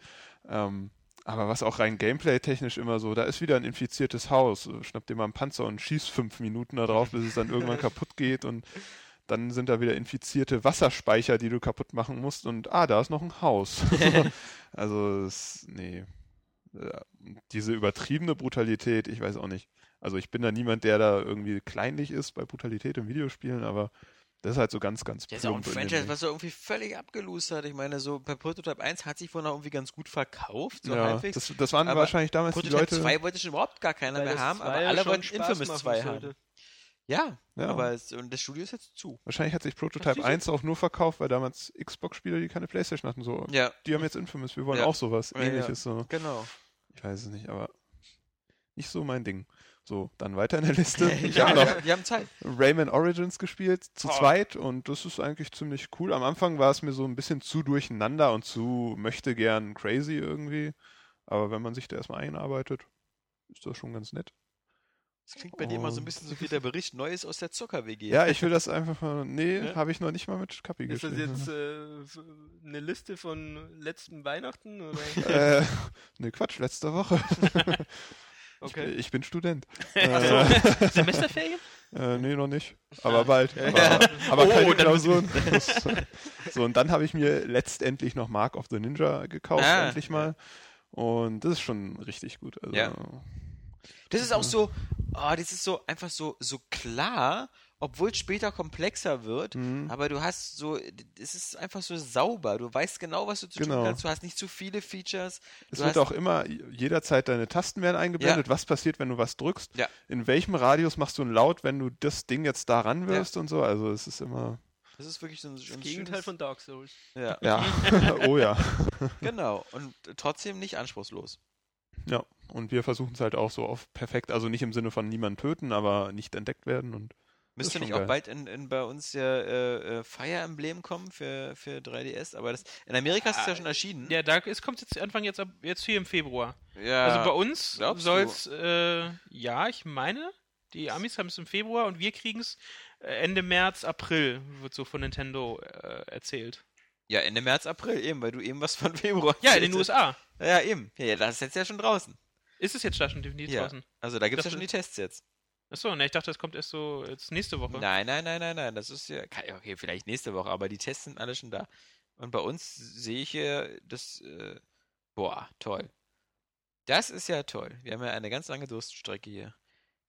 Ähm, aber was auch rein gameplay-technisch immer so, da ist wieder ein infiziertes Haus. Schnapp dir mal einen Panzer und schieß fünf Minuten da drauf, bis es dann irgendwann kaputt geht und dann sind da wieder infizierte Wasserspeicher, die du kaputt machen musst und ah, da ist noch ein Haus. also, es, nee. Äh, Diese übertriebene Brutalität, ich weiß auch nicht. Also ich bin da niemand, der da irgendwie kleinlich ist bei Brutalität in Videospielen, aber das ist halt so ganz, ganz Das ist auch ein Franchise, was so irgendwie völlig abgelust hat. Ich meine, so bei Prototype 1 hat sich wohl noch irgendwie ganz gut verkauft, so ja, halbwegs. das, das waren Aber wahrscheinlich damals die Prototype Leute. 2 wollte schon überhaupt gar keiner mehr haben, aber alle wollten Infamous machen 2 sollte. Ja, Ja. aber es, und das Studio ist jetzt zu. Wahrscheinlich hat sich Prototype sicher. 1 auch nur verkauft, weil damals Xbox-Spieler, die keine Playstation hatten, so, Ja, die haben jetzt Infamous, wir wollen Ja. auch sowas Ja, ja. ähnliches. So. genau. Ich weiß es nicht, aber nicht so mein Ding. So, dann weiter in der Liste. Ich ja, habe noch wir, wir haben Zeit. Rayman Origins gespielt, zu Oh. zweit und das ist eigentlich ziemlich cool. Am Anfang war es mir so ein bisschen zu durcheinander und zu möchte gern crazy irgendwie. Aber wenn man sich da erstmal einarbeitet, ist das schon ganz nett. Das klingt bei dir immer so ein bisschen so wie der Bericht Neues aus der Zucker-WG. Ja, ich will das einfach mal. Nee, Ja? habe ich noch nicht mal mit Kapi Ist das jetzt äh, f- eine Liste von letzten Weihnachten? Oder? äh, ne, Quatsch, letzte Woche. Okay. Ich, ich bin Student. Ach Äh, Semesterferien? Äh, nee, noch nicht. Aber bald. Ja. Aber, aber Oh, keine Klausuren. Das- so, und dann habe ich mir letztendlich noch Mark of the Ninja gekauft, Ah, endlich mal. Und das ist schon richtig gut. Also, Ja. Das ist auch so, oh, das ist so einfach so, so klar, obwohl es später komplexer wird, Mhm. aber du hast so, es ist einfach so sauber. Du weißt genau, was du zu tun Genau. kannst. Du hast nicht zu viele Features. Es Du wird hast- auch immer jederzeit deine Tasten werden eingeblendet, was passiert, wenn du was drückst. Ja. In welchem Radius machst du einen Laut, wenn du das Ding jetzt da ran wirst und so. Also es ist immer. Das ist wirklich so ein, Das ein Gegenteil schönes- von Dark Souls. Ja, Ja. oh ja. genau. Und trotzdem nicht anspruchslos. Ja. Und wir versuchen es halt auch so auf perfekt, also nicht im Sinne von niemand töten, aber nicht entdeckt werden und Müsste nicht schon auch geil. bald in, in bei uns ja äh, äh, Fire Emblem kommen für, für 3DS, aber das in Amerika ist es ja schon erschienen. Ja, da es kommt jetzt Anfang jetzt ab jetzt hier im Februar. Ja. Also bei uns soll es, äh, ja, ich meine, die Amis haben es im Februar und wir kriegen es Ende März, April, wird so von Nintendo äh, erzählt. ja, Ende März, April eben, weil du eben was von Februar Ja, in den USA. Ja, eben. Ja, ja, das ist jetzt ja schon draußen. Ist es jetzt da schon definitiv Ja. draußen? Also da gibt es ja schon die Tests jetzt. Achso, ne, ich dachte, das kommt erst so jetzt nächste Woche. Nein, nein, nein, nein, nein. Das ist ja. Okay, vielleicht nächste Woche, aber die Tests sind alle schon da. Und bei uns sehe ich hier das. Äh, boah, toll. Das ist ja toll. Wir haben ja eine ganz lange Durststrecke hier.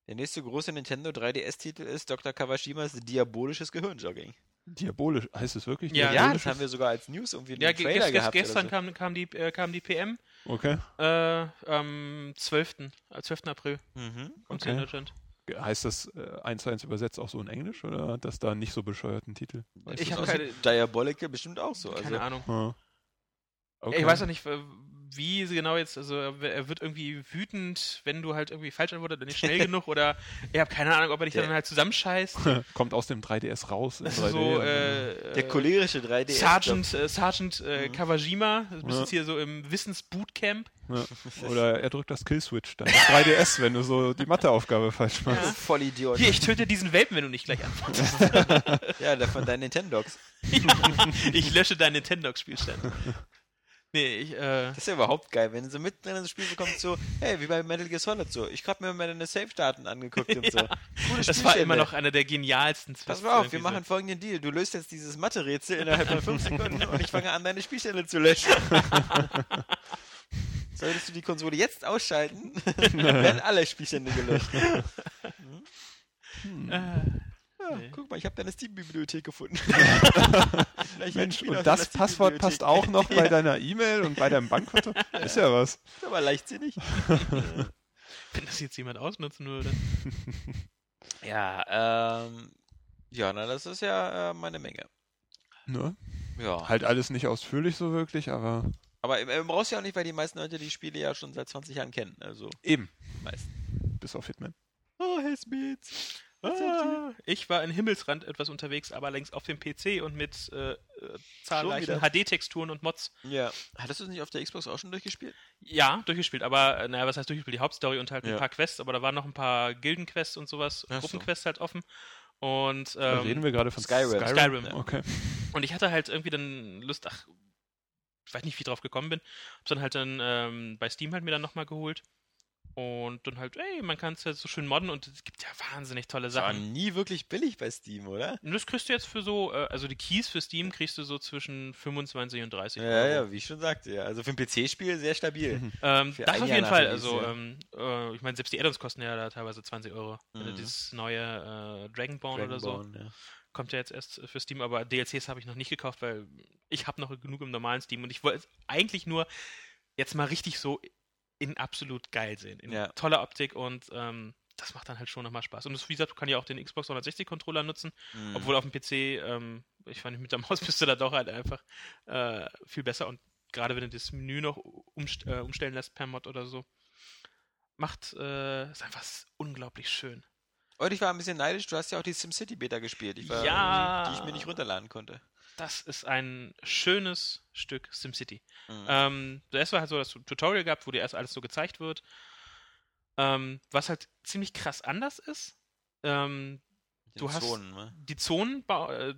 Der nächste große Nintendo 3DS-Titel ist Dr. Kawashimas Diabolisches Gehirnjogging. Diabolisch. Heißt es wirklich Ja, Ja, das haben wir sogar als News irgendwie in Ja, ge Trailer gehabt. gestern oder kam, kam, die, äh, kam die PM Okay. äh, am 12. äh, 12. April so. Mhm. Okay. in Deutschland. Heißt das äh, eins zu eins übersetzt auch so in Englisch oder hat das da nicht so bescheuerten Titel? Weißt Ich du hab das? keine- Diabolical bestimmt auch so. Keine Also, Ahnung. Ah. Okay. Ich weiß auch nicht, äh, wie sie genau jetzt, also er er wird irgendwie wütend, wenn du halt irgendwie falsch antwortet oder nicht schnell genug oder ich habe keine Ahnung, ob er dich dann halt zusammenscheißt. Kommt aus dem 3DS raus. 3D so, äh, der cholerische 3DS. Sergeant, äh, Sergeant äh. Kawajima, du bist Ja. jetzt hier so im Wissensbootcamp. ja. Oder er drückt das Killswitch dann. Das 3DS, wenn du so die Matheaufgabe falsch machst. Ja. Vollidiot. Hier, ich töte diesen Welpen, wenn du nicht gleich antwortest. Ja, der von deinen Nintendogs. ich lösche deinen Nintendo-Spielstand. Nee, ich, äh, Das ist ja überhaupt geil, wenn so mittendrin in das Spiel so kommt, so, hey, wie bei Metal Gear Solid so. Ich hab mir mal deine Save-Daten angeguckt und so. Ja. Coole das war immer noch einer der genialsten Pass mal auf, wir irgendwie so. machen folgenden Deal. Du löst jetzt dieses Mathe-Rätsel innerhalb von 5 Sekunden und ich fange an, deine Spielstände zu löschen. Solltest du die Konsole jetzt ausschalten, werden alle Spielstände gelöscht. Äh, Ja, Nee. Guck mal, ich habe deine Steam-Bibliothek gefunden. Mensch, und das Passwort passt auch noch bei deiner E-Mail und bei deinem Bankkonto? Ist ja was. Ist aber leichtsinnig. Wenn das jetzt jemand ausnutzen würde. Ja, ähm, ja, na, das ist ja äh, meine Menge. Ne? Ja. Halt alles nicht ausführlich so wirklich, aber Aber äh, brauchst du ja auch nicht, weil die meisten Leute die Spiele ja schon seit 20 Jahren kennen. Also, eben. meisten. Bis auf Hitman. Oh, Hellsbeats. Ah, ich war in Himmelsrand etwas unterwegs, aber längst auf dem PC und mit äh, äh, zahlreichen? HD-Texturen und Mods. Ja. Hattest du es nicht auf der Xbox auch schon durchgespielt? Ja, durchgespielt, aber äh, naja, was heißt durchgespielt? Die Hauptstory und halt Ja. ein paar Quests, aber da waren noch ein paar Gildenquests und sowas, Ach so. Gruppenquests halt offen. Und Da ähm, reden wir gerade von Skyrim. Skyrim. Ja. Okay. Und ich hatte halt irgendwie dann Lust, ach, ich weiß nicht, wie ich drauf gekommen bin. Hab's dann halt dann ähm, bei Steam halt mir dann nochmal geholt. Und dann halt, ey, man kann es ja so schön modden und es gibt ja wahnsinnig tolle Das war Sachen. nie wirklich billig bei Steam, oder? Und das kriegst du jetzt für so, äh, also die Keys für Steam kriegst du so zwischen 25 und 30 Ja, Euro. ja, wie ich schon sagte, ja. Also für ein PC-Spiel sehr stabil. Ähm, das auf Jahr jeden Fall. Also, ja. ähm, äh, ich meine, selbst die Addons kosten ja da teilweise 20 Euro. Mhm. dieses neue äh, Dragonborn oder so. Dragonborn, ja. Kommt ja jetzt erst für Steam, aber DLCs habe ich noch nicht gekauft, weil ich habe noch genug im normalen Steam und ich wollte es eigentlich nur jetzt mal richtig so in absolut geil sehen. In Ja. toller Optik und ähm, das macht dann halt schon nochmal Spaß. Und das, wie gesagt, kann ja auch den Xbox 360 Controller nutzen, Mhm. obwohl auf dem PC, ähm, ich fand mit der Maus bist du da doch halt einfach äh, viel besser und gerade wenn du das Menü noch umst äh, umstellen lässt per Mod oder so, macht äh, ist einfach unglaublich schön. Und ich war ein bisschen neidisch, du hast ja auch die SimCity Beta gespielt, ich war Ja. die ich mir nicht runterladen konnte. Das ist ein schönes Stück SimCity. Mhm. Ähm, zuerst war halt so das Tutorial gehabt, wo dir erst alles so gezeigt wird. Ähm, was halt ziemlich krass anders ist. Ähm, du hast- Zonen, ne? die Zonen, äh,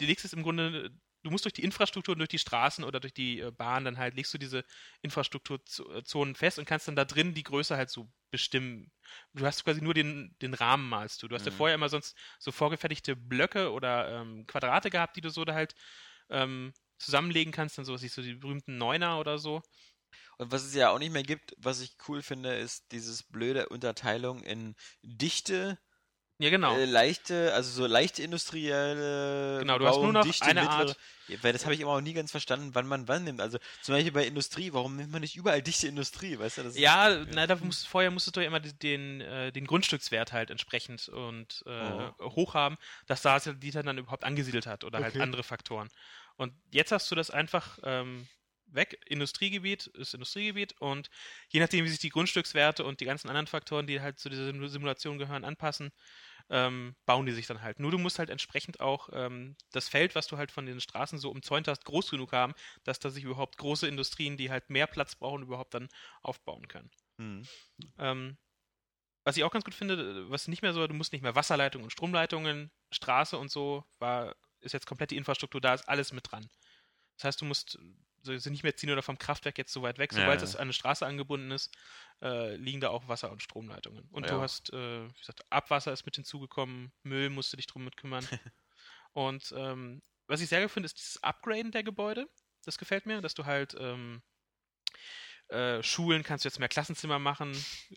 die legst es im Grunde, du musst durch die Infrastruktur, durch die Straßen oder durch die äh, Bahn, dann halt legst du diese Infrastrukturzonen fest und kannst dann da drin die Größe halt so bestimmen. Du hast quasi nur den, den Rahmen malst du. Du hast ja Mhm. vorher immer sonst so vorgefertigte Blöcke oder ähm, Quadrate gehabt, die du so da halt ähm, zusammenlegen kannst, dann sowas wie so die berühmten Neuner oder so. Und was es ja auch nicht mehr gibt, was ich cool finde, ist dieses blöde Unterteilung in dichte, Ja, genau. äh, leichte, also so leichte industrielle Genau, du hast nur noch dichte, eine mittlere- Art- Ja, weil das habe ich immer auch nie ganz verstanden, wann man wann nimmt. Also zum Beispiel bei Industrie, warum nimmt man nicht überall dichte Industrie, weißt du? Das ist- Ja, na, da musst, vorher musstest du ja immer die- den, äh, den Grundstückswert halt entsprechend und äh, Oh. hoch haben, dass da die dann überhaupt angesiedelt hat oder halt Okay. andere Faktoren. Und jetzt hast du das einfach ähm, weg. Industriegebiet ist Industriegebiet und je nachdem, wie sich die Grundstückswerte und die ganzen anderen Faktoren, die halt zu dieser Sim- Simulation gehören, anpassen, ähm, bauen die sich dann halt. Nur du musst halt entsprechend auch ähm, das Feld, was du halt von den Straßen so umzäunt hast, groß genug haben, dass da sich überhaupt große Industrien, die halt mehr Platz brauchen, überhaupt dann aufbauen können. Hm. Ähm, was ich auch ganz gut finde, was nicht mehr so, du musst nicht mehr Wasserleitungen und Stromleitungen, Straße und so, war, ist jetzt komplett die Infrastruktur, da ist alles mit dran. Das heißt, du musst so, sind nicht mehr ziehen oder vom Kraftwerk jetzt so weit weg. Ja, Sobald ja. es an eine Straße angebunden ist, äh, liegen da auch Wasser- und Stromleitungen. Und Ja. du hast, äh, wie gesagt, Abwasser ist mit hinzugekommen, Müll musst du dich drum mit kümmern. und ähm, was ich sehr gut finde, ist dieses Upgraden der Gebäude. Das gefällt mir, dass du halt ähm, äh, Schulen kannst du jetzt mehr Klassenzimmer machen,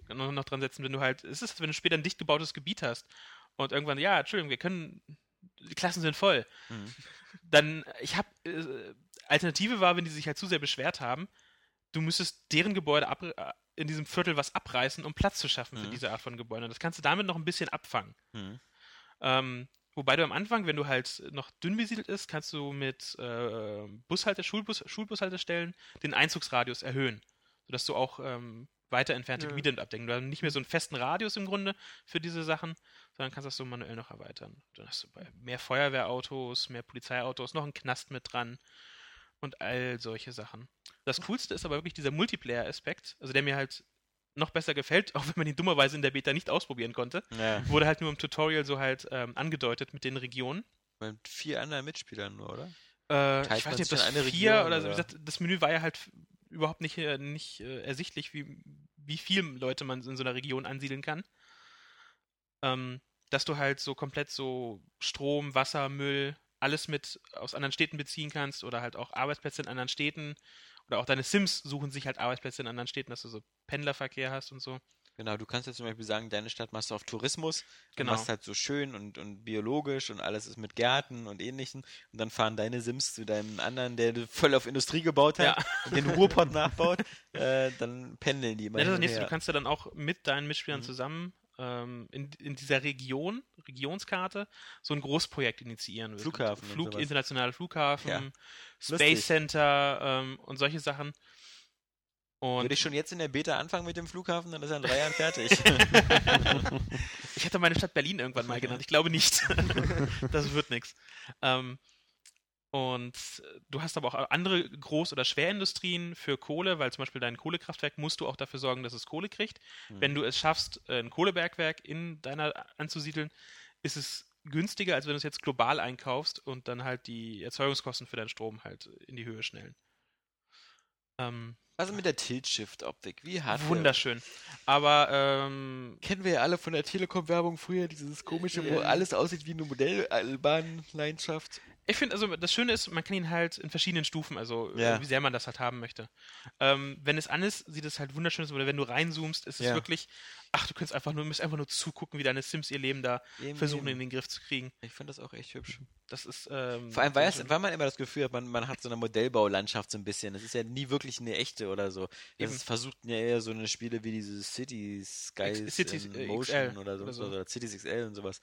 noch, noch dran setzen, wenn du halt, es ist, wenn du später ein dicht gebautes Gebiet hast und irgendwann, ja, Entschuldigung, wir können, die Klassen sind voll. Hm. Dann, ich habe, äh, Alternative war, wenn die sich halt zu sehr beschwert haben, du müsstest deren Gebäude ab, äh, in diesem Viertel was abreißen, um Platz zu schaffen für Mhm. diese Art von Gebäuden. Und das kannst du damit noch ein bisschen abfangen. Hm. Ähm, wobei du am Anfang, wenn du halt noch dünn besiedelt ist, kannst du mit äh, Bushalte, Schulbus, Schulbushaltestellen den Einzugsradius erhöhen, sodass du auch ähm, weiter entfernte Ja. Gebiete abdecken. Du hast nicht mehr so einen festen Radius im Grunde für diese Sachen, sondern kannst das so manuell noch erweitern. Dann hast du bei mehr Feuerwehrautos, mehr Polizeiautos, noch einen Knast mit dran und all solche Sachen. Das Coolste ist aber wirklich dieser Multiplayer-Aspekt, also der mir halt noch besser gefällt, auch wenn man ihn dummerweise in der Beta nicht ausprobieren konnte Ja, wurde halt nur im Tutorial so halt ähm, angedeutet mit den Regionen. mit vier anderen Mitspielern nur, oder? Äh, ich weiß nicht, ob das eine vier Region, oder, so. Wie oder? gesagt, das Menü war ja halt überhaupt nicht, äh, nicht äh, ersichtlich, wie, wie viel Leute man in so einer Region ansiedeln kann. Ähm, dass du halt so komplett so Strom, Wasser, Müll, alles mit aus anderen Städten beziehen kannst oder halt auch Arbeitsplätze in anderen Städten oder auch deine Sims suchen sich halt Arbeitsplätze in anderen Städten, dass du so Pendlerverkehr hast und so. Genau, du kannst ja zum Beispiel sagen, deine Stadt machst du auf Tourismus, Genau. machst halt so schön und, und biologisch und alles ist mit Gärten und ähnlichem und dann fahren deine Sims zu deinem anderen, der voll auf Industrie gebaut hat Ja. und den Ruhrpott nachbaut, äh, dann pendeln die immer Ja, das nächste. Du kannst ja dann auch mit deinen Mitspielern Mhm. zusammen ähm, in, in dieser Region, Regionskarte, so ein Großprojekt initiieren. Gibt Flughafen Flug, internationale Flughafen, Ja. Space Lustig. Center ähm, und solche Sachen. Und Würde ich schon jetzt in der Beta anfangen mit dem Flughafen, dann ist er in drei Jahren fertig. Ich hätte meine Stadt Berlin irgendwann mal genannt. Ich glaube nicht. das wird nichts. Ähm, und äh, du hast aber auch andere Groß- oder Schwerindustrien für Kohle, weil zum Beispiel dein Kohlekraftwerk musst du auch dafür sorgen, dass es Kohle kriegt. Hm. Wenn du es schaffst, äh, ein Kohlebergwerk in deiner anzusiedeln, ist es günstiger, als wenn du es jetzt global einkaufst und dann halt die Erzeugungskosten für deinen Strom halt in die Höhe schnellen. Ähm, Also mit der Tilt-Shift-Optik, wie hart. wunderschön. Aber ähm, Kennen wir ja alle von der Telekom-Werbung früher, dieses komische, wo Ja. alles aussieht wie eine Modellbahnlandschaft. Ich finde, also das Schöne ist, man kann ihn halt in verschiedenen Stufen, also Ja. wie sehr man das halt haben möchte. Ähm, wenn es an ist, sieht es halt wunderschön aus, oder wenn du reinzoomst, ist es Ja. wirklich, ach, du könntest einfach nur, musst einfach nur zugucken, wie deine Sims ihr Leben da Eben, versuchen eben. in den Griff zu kriegen. Ich finde das auch echt hübsch. Das ist ähm, Vor allem, weil, es, weil man immer das Gefühl hat, man, man hat so eine Modellbaulandschaft so ein bisschen. Das ist ja nie wirklich eine echte oder so. Das ist, versucht ja eher so eine Spiele wie diese Cities, Skies Cities, Motion XL oder, so, oder so. oder Cities XL und sowas.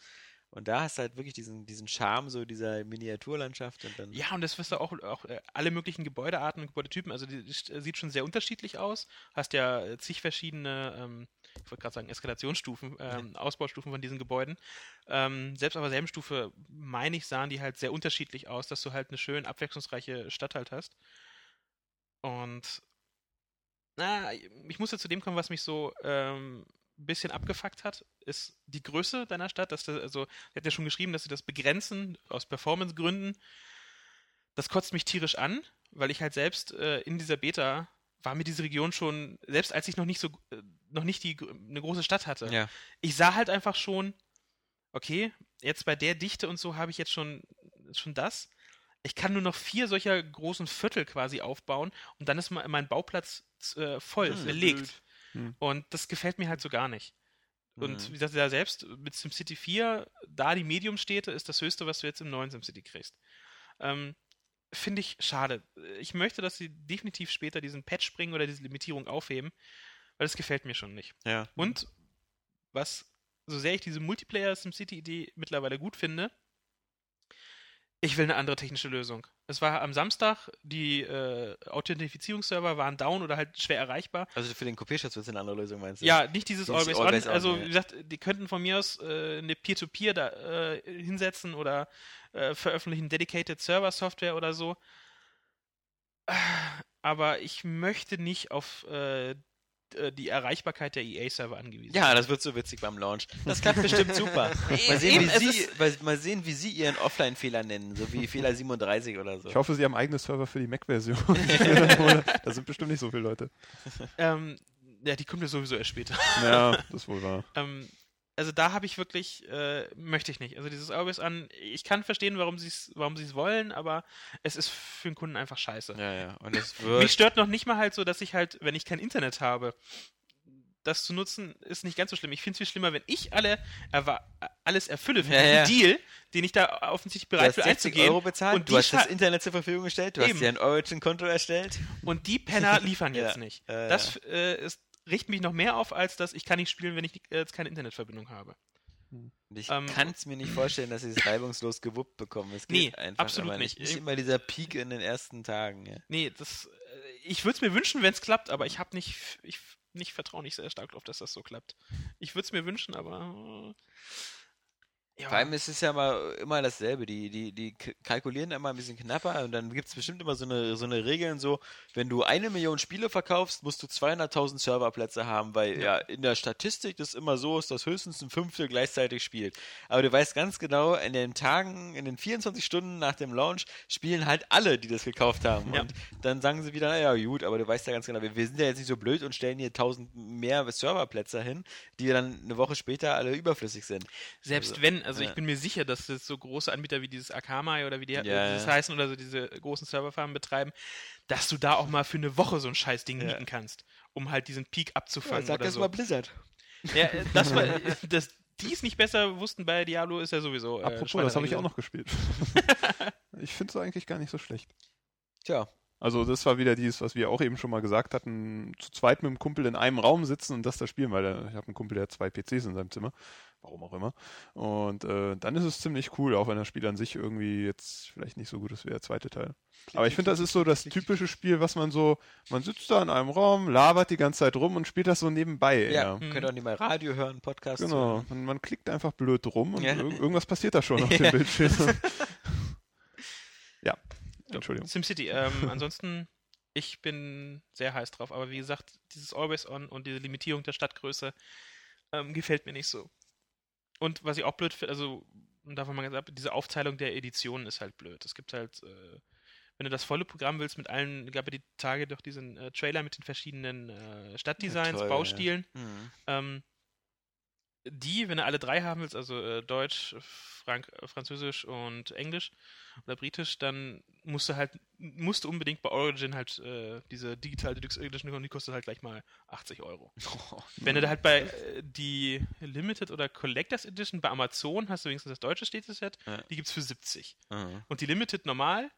Und da hast du halt wirklich diesen, diesen Charme so dieser Miniaturlandschaft und dann. Ja, und das wirst du auch, auch äh, alle möglichen Gebäudearten und Gebäudetypen, also die, die äh, sieht schon sehr unterschiedlich aus. Hast ja äh, zig verschiedene, ähm, ich wollte gerade sagen, Eskalationsstufen, ähm, Ausbaustufen von diesen Gebäuden. Ähm, selbst auf derselben Stufe, meine ich, sahen die halt sehr unterschiedlich aus, dass du halt eine schön abwechslungsreiche Stadt halt hast. Und na, ich muss ja zu dem kommen, was mich so ähm, ein bisschen abgefuckt hat, ist die Größe deiner Stadt. Dass du, also, er hat ja schon geschrieben, dass sie das begrenzen aus Performance-Gründen. Das kotzt mich tierisch an, weil ich halt selbst äh, in dieser Beta war mir diese Region schon, selbst als ich noch nicht so, äh, noch nicht die, eine große Stadt hatte, Ja. ich sah halt einfach schon, okay, jetzt bei der Dichte und so habe ich jetzt schon, schon das. Ich kann nur noch vier solcher großen Viertel quasi aufbauen und dann ist mein Bauplatz äh, voll, Hm, belegt. Hm. Und das gefällt mir halt so gar nicht. Und Mhm. wie gesagt, ja selbst mit SimCity 4, da die Medium-Städte, ist das höchste, was du jetzt im neuen SimCity kriegst. Ähm, Finde ich schade. Ich möchte, dass sie definitiv später diesen Patch bringen oder diese Limitierung aufheben, weil das gefällt mir schon nicht. ja. Und was, so sehr ich diese Multiplayer-SimCity-Idee mittlerweile gut finde, ich will eine andere technische Lösung. Es war am Samstag, die äh, Authentifizierungsserver waren down oder halt schwer erreichbar. Also für den Kopierschutz wird es eine andere Lösung, meinst du? Ja, nicht dieses Always, Always On. On, Also, wie gesagt, die könnten von mir aus äh, eine Peer-to-Peer da äh, hinsetzen oder äh, veröffentlichen Dedicated Server Software oder so. Aber ich möchte nicht auf äh, die Erreichbarkeit der EA-Server angewiesen Ja, das wird so witzig beim Launch. Das klappt bestimmt super. Mal sehen, Eben, es wie Sie, mal, sehen, wie Sie Ihren Offline-Fehler nennen, so wie Fehler 37 oder so. Ich hoffe, sie haben eigene Server für die Mac-Version. da sind bestimmt nicht so viele Leute. Ähm, ja, die kommt ja sowieso erst später. Ja, das wohl wahr. ähm, also da habe ich wirklich, äh, möchte ich nicht. Also dieses Always an, ich kann verstehen, warum sie es warum wollen, aber es ist für den Kunden einfach scheiße. Ja, ja. Und es Mich wird. stört noch nicht mal halt so, dass ich halt, wenn ich kein Internet habe, das zu nutzen, ist nicht ganz so schlimm. Ich finde es viel schlimmer, wenn ich alle alles erfülle für Ja, ja. Deal, den ich da offensichtlich bereit hast bin 60 einzugehen. Euro bezahlt, und du hast das Internet zur Verfügung gestellt, du hast Eben. dir ein Origin-Konto erstellt. Und die Penner liefern Ja, jetzt nicht. äh, das äh, ist, riecht mich noch mehr auf, als dass ich kann nicht spielen, wenn ich äh, jetzt keine Internetverbindung habe. Und ich Ähm, kann es mir nicht vorstellen, dass sie es reibungslos gewuppt bekommen. Es Nee, geht einfach absolut aber nicht. nicht. Nicht immer dieser Peak in den ersten Tagen. Ja. Nee, das, äh, ich würde es mir wünschen, wenn es klappt, aber ich habe nicht, ich nicht vertraue nicht sehr stark darauf, dass das so klappt. Ich würde es mir wünschen, aber äh, ja. Vor allem ist es ja immer, immer dasselbe. Die, die, die kalkulieren immer ein bisschen knapper und dann gibt es bestimmt immer so eine, so eine Regeln, so, wenn du eine Million Spiele verkaufst, musst du 200.000 Serverplätze haben, weil ja. in der Statistik das immer so ist, dass höchstens ein Fünftel gleichzeitig spielt. Aber du weißt ganz genau, in den Tagen, in den 24 Stunden nach dem Launch spielen halt alle, die das gekauft haben. Ja. Und dann sagen sie wieder, naja, gut, aber du weißt ja ganz genau, wir, wir sind ja jetzt nicht so blöd und stellen hier 1000 mehr Serverplätze hin, die dann eine Woche später alle überflüssig sind. Selbst Also, wenn, also ja. ich bin mir sicher, dass es so große Anbieter wie dieses Akamai oder wie die Ja, äh, das ja. heißen oder so diese großen Serverfarmen betreiben, dass du da auch mal für eine Woche so ein scheiß Ding Ja. mieten kannst, um halt diesen Peak Ja, abzufangen sag oder das so. mal Blizzard. Ja, äh, das war, äh, dass die es nicht besser wussten bei Diablo, ist ja sowieso. Äh, Apropos, das habe ich auch noch gespielt. ich finde es eigentlich gar nicht so schlecht. Tja, Also das war wieder dieses, was wir auch eben schon mal gesagt hatten, zu zweit mit dem Kumpel in einem Raum sitzen und das da spielen, weil ich habe einen Kumpel, der hat zwei PCs in seinem Zimmer, warum auch immer. Und äh, dann ist es ziemlich cool, auch wenn das Spiel an sich irgendwie jetzt vielleicht nicht so gut ist wie der zweite Teil. Aber ich finde, das ist so das typische Spiel, was man so, man sitzt da in einem Raum, labert die ganze Zeit rum und spielt das so nebenbei. ja, eher. könnt auch nicht mal Radio hören, Podcast. Genau, hören. man, man klickt einfach blöd rum und Ja. ir irgendwas passiert da schon auf Ja. dem Bildschirm. ja, Entschuldigung. SimCity. Ähm, ansonsten, ich bin sehr heiß drauf, aber wie gesagt, dieses Always On und diese Limitierung der Stadtgröße ähm, gefällt mir nicht so. Und was ich auch blöd finde, also davon mal gesagt, diese Aufteilung der Editionen ist halt blöd. Es gibt halt, äh, wenn du das volle Programm willst, mit allen, gab ja die Tage doch diesen äh, Trailer mit den verschiedenen äh, Stadtdesigns, toll, ja. Baustilen. Mhm. Ähm, die, wenn du alle drei haben willst, also äh, Deutsch, Frank äh, Französisch und Englisch oder Britisch, dann musst du halt, musst du unbedingt bei Origin halt äh, diese Digital Deluxe Edition bekommen, die kostet halt gleich mal 80 Euro. Wenn du da halt bei äh, die Limited oder Collectors Edition bei Amazon hast du wenigstens das deutsche Städteset, Ja. die gibt's für 70. Mhm. Und die Limited normal,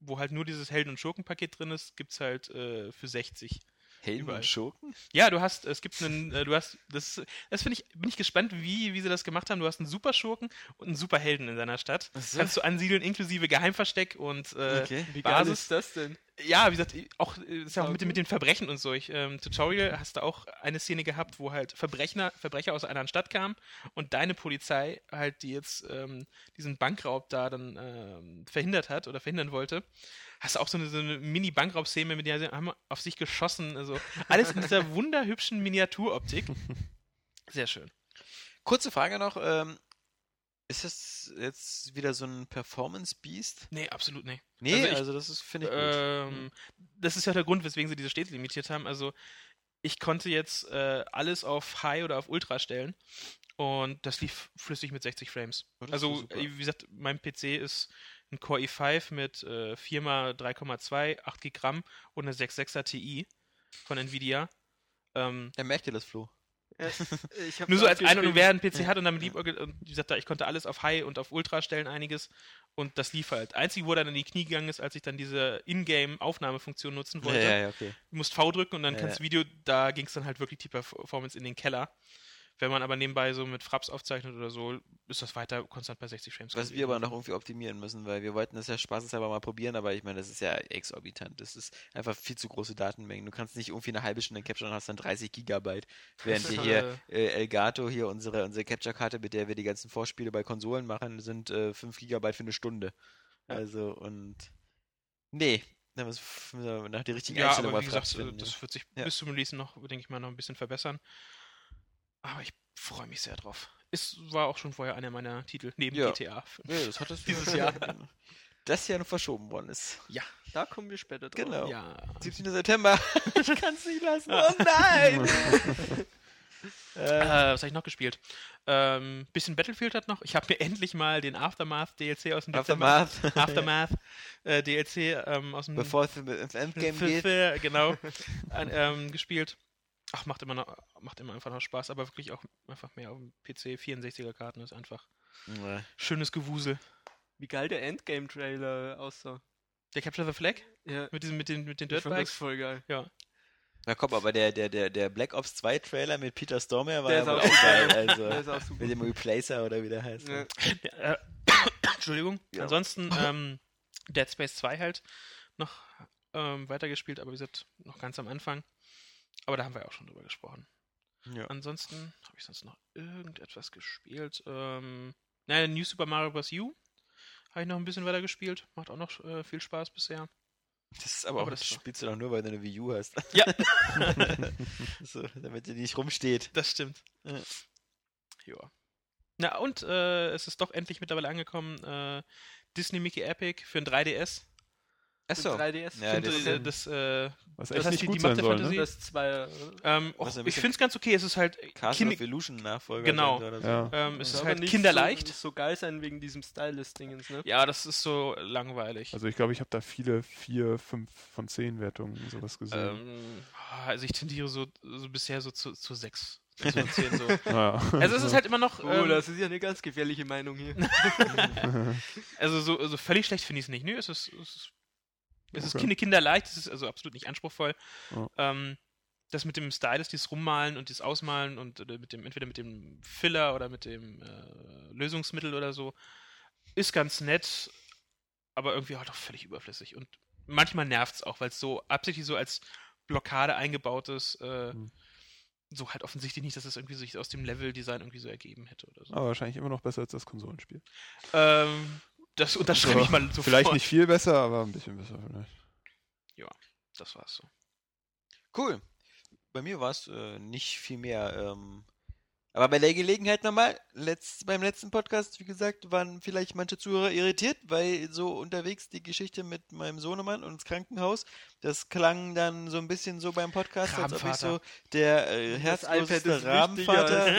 wo halt nur dieses Helden- und Schurkenpaket drin ist, gibt's halt äh, für 60. Helden Überall. und Schurken? Ja, du hast, es gibt einen, äh, du hast, das, das finde ich, bin ich gespannt, wie, wie sie das gemacht haben. Du hast einen Superschurken und einen Superhelden in deiner Stadt. So. Kannst du ansiedeln, inklusive Geheimversteck und äh, Okay. Wie geil Basis. ist das denn? ja, wie gesagt, auch, äh, ist ja auch mit, Okay. mit den Verbrechen und so. Ich, ähm, Tutorial hast du auch eine Szene gehabt, wo halt Verbrecher, Verbrecher aus einer anderen Stadt kamen und deine Polizei halt, die jetzt ähm, diesen Bankraub da dann ähm, verhindert hat oder verhindern wollte, hast du auch so eine, so eine Mini-Bankraub-Szene, mit der sie haben auf sich geschossen. Also alles in dieser wunderhübschen Miniaturoptik. Sehr schön. Kurze Frage noch, ähm, ist das jetzt wieder so ein Performance-Beast? Nee, absolut nicht. Nee, Also also, ich- das ist, finde ich gut. Ähm, das ist ja der Grund, weswegen sie diese Städte limitiert haben. Also ich konnte jetzt äh, alles auf High oder auf Ultra stellen und das lief flüssig mit 60 Frames. Oh, das also wie gesagt, mein PC ist ein Core i5 mit äh, 4x3,2, 8 GB RAM und eine 6.6er Ti von Nvidia. Ähm, Er merkt ihr das, Flo. Äh, ich hab's nur so als einer, aufgeschrieben. wer einen PC hat und damit liebäugelt, und wie gesagt, ich konnte alles auf High und auf Ultra stellen, einiges. Und das lief halt. Einzig, wo er dann in die Knie gegangen ist, als ich dann diese Ingame-Aufnahmefunktion nutzen wollte. Ja, ja, okay. Du musst V drücken und dann Ja, kannst du ja. Video, da ging es dann halt wirklich die Performance in den Keller. Wenn man aber nebenbei so mit Fraps aufzeichnet oder so, ist das weiter konstant bei 60 Frames. Was wir aber noch irgendwie optimieren müssen, weil wir wollten das ja spaßeshalber mal probieren, aber ich meine, das ist ja exorbitant. Das ist einfach viel zu große Datenmengen. Du kannst nicht irgendwie eine halbe Stunde capturen und hast dann 30 Gigabyte. Während wir hier äh, Elgato, hier unsere, unsere Capture-Karte, mit der wir die ganzen Vorspiele bei Konsolen machen, sind äh, 5 Gigabyte für eine Stunde. Ja. Also, und. Nee. Da müssen wir nach der richtigen ja, Einstellung aber wie gesagt, finden, das wird sich Ja. bis zum Release noch, denke ich mal, noch ein bisschen verbessern. Aber ich freue mich sehr drauf. Es war auch schon vorher einer meiner Titel, neben Ja. GTA. Nee, das hat das Dieses Jahr. Das Jahr noch verschoben worden ist. Da kommen wir später drauf. Genau. Ja. 17. September. ich kann es nicht lassen. Oh nein! Äh, äh, was habe ich noch gespielt? Ähm, bisschen Battlefield hat noch. Ich habe mir endlich mal den Aftermath DLC aus dem Dezember. Aftermath. Aftermath äh, DLC ähm, aus dem Bevor es ins Endgame geht. Genau an, ähm, gespielt. Ach, macht immer, noch, macht immer einfach noch Spaß, aber wirklich auch einfach mehr auf dem PC. 64er Karten ist einfach Nee. schönes Gewusel. Wie geil der Endgame-Trailer aussah. Der Capture the Flag Ja, mit, diesem, mit den, mit den Dirtbikes. voll geil. Ja. Na komm, aber der, der, der, der Black Ops 2 Trailer mit Peter Stormare war Der ja auch auch geil. Der Also, ist auch super. mit dem Replacer oder wie der heißt. Ja. Ja, äh, Entschuldigung. Ja. Ansonsten ähm, Dead Space 2 halt noch ähm, weitergespielt, aber wie gesagt, noch ganz am Anfang. Aber da haben wir ja auch schon drüber gesprochen. Ja. Ansonsten habe ich sonst noch irgendetwas gespielt. Ähm, naja, New Super Mario Bros. U habe ich noch ein bisschen weiter gespielt. Macht auch noch äh, viel Spaß bisher. Das ist aber, Aber auch, das spielst du doch nur, weil du eine Wii U hast. Ja. so, damit die nicht rumsteht. Das stimmt. Ja. Ja. Na, und äh, es ist doch endlich mittlerweile angekommen, äh, Disney Mickey Epic für ein 3DS. Achso. Mit 3DS. Ja, das- äh, das, äh, Was Das echt heißt, nicht die- gut die sein Macht der soll, Fantasie- ne? Das zwei. ähm, ich finde es ganz okay. Es ist halt Castle kind, of Illusion Nachfolger. Genau. oder so. Ja. ähm, es ist aber halt nicht kinderleicht. So, so geil sein wegen diesem Stylist-Dingens, ne? Ja, das ist so langweilig. Also ich glaube, ich habe da viele vier, fünf von zehn Wertungen und sowas gesehen. Ähm, also ich tendiere so, so bisher so zu, zu sechs, von 10 so. Ja. Also es ist halt immer noch. Oh, Ähm, das ist ja eine ganz gefährliche Meinung hier. also so also völlig schlecht finde ich es nicht. Nö, es ist, es ist, es ist Okay. Kinder, kinderleicht, es ist also absolut nicht anspruchsvoll. Ja. Ähm, das mit dem Stylus, dieses Rummalen und dieses Ausmalen und mit dem, entweder mit dem Filler oder mit dem äh, Lösungsmittel oder so, ist ganz nett, aber irgendwie halt auch völlig überflüssig. Und manchmal nervt es auch, weil es so absichtlich so als Blockade eingebaut ist. Äh, Hm. So halt offensichtlich nicht, dass es irgendwie sich aus dem Level-Design irgendwie so ergeben hätte oder so. Aber wahrscheinlich immer noch besser als das Konsolenspiel. Ähm, das unterschreibe ich mal sofort. Vielleicht nicht viel besser, aber ein bisschen besser vielleicht. Das war's so. Cool. Bei mir war es äh, nicht viel mehr. Ähm, aber bei der Gelegenheit nochmal, letzt, beim letzten Podcast, wie gesagt, waren vielleicht manche Zuhörer irritiert, weil so unterwegs die Geschichte mit meinem Sohnemann und das Krankenhaus, das klang dann so ein bisschen so beim Podcast, als ob ich so der äh, als der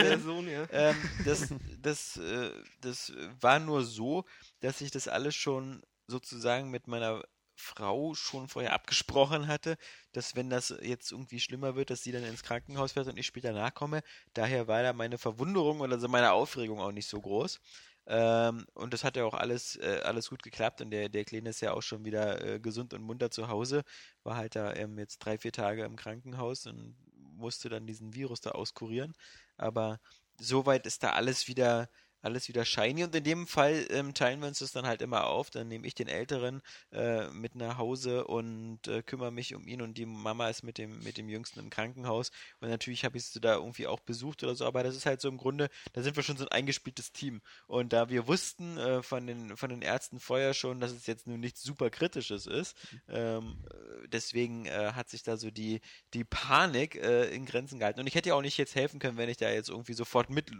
bin. Sohn, ja. ähm, das, das, äh, das war nur so, dass ich das alles schon sozusagen mit meiner Frau schon vorher abgesprochen hatte, dass wenn das jetzt irgendwie schlimmer wird, dass sie dann ins Krankenhaus fährt und ich später nachkomme. Daher war da meine Verwunderung oder so meine Aufregung auch nicht so groß. Ähm, und das hat ja auch alles, äh, alles gut geklappt und der, der Kleine ist ja auch schon wieder äh, gesund und munter zu Hause. War halt da ähm, jetzt drei, vier Tage im Krankenhaus und musste dann diesen Virus da auskurieren. Aber soweit ist da alles wieder alles wieder shiny. Und in dem Fall ähm, teilen wir uns das dann halt immer auf. Dann nehme ich den Älteren äh, mit nach Hause und äh, kümmere mich um ihn. Und die Mama ist mit dem mit dem Jüngsten im Krankenhaus. Und natürlich habe ich sie da irgendwie auch besucht oder so, aber das ist halt so im Grunde, da sind wir schon so ein eingespieltes Team. Und da wir wussten äh, von den von den Ärzten vorher schon, dass es jetzt nun nichts super kritisches ist, ähm, äh, deswegen äh, hat sich da so die die Panik äh, in Grenzen gehalten. Und ich hätte ja auch nicht jetzt helfen können, wenn ich da jetzt irgendwie sofort mit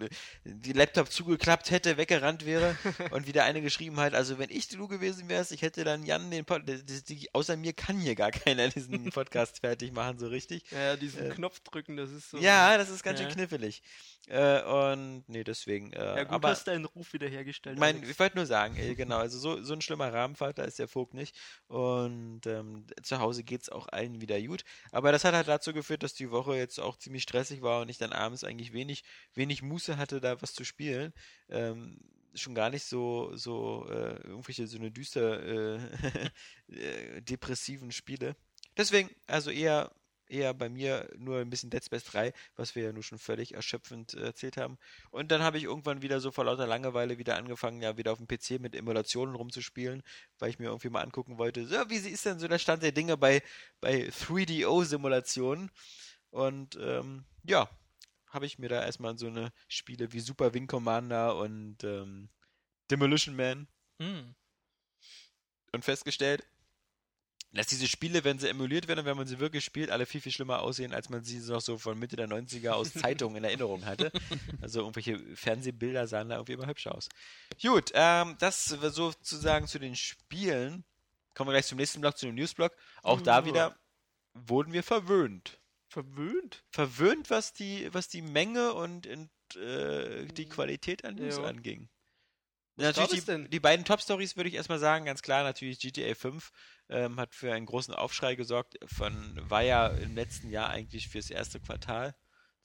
die Laptop zugeklappt hätte, weggerannt wäre und wieder eine geschrieben hat, also wenn ich du gewesen wärst, ich hätte dann Jan den Pod die, die, außer mir kann hier gar keiner diesen Podcast fertig machen so richtig. Ja, diesen Äh, Knopf drücken, das ist so. Ja, das ist ganz Ja. schön knifflig. Äh, und nee, deswegen. Äh, Ja, gut, aber hast deinen Ruf wiederhergestellt. mein, Alex. ich wollte nur sagen, äh, genau, also so, so ein schlimmer Rahmenvater ist der Vogt nicht. Und ähm, zu Hause geht's auch allen wieder gut. Aber das hat halt dazu geführt, dass die Woche jetzt auch ziemlich stressig war und ich dann abends eigentlich wenig, wenig Muße hatte, da was zu spielen. Ähm, schon gar nicht so, so äh, irgendwelche so eine düster äh, äh, depressiven Spiele. Deswegen, also eher, eher bei mir nur ein bisschen Dead Space 3, was wir ja nur schon völlig erschöpfend äh, erzählt haben. Und dann habe ich irgendwann wieder so vor lauter Langeweile wieder angefangen, ja wieder auf dem PC mit Emulationen rumzuspielen, weil ich mir irgendwie mal angucken wollte, so, wie ist denn so der Stand der Dinge bei, bei 3DO-Simulationen? Und ähm, ja, habe ich mir da erstmal so eine Spiele wie Super Wing Commander und ähm, Demolition Man Hm. und festgestellt, dass diese Spiele, wenn sie emuliert werden und wenn man sie wirklich spielt, alle viel, viel schlimmer aussehen, als man sie noch so von Mitte der 90er aus Zeitungen in Erinnerung hatte. Also irgendwelche Fernsehbilder sahen da irgendwie immer hübsch aus. Gut, ähm, das war sozusagen zu den Spielen. Kommen wir gleich zum nächsten Block, zu dem Newsblock. Auch da Ja. wieder wurden wir verwöhnt. Verwöhnt? Verwöhnt, was die, was die Menge und, und äh, die Qualität an News Ja. anging. Was Natürlich die, denn? die beiden Top-Stories würde ich erstmal sagen, ganz klar, natürlich GTA 5 ähm, hat für einen großen Aufschrei gesorgt. Von, war ja im letzten Jahr eigentlich fürs erste Quartal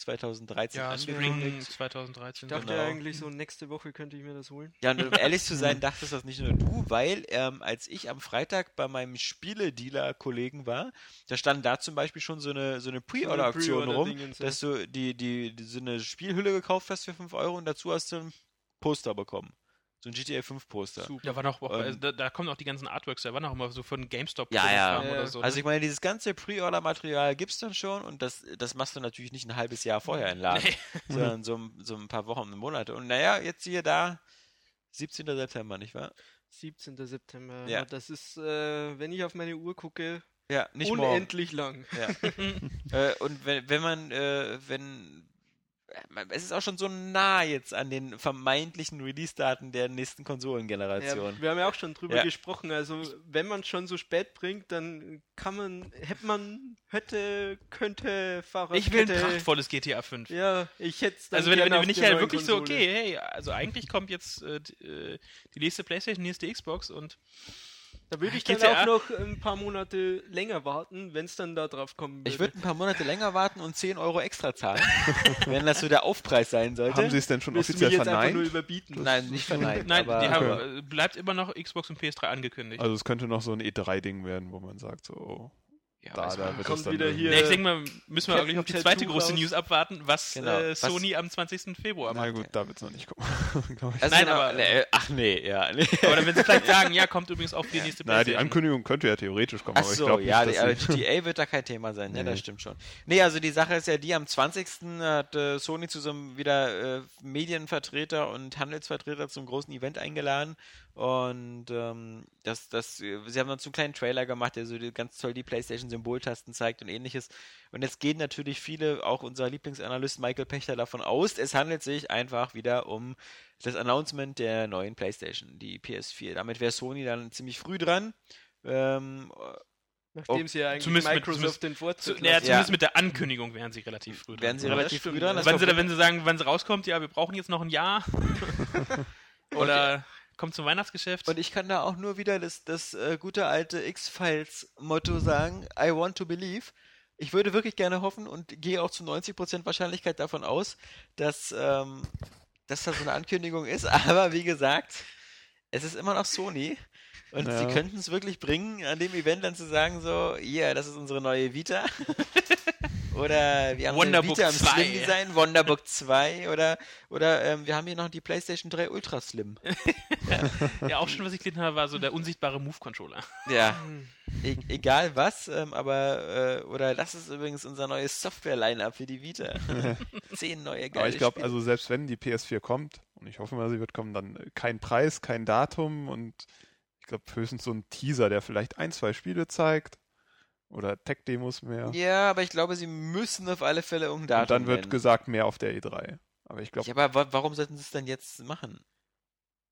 2013 Ja, angekündigt. Spring 2013. Ich dachte Genau. eigentlich so, nächste Woche könnte ich mir das holen. Ja, und um ehrlich zu sein, dachtest das nicht nur du, weil ähm, als ich am Freitag bei meinem Spieledealer-Kollegen war, da stand da zum Beispiel schon so eine, so eine Pre-Order-Aktion rum, Pre-Order-Dingens, ja. dass du die, die, die, so eine Spielhülle gekauft hast für 5 Euro und dazu hast du ein Poster bekommen. So ein GTA 5 Poster. Super. Ja, war noch, auch, Ähm, also da, da kommen auch die ganzen Artworks, da waren auch immer so von GameStop Ja, ja. Oder so. Also ne? ich meine, dieses ganze Pre-Order-Material gibt's dann schon und das, das machst du natürlich nicht ein halbes Jahr vorher in den Laden, Nee. sondern so, so ein paar Wochen, Monate. Und naja, jetzt hier da, 17. September, nicht wahr? 17. September. Ja. Das ist, äh, wenn ich auf meine Uhr gucke, Ja, nicht morgen. unendlich lang. Ja. äh, und wenn, wenn man, äh, wenn, es ist auch schon so nah jetzt an den vermeintlichen Release-Daten der nächsten Konsolengeneration. Ja, wir haben ja auch schon drüber Ja. gesprochen. Also, wenn man schon so spät bringt, dann kann man, hätte man, hätte, könnte, Fahrrad, ich will ein prachtvolles GTA 5. Ja, ich hätte es Also wenn, wenn, wenn ich halt wirklich so, okay, hey, also eigentlich kommt jetzt äh, die, äh, die nächste Playstation, die nächste Xbox und Da würde ich dann GTA? auch noch ein paar Monate länger warten, wenn es dann da drauf kommen würde. Ich würde ein paar Monate länger warten und 10 Euro extra zahlen, wenn das so der Aufpreis sein sollte. Haben sie es denn schon Willst du mich offiziell jetzt einfach nur verneint? überbieten? Nein, nicht verneint. Nein, aber, die haben, Okay. äh, bleibt immer noch Xbox und PS3 angekündigt. Also es könnte noch so ein E3-Ding werden, wo man sagt, so, oh, ja, da, da wird Kommt es dann wieder hier- Ja, ich denke mal, müssen wir eigentlich auf die Tattoo zweite große raus. News abwarten, was, Genau. äh, Was- Sony am 20. Februar Na macht. gut, da wird es noch nicht kommen. Also Nein, genau, aber- nee, ach nee, ja. Nee. Oder wenn sie vielleicht sagen, ja, kommt übrigens auch die nächste Na, die. Ankündigung könnte ja theoretisch kommen, Ach aber ich so, glaube nicht, ja, aber sie... GTA wird da kein Thema sein, ne, Nee. das stimmt schon. Nee, also die Sache ist ja die, am 20. hat äh, Sony zusammen wieder äh, Medienvertreter und Handelsvertreter zum großen Event eingeladen und ähm, das, das, sie haben dann so einen kleinen Trailer gemacht, der so ganz toll die Playstation-Symboltasten zeigt und ähnliches. Und jetzt gehen natürlich viele, auch unser Lieblingsanalyst Michael Pechter davon aus, es handelt sich einfach wieder um das Announcement der neuen Playstation, die PS4. Damit wäre Sony dann ziemlich früh dran. Ähm, Nachdem sie ja eigentlich Zumindest mit- Microsoft zumindest- den Zu, Vorzug naja, lassen. zumindest mit der Ankündigung wären sie relativ früh dran. werden sie Ja, relativ früh dran. ja. Wenn, sie, wenn sie sagen, wann sie rauskommt, ja, wir brauchen jetzt noch ein Jahr. Oder kommt zum Weihnachtsgeschäft. Und ich kann da auch nur wieder das, das äh, gute alte X-Files-Motto sagen, I want to believe. Ich würde wirklich gerne hoffen und gehe auch zu 90% Wahrscheinlichkeit davon aus, dass, ähm, dass das so eine Ankündigung ist. Aber wie gesagt, es ist immer noch Sony. Und Ja. sie könnten es wirklich bringen, an dem Event dann zu sagen, so, ja, das ist unsere neue Vita. oder wir haben Wonderbook eine Vita im 2. Slim Design, Wonderbook 2 oder, oder ähm, wir haben hier noch die PlayStation 3 Ultra Slim. ja, auch schon, was ich gelesen habe, war so der unsichtbare Move-Controller. Ja, e egal was, ähm, aber, äh, oder das ist übrigens unser neues Software-Line-Up für die Vita. Zehn neue geile Aber ich glaube, also selbst wenn die PS4 kommt, und ich hoffe mal, sie wird kommen, dann äh, kein Preis, kein Datum und ich glaube höchstens so ein Teaser, der vielleicht ein, zwei Spiele zeigt oder Tech-Demos mehr. Ja, aber ich glaube, sie müssen auf alle Fälle irgendein Datum und dann wird nennen. gesagt, mehr auf der E3. Aber ich glaube, Ja, aber wa warum sollten sie es denn jetzt machen?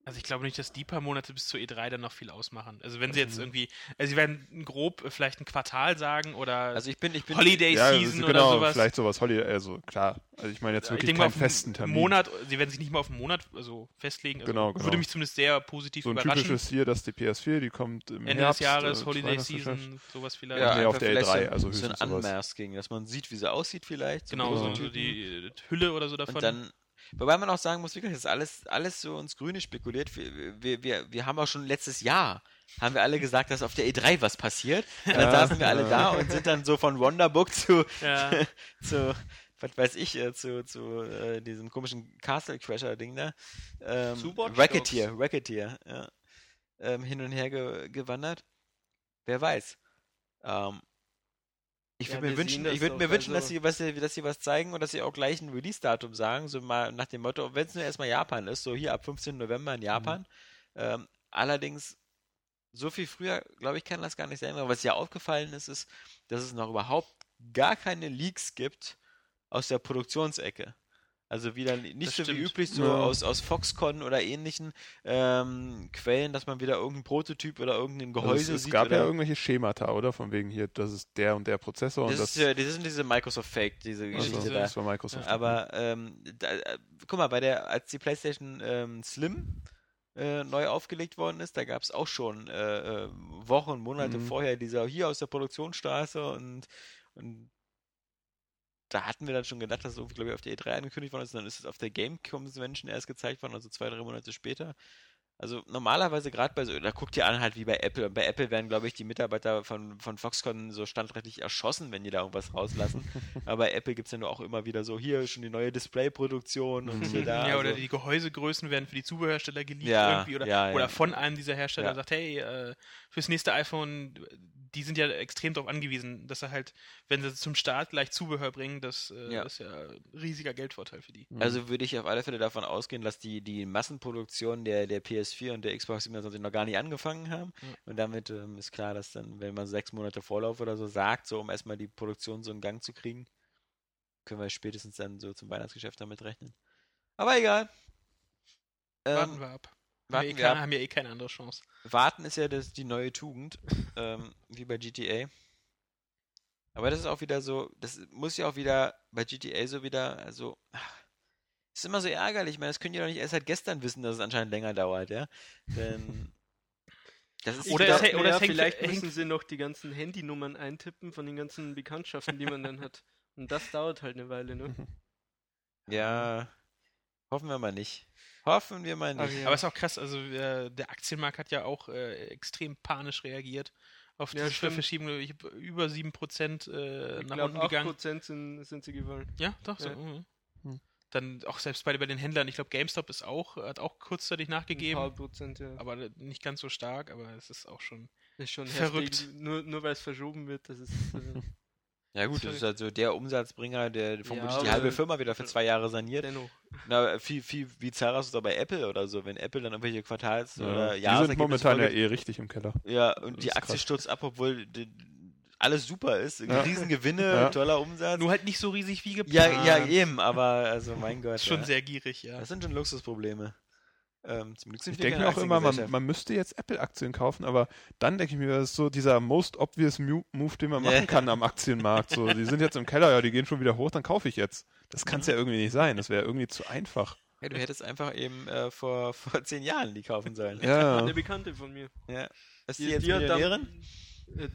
Also ich glaube nicht, dass die paar Monate bis zur E3 dann noch viel ausmachen. Also wenn sie jetzt Mhm. irgendwie, also sie werden grob äh, vielleicht ein Quartal sagen oder Also ich bin, ich bin Holiday ja, Season genau, oder sowas. vielleicht sowas Holiday, also klar. Also ich meine jetzt ich wirklich denke mal keinen festen Termin. Monat, sie werden sich nicht mal auf einen Monat also festlegen. Also Genau, genau. Würde mich zumindest sehr positiv so ein überraschen. typisches hier, dass die PS4, die kommt im Ende Herbst, des Jahres, äh, Holiday. Season, sowas vielleicht. Ja, nee, auf der vielleicht E3, so, ein- also so ein höchstens sowas. Unmasking, dass man sieht, wie sie aussieht vielleicht. so Genau, so Prototypen. die Hülle oder so davon. Und dann, wobei man auch sagen muss, wirklich, das ist alles, alles so ins Grüne spekuliert. Wir, wir, wir, wir haben auch schon letztes Jahr, haben wir alle gesagt, dass auf der E3 was passiert. Und dann Ja. saßen wir alle da und sind dann so von Wonderbook zu, ja, zu was weiß ich, äh, zu, zu äh, diesem komischen Castle Crasher Ding da. Ähm, Zu Watch Racketeer, Racketeer, ja. Ähm, hin und her ge gewandert. Wer weiß. Ähm, ich Ja, würde mir wir wünschen, ich würde mir wünschen, dass also- sie, was, dass sie was zeigen und dass sie auch gleich ein Release-Datum sagen, so mal nach dem Motto, wenn es nur erstmal Japan ist, so hier ab 15. November in Japan. Ähm, allerdings, so viel früher, glaube ich, kann das gar nicht sein. Aber was ja aufgefallen ist, ist, dass es noch überhaupt gar keine Leaks gibt aus der Produktionsecke. Also wieder nicht Das so wie stimmt. üblich, so Ja. aus, aus Foxconn oder ähnlichen ähm, Quellen, dass man wieder irgendeinen Prototyp oder irgendein Also Gehäuse es, es sieht. gab oder ja irgendwelche Schemata, oder? Von wegen hier, das ist der und der Prozessor und das, das, ist, ja- das sind diese Microsoft-Fake, diese also, Geschichte diese- da. das war Microsoft. Aber ähm, da, äh, guck mal, bei der, als die PlayStation ähm, Slim äh, neu aufgelegt worden ist, da gab es auch schon äh, äh, Wochen, Monate Mhm. vorher dieser hier aus der Produktionsstraße und, und da hatten wir dann schon gedacht, dass es irgendwie, glaube ich, auf der E3 angekündigt worden ist, und dann ist es auf der Game Convention erst gezeigt worden, also zwei, drei Monate später. Also normalerweise gerade bei so, da guckt ihr an halt wie bei Apple. Und bei Apple werden, glaube ich, die Mitarbeiter von, von Foxconn so standrechtlich erschossen, wenn die da irgendwas rauslassen. Aber bei Apple gibt es ja nur auch immer wieder so, hier schon die neue Displayproduktion und hier da. ja, oder also, die Gehäusegrößen werden für die Zubehörsteller geleakt Ja, irgendwie oder, ja, ja. oder von einem dieser Hersteller sagt, hey, äh, fürs nächste iPhone, die sind ja extrem darauf angewiesen, dass er halt, wenn sie zum Start gleich Zubehör bringen, das äh, Ja. ist ja ein riesiger Geldvorteil für die. also würde ich auf alle Fälle davon ausgehen, dass die, die Massenproduktion der, der PS4 und der Xbox 27 noch gar nicht angefangen haben. Ja. Und damit ähm, ist klar, dass dann, wenn man sechs Monate Vorlauf oder so sagt, so um erstmal die Produktion so in Gang zu kriegen, können wir spätestens dann so zum Weihnachtsgeschäft damit rechnen. Aber egal. Ähm, warten wir ab. Haben, warten eh wir keine, ab. haben ja eh keine andere Chance. Warten ist ja das, die neue Tugend, ähm, wie bei GTA. Aber das ist auch wieder so, das muss ja auch wieder bei GTA so wieder, also, ach, ist immer so ärgerlich. Ich meine, das können die doch nicht erst seit gestern wissen, dass es anscheinend länger dauert, ja. Denn Das ist Oder wieder- es oder ja, es hängt- vielleicht hängt- müssen sie noch die ganzen Handynummern eintippen von den ganzen Bekanntschaften, die man dann hat. Und das dauert halt eine Weile, ne? Ja, hoffen wir mal nicht. Hoffen wir mal nicht. ja. Aber es ist auch krass, also äh, der Aktienmarkt hat ja auch äh, extrem panisch reagiert auf Ja, diese. Verschiebung. Ich hab über 7% äh, Ich nach glaube, unten gegangen. 8% sind, sind sie gefallen. Ja, doch, so. Ja. mhm. Hm. Dann auch selbst bei, bei den Händlern, ich glaube, GameStop ist auch, hat auch kurzzeitig Ein nachgegeben, paar Prozent, ja. aber nicht ganz so stark, aber es ist auch schon. Ist schon verrückt. heftig. Nur, nur weil es verschoben wird, das ist. Äh, Ja gut, das ist halt so der Umsatzbringer, der vermutlich die aber- halbe Firma wieder für zwei Jahre saniert. dennoch. Na, viel, viel bizarrer ist es doch bei Apple oder so, wenn Apple dann irgendwelche Quartals- Ja. oder Die sind momentan ja eh richtig im Keller. Ja, Das und die ist Aktie krass. stürzt ab, obwohl die, alles super ist. Ja. Riesengewinne, Ja. toller Umsatz. Nur halt nicht so riesig wie geplant. ja, ja, eben, aber also mein Gott. Ist schon ja. sehr gierig, ja. Das sind schon Luxusprobleme. Ähm, zum Glück sind Ich wir denke mir auch immer, man, man müsste jetzt Apple-Aktien kaufen, aber dann denke ich mir, das ist so dieser most obvious Move, den man machen kann am Aktienmarkt. So, die sind jetzt im Keller, ja, die gehen schon wieder hoch, dann kaufe ich jetzt. Das kann es ja irgendwie nicht sein. Das wäre irgendwie zu einfach. Ja, du hättest einfach eben äh, vor, vor zehn Jahren die kaufen sollen. Ja, Eine Bekannte von mir. ja. Ist die, Die, jetzt die, Millionärin? dann,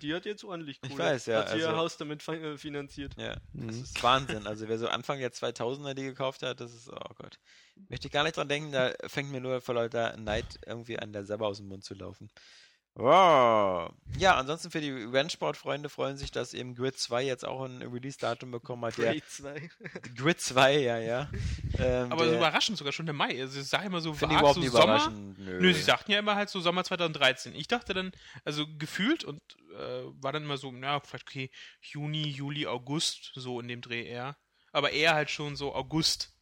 die hat jetzt ordentlich Ich Kohle. weiß, ja, Hat sie ihr also- Haus damit äh, finanziert. Ja, das Mhm. ist Wahnsinn. Also wer so Anfang der 2000er die gekauft hat, das ist, oh Gott. Möchte ich gar nicht dran denken, da fängt mir nur vor lauter Neid irgendwie an, der Sabber aus dem Mund zu laufen. Wow. Ja, ansonsten für die Rennsport-Freunde freuen sich, dass eben Grid 2 jetzt auch ein Release-Datum bekommen hat. Der Grade 2. Grid 2, ja, ja. Ähm, Aber so überraschend sogar schon der Mai. Also ich sage immer so ich überhaupt so nicht Sommer. überraschend. Nö. Nö, sie sagten ja immer halt so Sommer 2013. Ich dachte dann, also gefühlt und äh, war dann immer so, na, vielleicht okay, Juni, Juli, August, so in dem Dreh eher. Aber eher halt schon so August.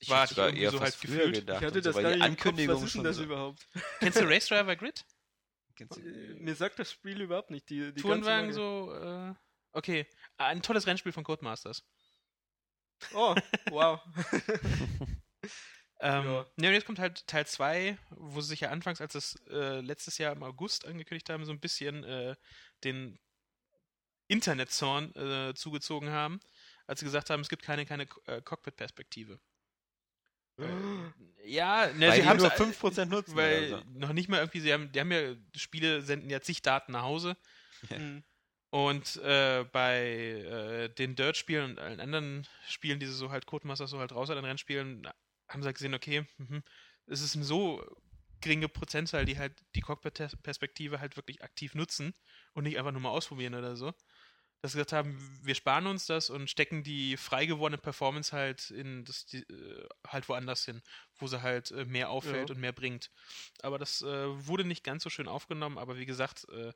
ich war ich sogar irgendwie eher so fast halt früher gefühlt. gedacht. Ich hatte so, das weil gar nicht im Kopf. Ankündigung Was ist denn das so- überhaupt? Kennst du Race Driver Grid? Kennst du- Mir sagt das Spiel überhaupt nicht. Die, die Tourenwagen ganze so, äh, okay. Ein tolles Rennspiel von Codemasters. Oh, wow. Ähm, Ja. ne, und jetzt kommt halt Teil 2, wo sie sich ja anfangs, als es äh, letztes Jahr im August angekündigt haben, so ein bisschen äh, den Internetzorn äh, zugezogen haben, als sie gesagt haben, es gibt keine, keine äh, Cockpit-Perspektive. Ja, ne, Weil sie haben nur 5% nutzen. weil oder so. noch nicht mal irgendwie, sie haben, die haben ja, Spiele senden ja zig Daten nach Hause Hm. und äh, bei äh, den Dirt-Spielen und allen anderen Spielen, die sie so halt Codemasters so halt raus an den Rennspielen, haben sie halt gesehen, okay, mhm, es ist eine so geringe Prozentzahl, die halt die Cockpit-Perspektive halt wirklich aktiv nutzen und nicht einfach nur mal ausprobieren oder so. Dass sie gesagt haben, wir sparen uns das und stecken die frei gewordene Performance halt in das, die, äh, halt woanders hin, wo sie halt äh, mehr auffällt Ja. und mehr bringt. Aber das äh, wurde nicht ganz so schön aufgenommen, aber wie gesagt, äh,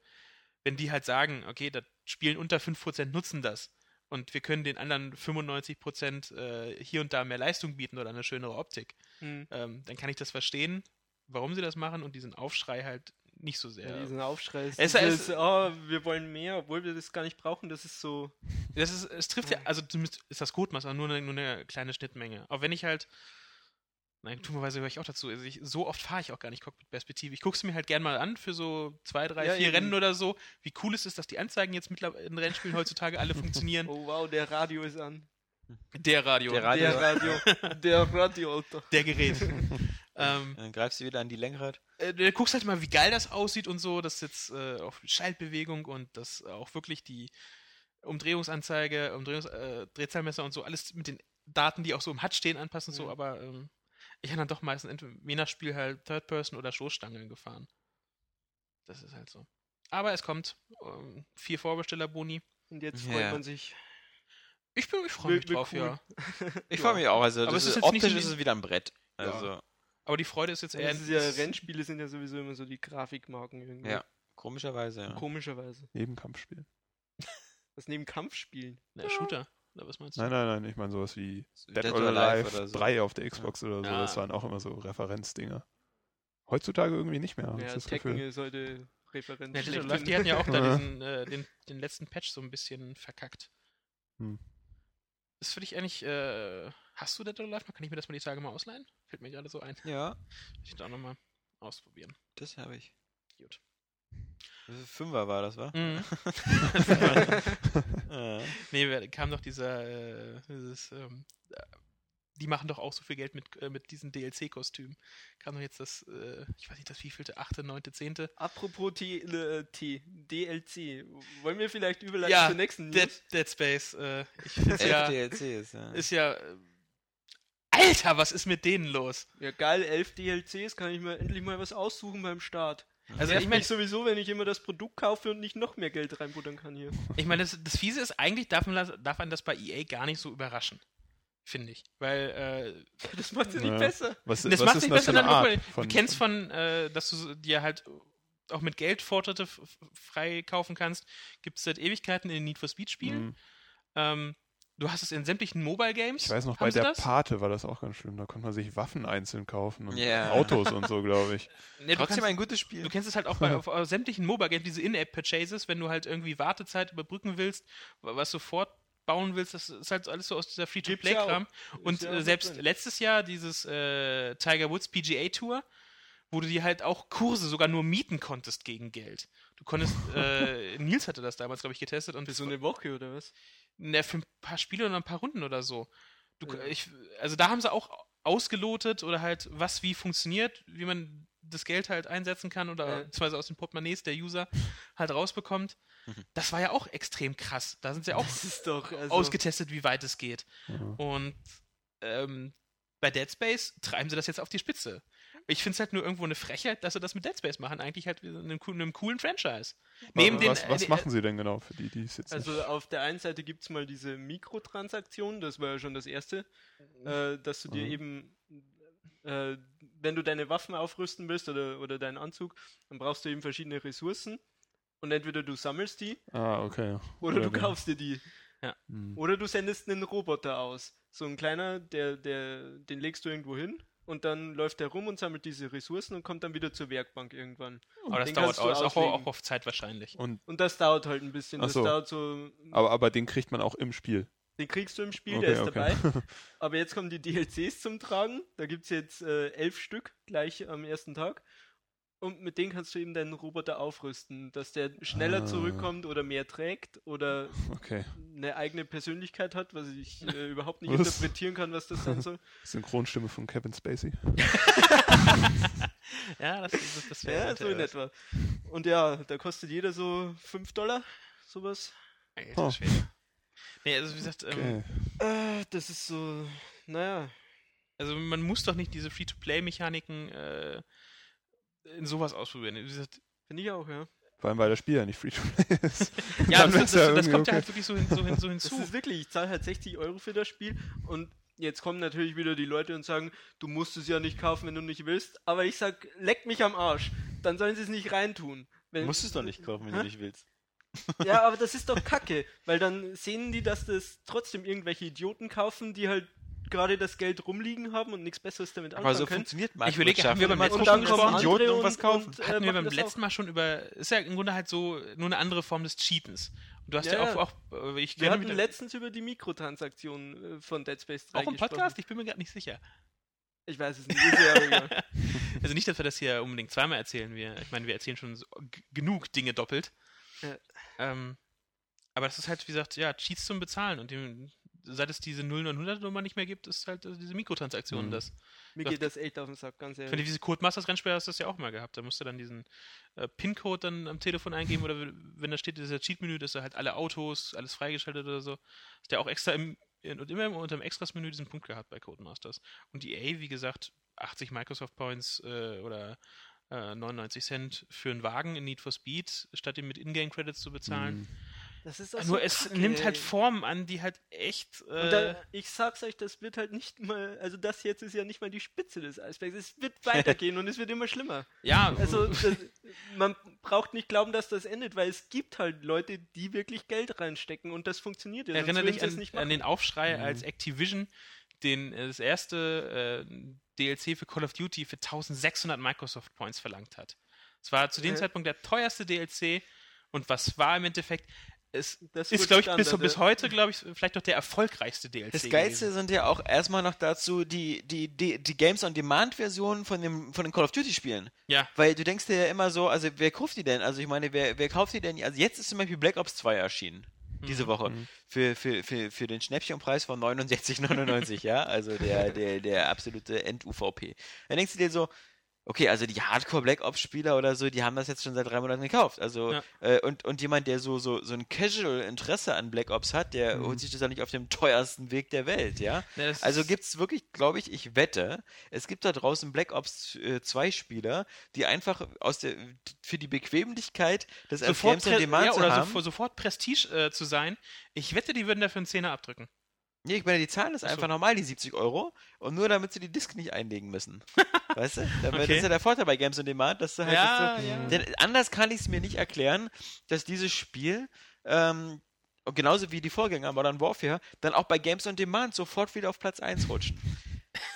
wenn die halt sagen, okay, das Spielen unter 5% nutzen das und wir können den anderen 95% äh, hier und da mehr Leistung bieten oder eine schönere Optik, Hm. ähm, dann kann ich das verstehen, warum sie das machen und diesen Aufschrei halt nicht so sehr. Ja, diesen Aufschrei. ist Es- dieses, es- oh, wir wollen mehr, obwohl wir das gar nicht brauchen. Das ist so. Das ist, es trifft ja, also ist das Codemaster nur eine, nur eine kleine Schnittmenge. Auch wenn ich halt, nein, dummerweise höre ich auch dazu, also ich, so oft fahre ich auch gar nicht Cockpit-Perspektive. Ich gucke es mir halt gern mal an für so zwei, drei, Ja, vier eben. Rennen oder so. Wie cool es ist, dass die Anzeigen jetzt mittlerweile in Rennspielen heutzutage alle funktionieren. Oh wow, der Radio ist an. Der Radio, Der Radio. Der Radio. der Radio, Alter. der Gerät. ähm, Dann greifst du wieder an die Lenkrad. äh, du guckst halt mal, wie geil das aussieht und so, dass jetzt äh, auf Schaltbewegung und das auch wirklich die Umdrehungsanzeige, Umdrehungs äh, Drehzahlmesser und so, alles mit den Daten, die auch so im HUD stehen, anpassen, so, Mhm. aber ähm, ich habe dann doch meistens entweder je nach Spiel halt Third Person oder Stoßstangen gefahren. Das ist halt so. Aber es kommt ähm, vier Vorbesteller-Boni. Und jetzt Ja. freut man sich. Ich, bin- ich freue mich drauf, cool. ja. Ich Ja. freue mich auch. Also, Aber ist nicht optisch so ist es wieder ein Brett. Also, Aber die Freude ist jetzt eher. Das ist ja, Rennspiele sind ja sowieso immer so die Grafikmarken irgendwie. Ja. komischerweise, ja. Komischerweise. Nebenkampfspiel. Was neben Kampfspielen. Na, Shooter. Oder was meinst du? Nein, nein, nein, ich meine sowas wie Dead, Dead or Alive, Alive oder so. 3 auf der Xbox oder so. Ja. Das waren auch immer so Referenzdinger. Heutzutage irgendwie nicht mehr, Ja, das Tekken Gefühl. ist heute Referenz. Ja, Dead or schlechthin. Alive, die hatten ja auch da Ja. diesen, äh, den, den letzten Patch so ein bisschen verkackt. Hm. Ist für dich eigentlich, äh, hast du Dead or Alive? Kann ich mir das mal die Tage mal ausleihen? Fällt mir gerade so ein. Ja, Will ich da auch nochmal ausprobieren. das habe ich. Gut. Ist Fünfer war das, wa? Mhm. Ja. nee, kam doch dieser, äh, dieses, ähm, äh, die machen doch auch so viel Geld mit, äh, mit diesen DLC-Kostümen. Kam doch jetzt das, äh, ich weiß nicht, das wievielte, achte, neunte, zehnte. Apropos T, äh, T, DLC, wollen wir vielleicht überleiten Ja, zur nächsten Dead, News? Dead Space, äh, ich finde Elf ja, DLCs, ja. ist ja, äh, Alter, was ist mit denen los? Ja, geil, elf DLCs, kann ich mir endlich mal was aussuchen beim Start. Also Nervt ich meine, sowieso, wenn ich immer das Produkt kaufe und nicht noch mehr Geld reinbuttern kann hier. ich meine, das, das Fiese ist, eigentlich darf man, das, darf man das bei EA gar nicht so überraschen. Finde ich. Weil, äh, Das macht es nicht Ja. besser. Was, das was macht ist nicht besser, dann Art? du kennst von, äh, dass du so- dir halt auch mit Geld Fortschritte f- f- frei kaufen kannst, gibt es seit Ewigkeiten in den Need for Speed Spielen. Mhm. Ähm, du hast es in sämtlichen Mobile Games. Ich weiß noch, Haben bei der das? Pate war das auch ganz schlimm. Da konnte man sich Waffen einzeln kaufen und Ja. Autos und so, glaube ich. Nee, du, Trotzdem kannst, ein gutes Spiel. du kennst es halt auch bei auf, auf sämtlichen Mobile Games, diese In-App-Purchases, wenn du halt irgendwie Wartezeit überbrücken willst, wa- was sofort bauen willst, das ist halt alles so aus dieser Free-to-Play-Kram. Und ja äh, selbst drin. letztes Jahr dieses äh, Tiger Woods PGA Tour, wo du dir halt auch Kurse sogar nur mieten konntest gegen Geld. Du konntest, äh, Nils hatte das damals, glaube ich, getestet und Für so eine Woche oder was? na, für ein paar Spiele oder ein paar Runden oder so. Du, Ja. ich, also da haben sie auch ausgelotet oder halt, was wie funktioniert, wie man das Geld halt einsetzen kann oder Ja. beziehungsweise aus den Portemonnaies der User halt rausbekommt. Mhm. Das war ja auch extrem krass. Da sind sie auch Das ist doch. Also, ausgetestet, wie weit es geht. Ja. Und ähm, bei Dead Space treiben sie das jetzt auf die Spitze. Ich finde es halt nur irgendwo eine Frechheit, dass sie das mit Dead Space machen. Eigentlich halt in einem, coolen- einem coolen Franchise. Neben den, was was äh, machen sie denn genau für die, die es jetzt Also nicht... auf der einen Seite gibt es mal diese Mikrotransaktion, das war ja schon das erste, äh, dass du dir Mhm. eben, äh, wenn du deine Waffen aufrüsten willst oder, oder deinen Anzug, dann brauchst du eben verschiedene Ressourcen. Und entweder du sammelst die Ah, okay. oder, Oder du kaufst dir die. Hm. Oder du sendest einen Roboter aus. So ein kleiner, der, der, den legst du irgendwo hin und dann läuft der rum und sammelt diese Ressourcen und kommt dann wieder zur Werkbank irgendwann. aber das den dauert auch, ist auch, auf Zeit wahrscheinlich. Und, Und das dauert halt ein bisschen. So. dauert so. aber, aber den kriegt man auch im Spiel. Den kriegst du im Spiel, Okay, der ist okay. dabei. Aber jetzt kommen die DLCs zum Tragen. Da gibt es jetzt äh, elf Stück gleich am ersten Tag. Und mit denen kannst du eben deinen Roboter aufrüsten, dass der schneller Ah. zurückkommt oder mehr trägt oder Okay. eine eigene Persönlichkeit hat, was ich äh, überhaupt nicht Was? interpretieren kann, was das sein soll. Synchronstimme von Kevin Spacey. Ja, das, das, das wäre Ja, so in etwa. Und ja, da kostet jeder so 5 Dollar, sowas. Alter Oh. Schwede. Nee, also wie gesagt, ähm, Okay. Äh, das ist so, naja. also man muss doch nicht diese Free-to-Play-Mechaniken äh, in sowas ausprobieren. Wie gesagt, Finde ich auch, ja. Vor allem, weil das Spiel ja nicht Free-to-Play ist. ja, das, das, das, irgendwie kommt ja okay. halt wirklich so, hin, so, hin, so Das hinzu. ist wirklich, ich zahle halt 60 Euro für das Spiel und jetzt kommen natürlich wieder die Leute und sagen, du musst es ja nicht kaufen, wenn du nicht willst. Aber ich sag, leck mich am Arsch. Dann sollen sie es nicht reintun. Du Wenn, musst es doch nicht kaufen, wenn Hä? du nicht willst. Ja, aber das ist doch kacke, weil dann sehen die, dass das trotzdem irgendwelche Idioten kaufen, die halt gerade das Geld rumliegen haben und nichts Besseres damit Aber anfangen so können. funktioniert Ich überlege, haben wir beim letzten Mal schon gesprochen? Idioten und, kaufen. und, äh, Hatten wir beim letzten auch. Mal schon über, ist ja im Grunde halt so nur eine andere Form des Cheatens. Und du hast ja, Ja, auch, auch äh, ich Wir hatten letztens über die Mikrotransaktionen äh, von Dead Space 3 auch im gesprochen. Podcast, ich bin mir gerade nicht sicher. Ich weiß es nicht. Ist ja aber egal. Also nicht, dass wir das hier unbedingt zweimal erzählen. Wir, ich meine, wir erzählen schon so genug Dinge doppelt. Ja. Ähm, aber das ist halt, wie gesagt, ja, Cheats zum Bezahlen. Und dem, seit es diese 0-900-Nummer nicht mehr gibt, ist halt äh, diese Mikrotransaktion Mhm. das. Mir geht das echt auf den Sack, ganz Ich finde, ehrlich. diese Codemasters-Rennspiele hast du das ja auch mal gehabt. Da musst du dann diesen äh, PIN-Code dann am Telefon eingeben oder wenn da steht, dieser Cheat-Menü, dass du halt alle Autos, alles freigeschaltet oder so. Hast du ja auch extra im, in, und immer unter dem Extras-Menü diesen Punkt gehabt bei Codemasters. Und EA, wie gesagt, 80 Microsoft Points äh, oder äh, 99 Cent für einen Wagen in Need for Speed, statt ihn mit Ingame-Credits zu bezahlen. Hm. Das ist auch Nur so es kacke, nimmt halt. Formen an, die halt echt. Äh, Und da, ich sag's euch, das wird halt nicht mal, also das jetzt ist ja nicht mal die Spitze des Eisbergs. Es wird weitergehen und es wird immer schlimmer. ja, Also das, man braucht nicht glauben, dass das endet, weil es gibt halt Leute, die wirklich Geld reinstecken und das funktioniert ja. Erinnere dich an, an den Aufschrei, Mhm. als Activision den, äh, das erste äh, DLC für Call of Duty für 1600 Microsoft Points verlangt hat. Es war zu dem Äh. Zeitpunkt der teuerste DLC und was war im Endeffekt, es Das ist, glaube ich, bis, bis heute, glaube ich, vielleicht noch der erfolgreichste DLC. Das Geilste gewesen. sind ja auch erstmal noch dazu die, die, die, die Games-on-Demand-Versionen von, dem, von den Call of Duty-Spielen. Ja, Weil du denkst dir ja immer so, also wer kauft die denn? Also ich meine, wer, wer kauft die denn? Also jetzt ist zum Beispiel Black Ops 2 erschienen. diese Mhm. Woche Mhm. für, für, für, für den Schnäppchenpreis von 69,99, ja, also der, der, der absolute End-UVP. Dann denkst du dir so, okay, also die Hardcore Black Ops Spieler oder so, die haben das jetzt schon seit drei Monaten gekauft. Also, Ja. äh, und, und jemand, der so, so, so ein Casual Interesse an Black Ops hat, der Mhm. holt sich das ja nicht auf dem teuersten Weg der Welt, ja. Ja, Also ist- gibt es wirklich, glaube ich, ich wette, es gibt da draußen Black Ops äh, 2 Spieler, die einfach aus der, für die Bequemlichkeit des sofort, Games on Demand ja, zu oder haben. sofort, sofort Prestige äh, zu sein. Ich wette, die würden dafür einen Zehner abdrücken. Nee, ich meine, die zahlen das Ach so. einfach normal, die 70 Euro, und nur damit sie die Disk nicht einlegen müssen. weißt du? Okay. Das ist ja der Vorteil bei Games on Demand, dass du halt Ja, so, ja. Denn anders kann ich es mir nicht erklären, dass dieses Spiel, ähm, genauso wie die Vorgänger Modern Warfare, dann auch bei Games on Demand sofort wieder auf Platz 1 rutschen.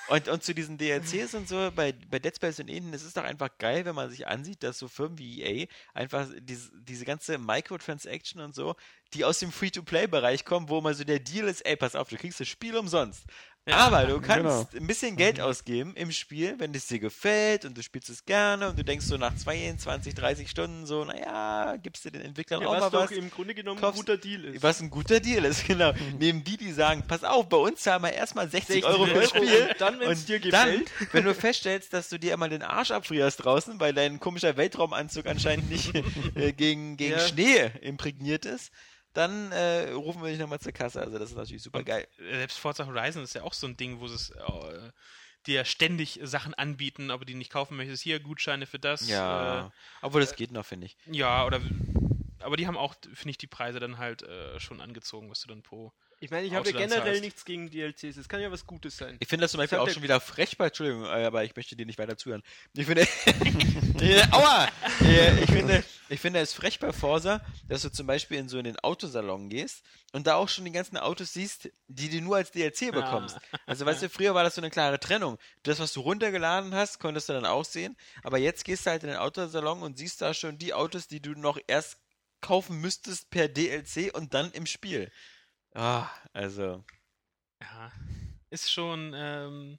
Und, und zu diesen DLCs und so, bei, bei Dead Space und ähnlichen, es ist doch einfach geil, wenn man sich ansieht, dass so Firmen wie EA einfach diese, diese ganze Microtransaction und so, die aus dem Free-to-Play-Bereich kommen, wo mal so der Deal ist, ey, pass auf, du kriegst das Spiel umsonst. Aber du kannst ein bisschen Geld ausgeben im Spiel, wenn es dir gefällt und du spielst es gerne und du denkst so nach 22, 30 Stunden so, naja, gibst du den Entwicklern Ja, auch was mal doch was. im Grunde genommen kaufst- ein guter Deal ist. Was ein guter Deal ist, genau. Neben die, die sagen, pass auf, bei uns zahlen wir erstmal 60 Euro für das Spiel. und dann, wenn's und dir dann, gefällt. wenn du feststellst, dass du dir immer den Arsch abfrierst draußen, weil dein komischer Weltraumanzug anscheinend nicht äh, gegen, gegen Ja. Schnee imprägniert ist, dann äh, rufen wir dich nochmal zur Kasse. Also das ist natürlich super geil. Selbst Forza Horizon ist ja auch so ein Ding, wo sie es äh, dir ständig Sachen anbieten, aber die nicht kaufen möchtest. Hier Gutscheine für das. Ja, obwohl das geht noch, finde ich. Äh, ja, oder. Aber die haben auch, finde ich, die Preise dann halt äh, schon angezogen, was du dann pro. Ich meine, ich habe ja generell zahlst. nichts gegen DLCs. Es kann ja was Gutes sein. Ich finde das zum Beispiel auch schon wieder frech bei, Entschuldigung, äh, aber ich möchte dir nicht weiter zuhören. Ich finde, Äh, aua! Äh, ich finde, ich finde es frech bei Forsa, dass du zum Beispiel in so einen Autosalon gehst und da auch schon die ganzen Autos siehst, die du nur als DLC bekommst. Also weißt du, früher war das so eine klare Trennung. Das, was du runtergeladen hast, konntest du dann auch sehen, aber jetzt gehst du halt in den Autosalon und siehst da schon die Autos, die du noch erst kaufen müsstest per DLC und dann im Spiel. Ah, also. Ja, ist schon. Ähm,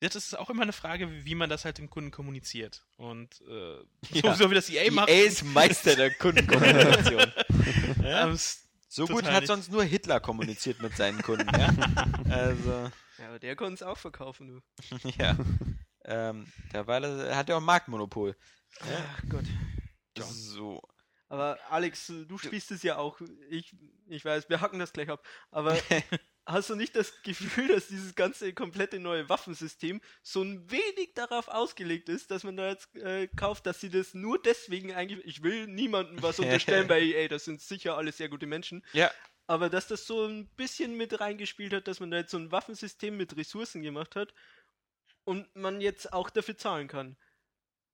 ja, das ist auch immer eine Frage, wie man das halt dem Kunden kommuniziert. Und äh, Ja. so, wie das EA macht. EA ist Meister der Kundenkommunikation. ja? So gut hat nicht. sonst nur Hitler kommuniziert mit seinen Kunden. Ja? Also, Ja, aber der konnte es auch verkaufen, du. ja. Ähm, das, hat er auch ein Marktmonopol. Ach Gott. So. Aber Alex, du spielst es ja auch. Ich, ich weiß, wir hacken das gleich ab. Aber hast du nicht das Gefühl, dass dieses ganze komplette neue Waffensystem so ein wenig darauf ausgelegt ist, dass man da jetzt äh, kauft, dass sie das nur deswegen eigentlich. Ich will niemandem was unterstellen bei EA, das sind sicher alle sehr gute Menschen. Ja. Aber dass das so ein bisschen mit reingespielt hat, dass man da jetzt so ein Waffensystem mit Ressourcen gemacht hat und man jetzt auch dafür zahlen kann.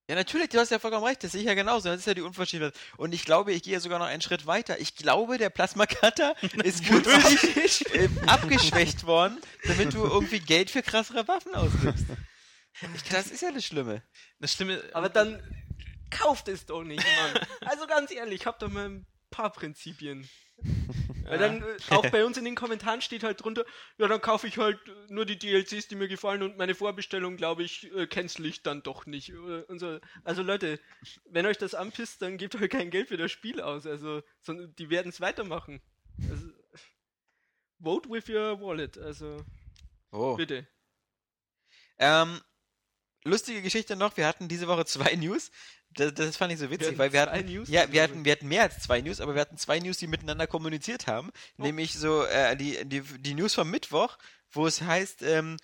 Ja, natürlich, du hast ja vollkommen recht, das sehe ich ja genauso. Das ist ja die Unverschämtheit. Und ich glaube, ich gehe ja sogar noch einen Schritt weiter. Ich glaube, der Plasma-Cutter ist künstlich äh, abgeschwächt worden, damit du irgendwie Geld für krassere Waffen ausgibst. Das ist ja das Schlimme. das Schlimme. Aber dann kauft es doch nicht, Mann. Also ganz ehrlich, habt doch mal ein paar Prinzipien. Weil dann äh, auch bei uns in den Kommentaren steht halt drunter, ja, dann kaufe ich halt nur die DLCs, die mir gefallen und meine Vorbestellung, glaube ich, äh, cancel ich dann doch nicht. Äh, und so. Also Leute, wenn euch das anpisst, dann gebt euch kein Geld für das Spiel aus. Also, sondern die werden es weitermachen. Also, vote with your wallet. Also, Oh. bitte. Ähm, lustige Geschichte noch, wir hatten diese Woche zwei News. Das, das fand ich so witzig, hatten weil wir hatten, News ja, wir Woche. hatten, wir hatten mehr als zwei News, aber wir hatten zwei News, die miteinander kommuniziert haben. Nämlich so äh, die, die, die News vom Mittwoch, wo es heißt, ähm,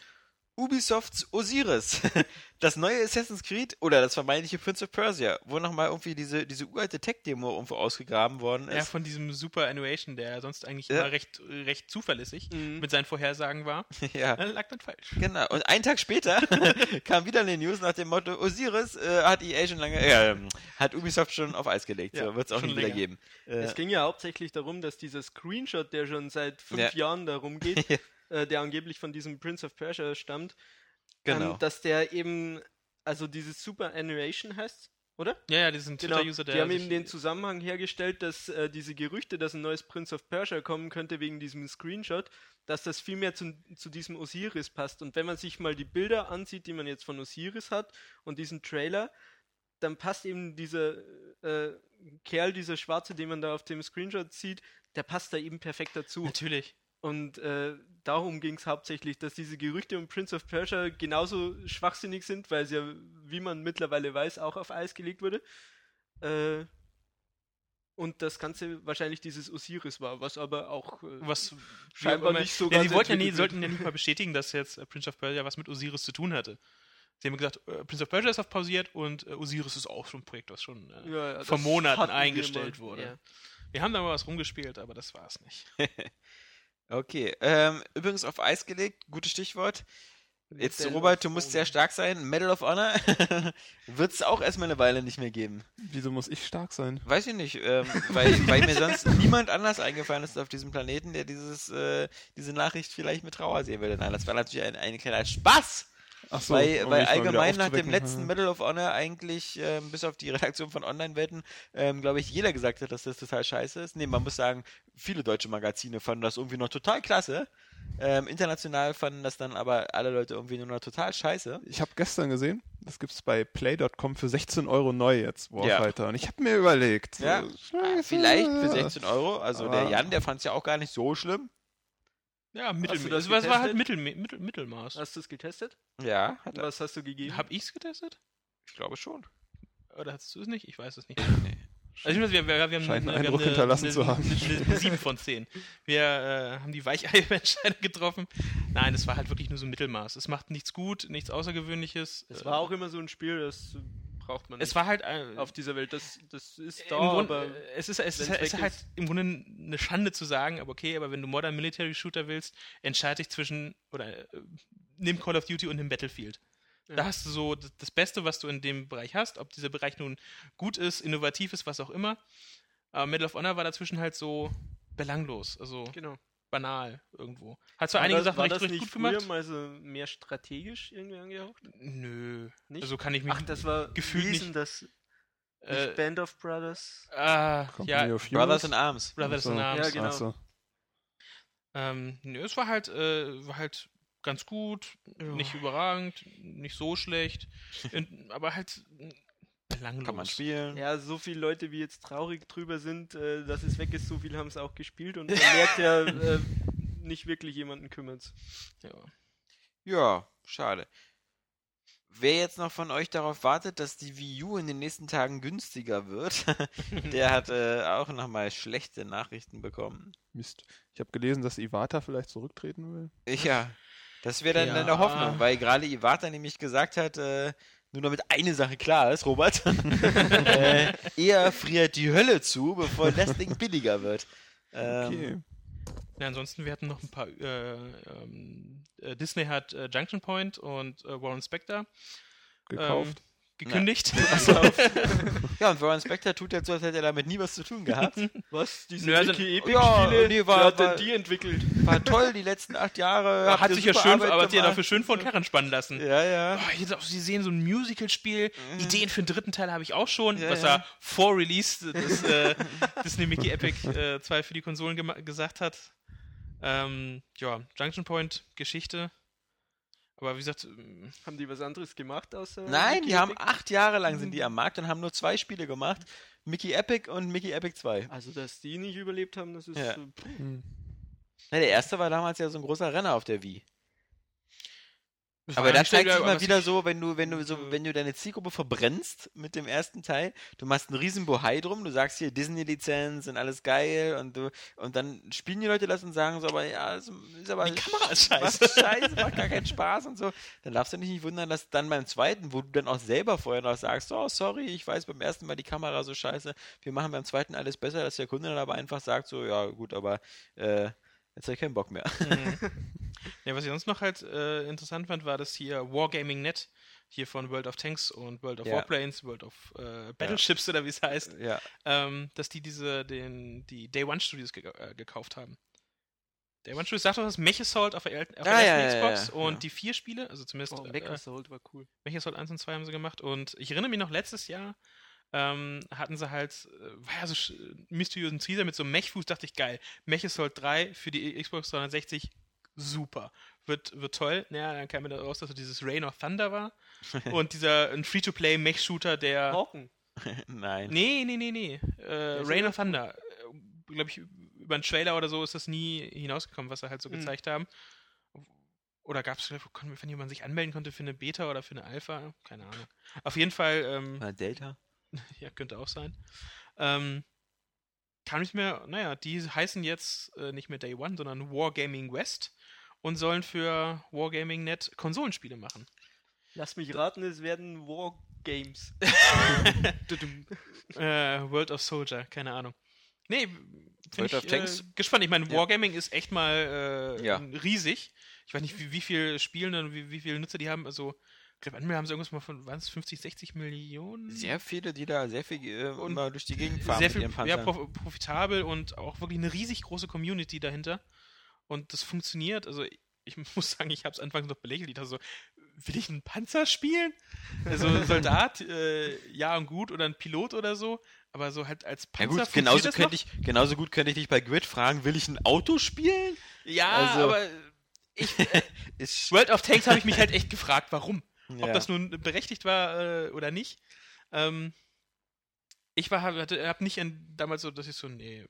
Ubisofts Osiris, das neue Assassin's Creed oder das vermeintliche Prince of Persia, wo nochmal irgendwie diese, diese uralte Tech-Demo irgendwo ausgegraben worden ist. Ja, von diesem Super Annuation, der sonst eigentlich Ja. immer recht, recht zuverlässig Mhm. mit seinen Vorhersagen war. ja. Dann lag man falsch. Genau. Und einen Tag später kam wieder eine News nach dem Motto, Osiris äh, hat EA schon lange, äh, hat Ubisoft schon auf Eis gelegt. Ja, so wird es auch schon nicht wieder geben. Äh, Es ging ja hauptsächlich darum, dass dieser Screenshot, der schon seit fünf Ja. Jahren da rumgeht, äh, der angeblich von diesem Prince of Persia stammt, genau. ähm, dass der eben, also dieses Super Annuation heißt, oder? Ja, ja, diesen Genau, Twitter-User, der. die haben eben den Zusammenhang hergestellt, dass äh, diese Gerüchte, dass ein neues Prince of Persia kommen könnte wegen diesem Screenshot, dass das viel mehr zu, zu diesem Osiris passt. Und wenn man sich mal die Bilder ansieht, die man jetzt von Osiris hat und diesen Trailer, dann passt eben dieser äh, Kerl, dieser Schwarze, den man da auf dem Screenshot sieht, der passt da eben perfekt dazu. Natürlich. Und äh, darum ging es hauptsächlich, dass diese Gerüchte um Prince of Persia genauso schwachsinnig sind, weil es ja, wie man mittlerweile weiß, auch auf Eis gelegt wurde. Äh, und das Ganze wahrscheinlich dieses Osiris war, was aber auch äh, Was scheinbar nicht so ja, ganz die wollten ja nie, sollten ja nicht mal bestätigen, dass jetzt äh, Prince of Persia was mit Osiris zu tun hatte. Sie haben gesagt, äh, Prince of Persia ist auf pausiert und äh, Osiris ist auch schon ein Projekt, was schon äh, Ja, ja, vor Monaten eingestellt wurde. Wir haben da mal was rumgespielt, aber das war es nicht. Okay, ähm, übrigens auf Eis gelegt, gutes Stichwort. Jetzt, Medal Robert, du musst sehr stark sein. Medal of Honor wird es auch erstmal eine Weile nicht mehr geben. Wieso muss ich stark sein? Weiß ich nicht, ähm, weil, weil mir sonst niemand anders eingefallen ist auf diesem Planeten, der dieses, äh, diese Nachricht vielleicht mit Trauer sehen würde. Nein, das war natürlich ein, ein kleiner Spaß. Ach weil um weil mal wieder allgemein nach dem letzten Medal of Honor eigentlich, ähm, bis auf die Redaktion von Online-Wetten, ähm, glaube ich, jeder gesagt hat, dass das total scheiße ist. Nee, man muss sagen, viele deutsche Magazine fanden das irgendwie noch total klasse. Ähm, international fanden das dann aber alle Leute irgendwie nur noch total scheiße. Ich habe gestern gesehen, das gibt's bei play.com für 16 Euro neu jetzt, Ja. Warfighter. Und ich habe mir überlegt, so, Ja, scheiße. Vielleicht für 16 Euro. Also der Aber- Jan, der fand es ja auch gar nicht so schlimm. Ja, Mittelmaß. das Es war, es halt? Mittel, Mittel, Mittelmaß. Hast du es getestet? Ja, hat er. Was hast du gegeben? Hab ich's getestet? Ich glaube schon. Oder hast du es nicht? Ich weiß es nicht. Nee. Also ich weiß, wir, wir, wir haben Scheint eine, einen Eindruck eine, hinterlassen eine, zu haben. Eine, eine 7 von 10. Wir äh, haben die Weichei-Entscheidung getroffen. Nein, es war halt wirklich nur so ein Mittelmaß. Es macht nichts gut, nichts Außergewöhnliches. Es Äh, war auch immer so ein Spiel, das braucht man nicht Es war halt äh, auf dieser Welt. Das, das ist da, Grund, aber es ist, es ist, es ist halt ist- im Grunde eine Schande zu sagen, aber okay, aber wenn du Modern Military Shooter willst, entscheide dich zwischen oder äh, nimm Call of Duty und nimm Battlefield. Da Ja. hast du so das Beste, was du in dem Bereich hast, ob dieser Bereich nun gut ist, innovativ ist, was auch immer. Aber Medal of Honor war dazwischen halt so belanglos, also genau. Banal irgendwo. Hat zwar War einige das, Sachen war recht, das recht nicht gut früher gemacht. mal so mehr strategisch irgendwie angehaucht? Nö. Nicht? Also kann ich mich Ach, das war gefühlt nicht- das äh, Band of Brothers. ah, Company ja, of Brothers in Arms. Brothers so. in Arms. Ja, genau. So. Ähm, nö, es war halt, äh, war halt ganz gut, nicht überragend, nicht so schlecht, in, aber halt belanglos. Kann man spielen. Ja, so viele Leute, wie jetzt traurig drüber sind, äh, dass es weg ist, so viel haben es auch gespielt und man merkt ja, äh, nicht wirklich jemanden kümmert's. Ja. Ja, schade. Wer jetzt noch von euch darauf wartet, dass die Wii U in den nächsten Tagen günstiger wird, der hat äh, auch nochmal schlechte Nachrichten bekommen. Mist. Ich habe gelesen, dass Iwata vielleicht zurücktreten will. Ja, das wäre dann Ja. eine Hoffnung, weil gerade Iwata nämlich gesagt hat, äh, nur damit eine Sache klar ist, Robert, äh, er friert die Hölle zu, bevor das Ding billiger wird. Ähm, Okay. Ja, ansonsten, wir hatten noch ein paar. Äh, ähm, äh, Disney hat äh, Junction Point und äh, Warren Spector Gekauft. ähm, gekündigt. Ja, und Warren Spector tut jetzt so, als hätte er damit nie was zu tun gehabt. Was? Diese Nö, also- Epic Ja, Spiele? nee, war- hat denn die entwickelt? War toll, die letzten acht Jahre. habt hat sich ja schön, Arbeit aber hat gemacht. dafür schön von Karren spannen lassen. Ja, ja. Oh, jetzt auch, Sie sehen so ein Musical-Spiel. Ideen für den dritten Teil habe ich auch schon, Ja, was ja. er vor Release des äh, Disney Mickey Epic äh, 2 für die Konsolen gesagt hat. Ähm, ja, Junction Point, Geschichte. Aber wie gesagt, ähm, Haben die was anderes gemacht außer Nein, Wiki die haben Epic? acht Jahre lang sind die am Markt und haben nur zwei Spiele gemacht. Mickey Epic und Mickey Epic 2. Also, dass die nicht überlebt haben, das ist. Ja. äh. Hm. Na, der erste war damals ja so ein großer Renner auf der Wii. Es Aber da zeigt sich mal was wieder so, wenn du, wenn du so, Mhm. wenn du deine Zielgruppe verbrennst mit dem ersten Teil, du machst einen riesen Bohai drum, du sagst hier Disney-Lizenz und alles geil und du, und dann spielen die Leute das und sagen so, aber ja, ist aber Die Kamera ist scheiße. scheiße, macht gar keinen Spaß und so. Dann darfst du dich nicht wundern, dass dann beim zweiten, wo du dann auch selber vorher noch sagst, oh, sorry, ich weiß beim ersten Mal die Kamera so scheiße, wir machen beim zweiten alles besser, dass der Kunde dann aber einfach sagt so, ja gut, aber äh, jetzt habe ich keinen Bock mehr. Mhm. Ja, was ich sonst noch halt äh, interessant fand, war das hier Wargaming Net, hier von World of Tanks und World of Ja. Warplanes, World of äh, Battleships oder wie es heißt, ja. ähm, dass die diese, den, die Day One Studios ge äh, gekauft haben. Day One Studios sagt doch das Mech Assault auf der, auf der Ah, ersten ja, ja, Xbox ja, und ja. die vier Spiele, also zumindest Oh, äh, Mech Assault war cool. Mech Assault 1 und 2 haben sie gemacht und ich erinnere mich noch, letztes Jahr ähm, hatten sie halt, äh, war ja so sch- mysteriösen Teaser mit so einem Mech-Fuß, dachte ich, geil. Mech Assault 3 für die Xbox 360, super. Wird, wird toll. Naja, dann kam mir da raus, dass es dieses Rain of Thunder war und dieser ein Free-to-Play-Mech-Shooter, der... Hawken. Nein. Nee, nee, nee, nee. Äh, Rain of Thunder. Glaube ich, über einen Trailer oder so ist das nie hinausgekommen, was sie halt so Mhm. gezeigt haben. Oder gab es, wenn jemand sich anmelden konnte für eine Beta oder für eine Alpha? Keine Ahnung. Auf jeden Fall, ähm, Mal Delta. ja, könnte auch sein. Ähm, kann ich mir, naja, die heißen jetzt äh, nicht mehr Day One, sondern Wargaming West und sollen für Wargaming.net Konsolenspiele machen. Lass mich raten, es werden Wargames. Äh, World of Soldier, keine Ahnung. Nee, World finde of ich äh, Tanks? gespannt. Ich meine, Ja. Wargaming ist echt mal äh, Ja. riesig. Ich weiß nicht, wie, wie viel Spielende und wie, wie viele Nutzer die haben. Also, ich glaube, haben sie irgendwas mal von, waren es 50, 60 Millionen? Sehr viele, die da sehr viel äh, Und durch die Gegend fahren sehr mit viel ihren ja, profitabel und auch wirklich eine riesig große Community dahinter. Und das funktioniert. Also ich muss sagen, ich habe es anfangs noch belächelt. Ich dachte so, will ich einen Panzer spielen? Also ein Soldat, äh, ja und gut, oder ein Pilot oder so. Aber so halt als ja Panzer gut, funktioniert genauso das könnte noch? ich, genauso gut könnte ich dich bei Grid fragen, will ich ein Auto spielen? Ja, also- aber ich, Ist, World of Tanks habe ich mich halt echt gefragt, warum. Ob ja. das nun berechtigt war äh, oder nicht. Ähm, ich war, hatte, hab nicht an, damals so, dass ich so, nee,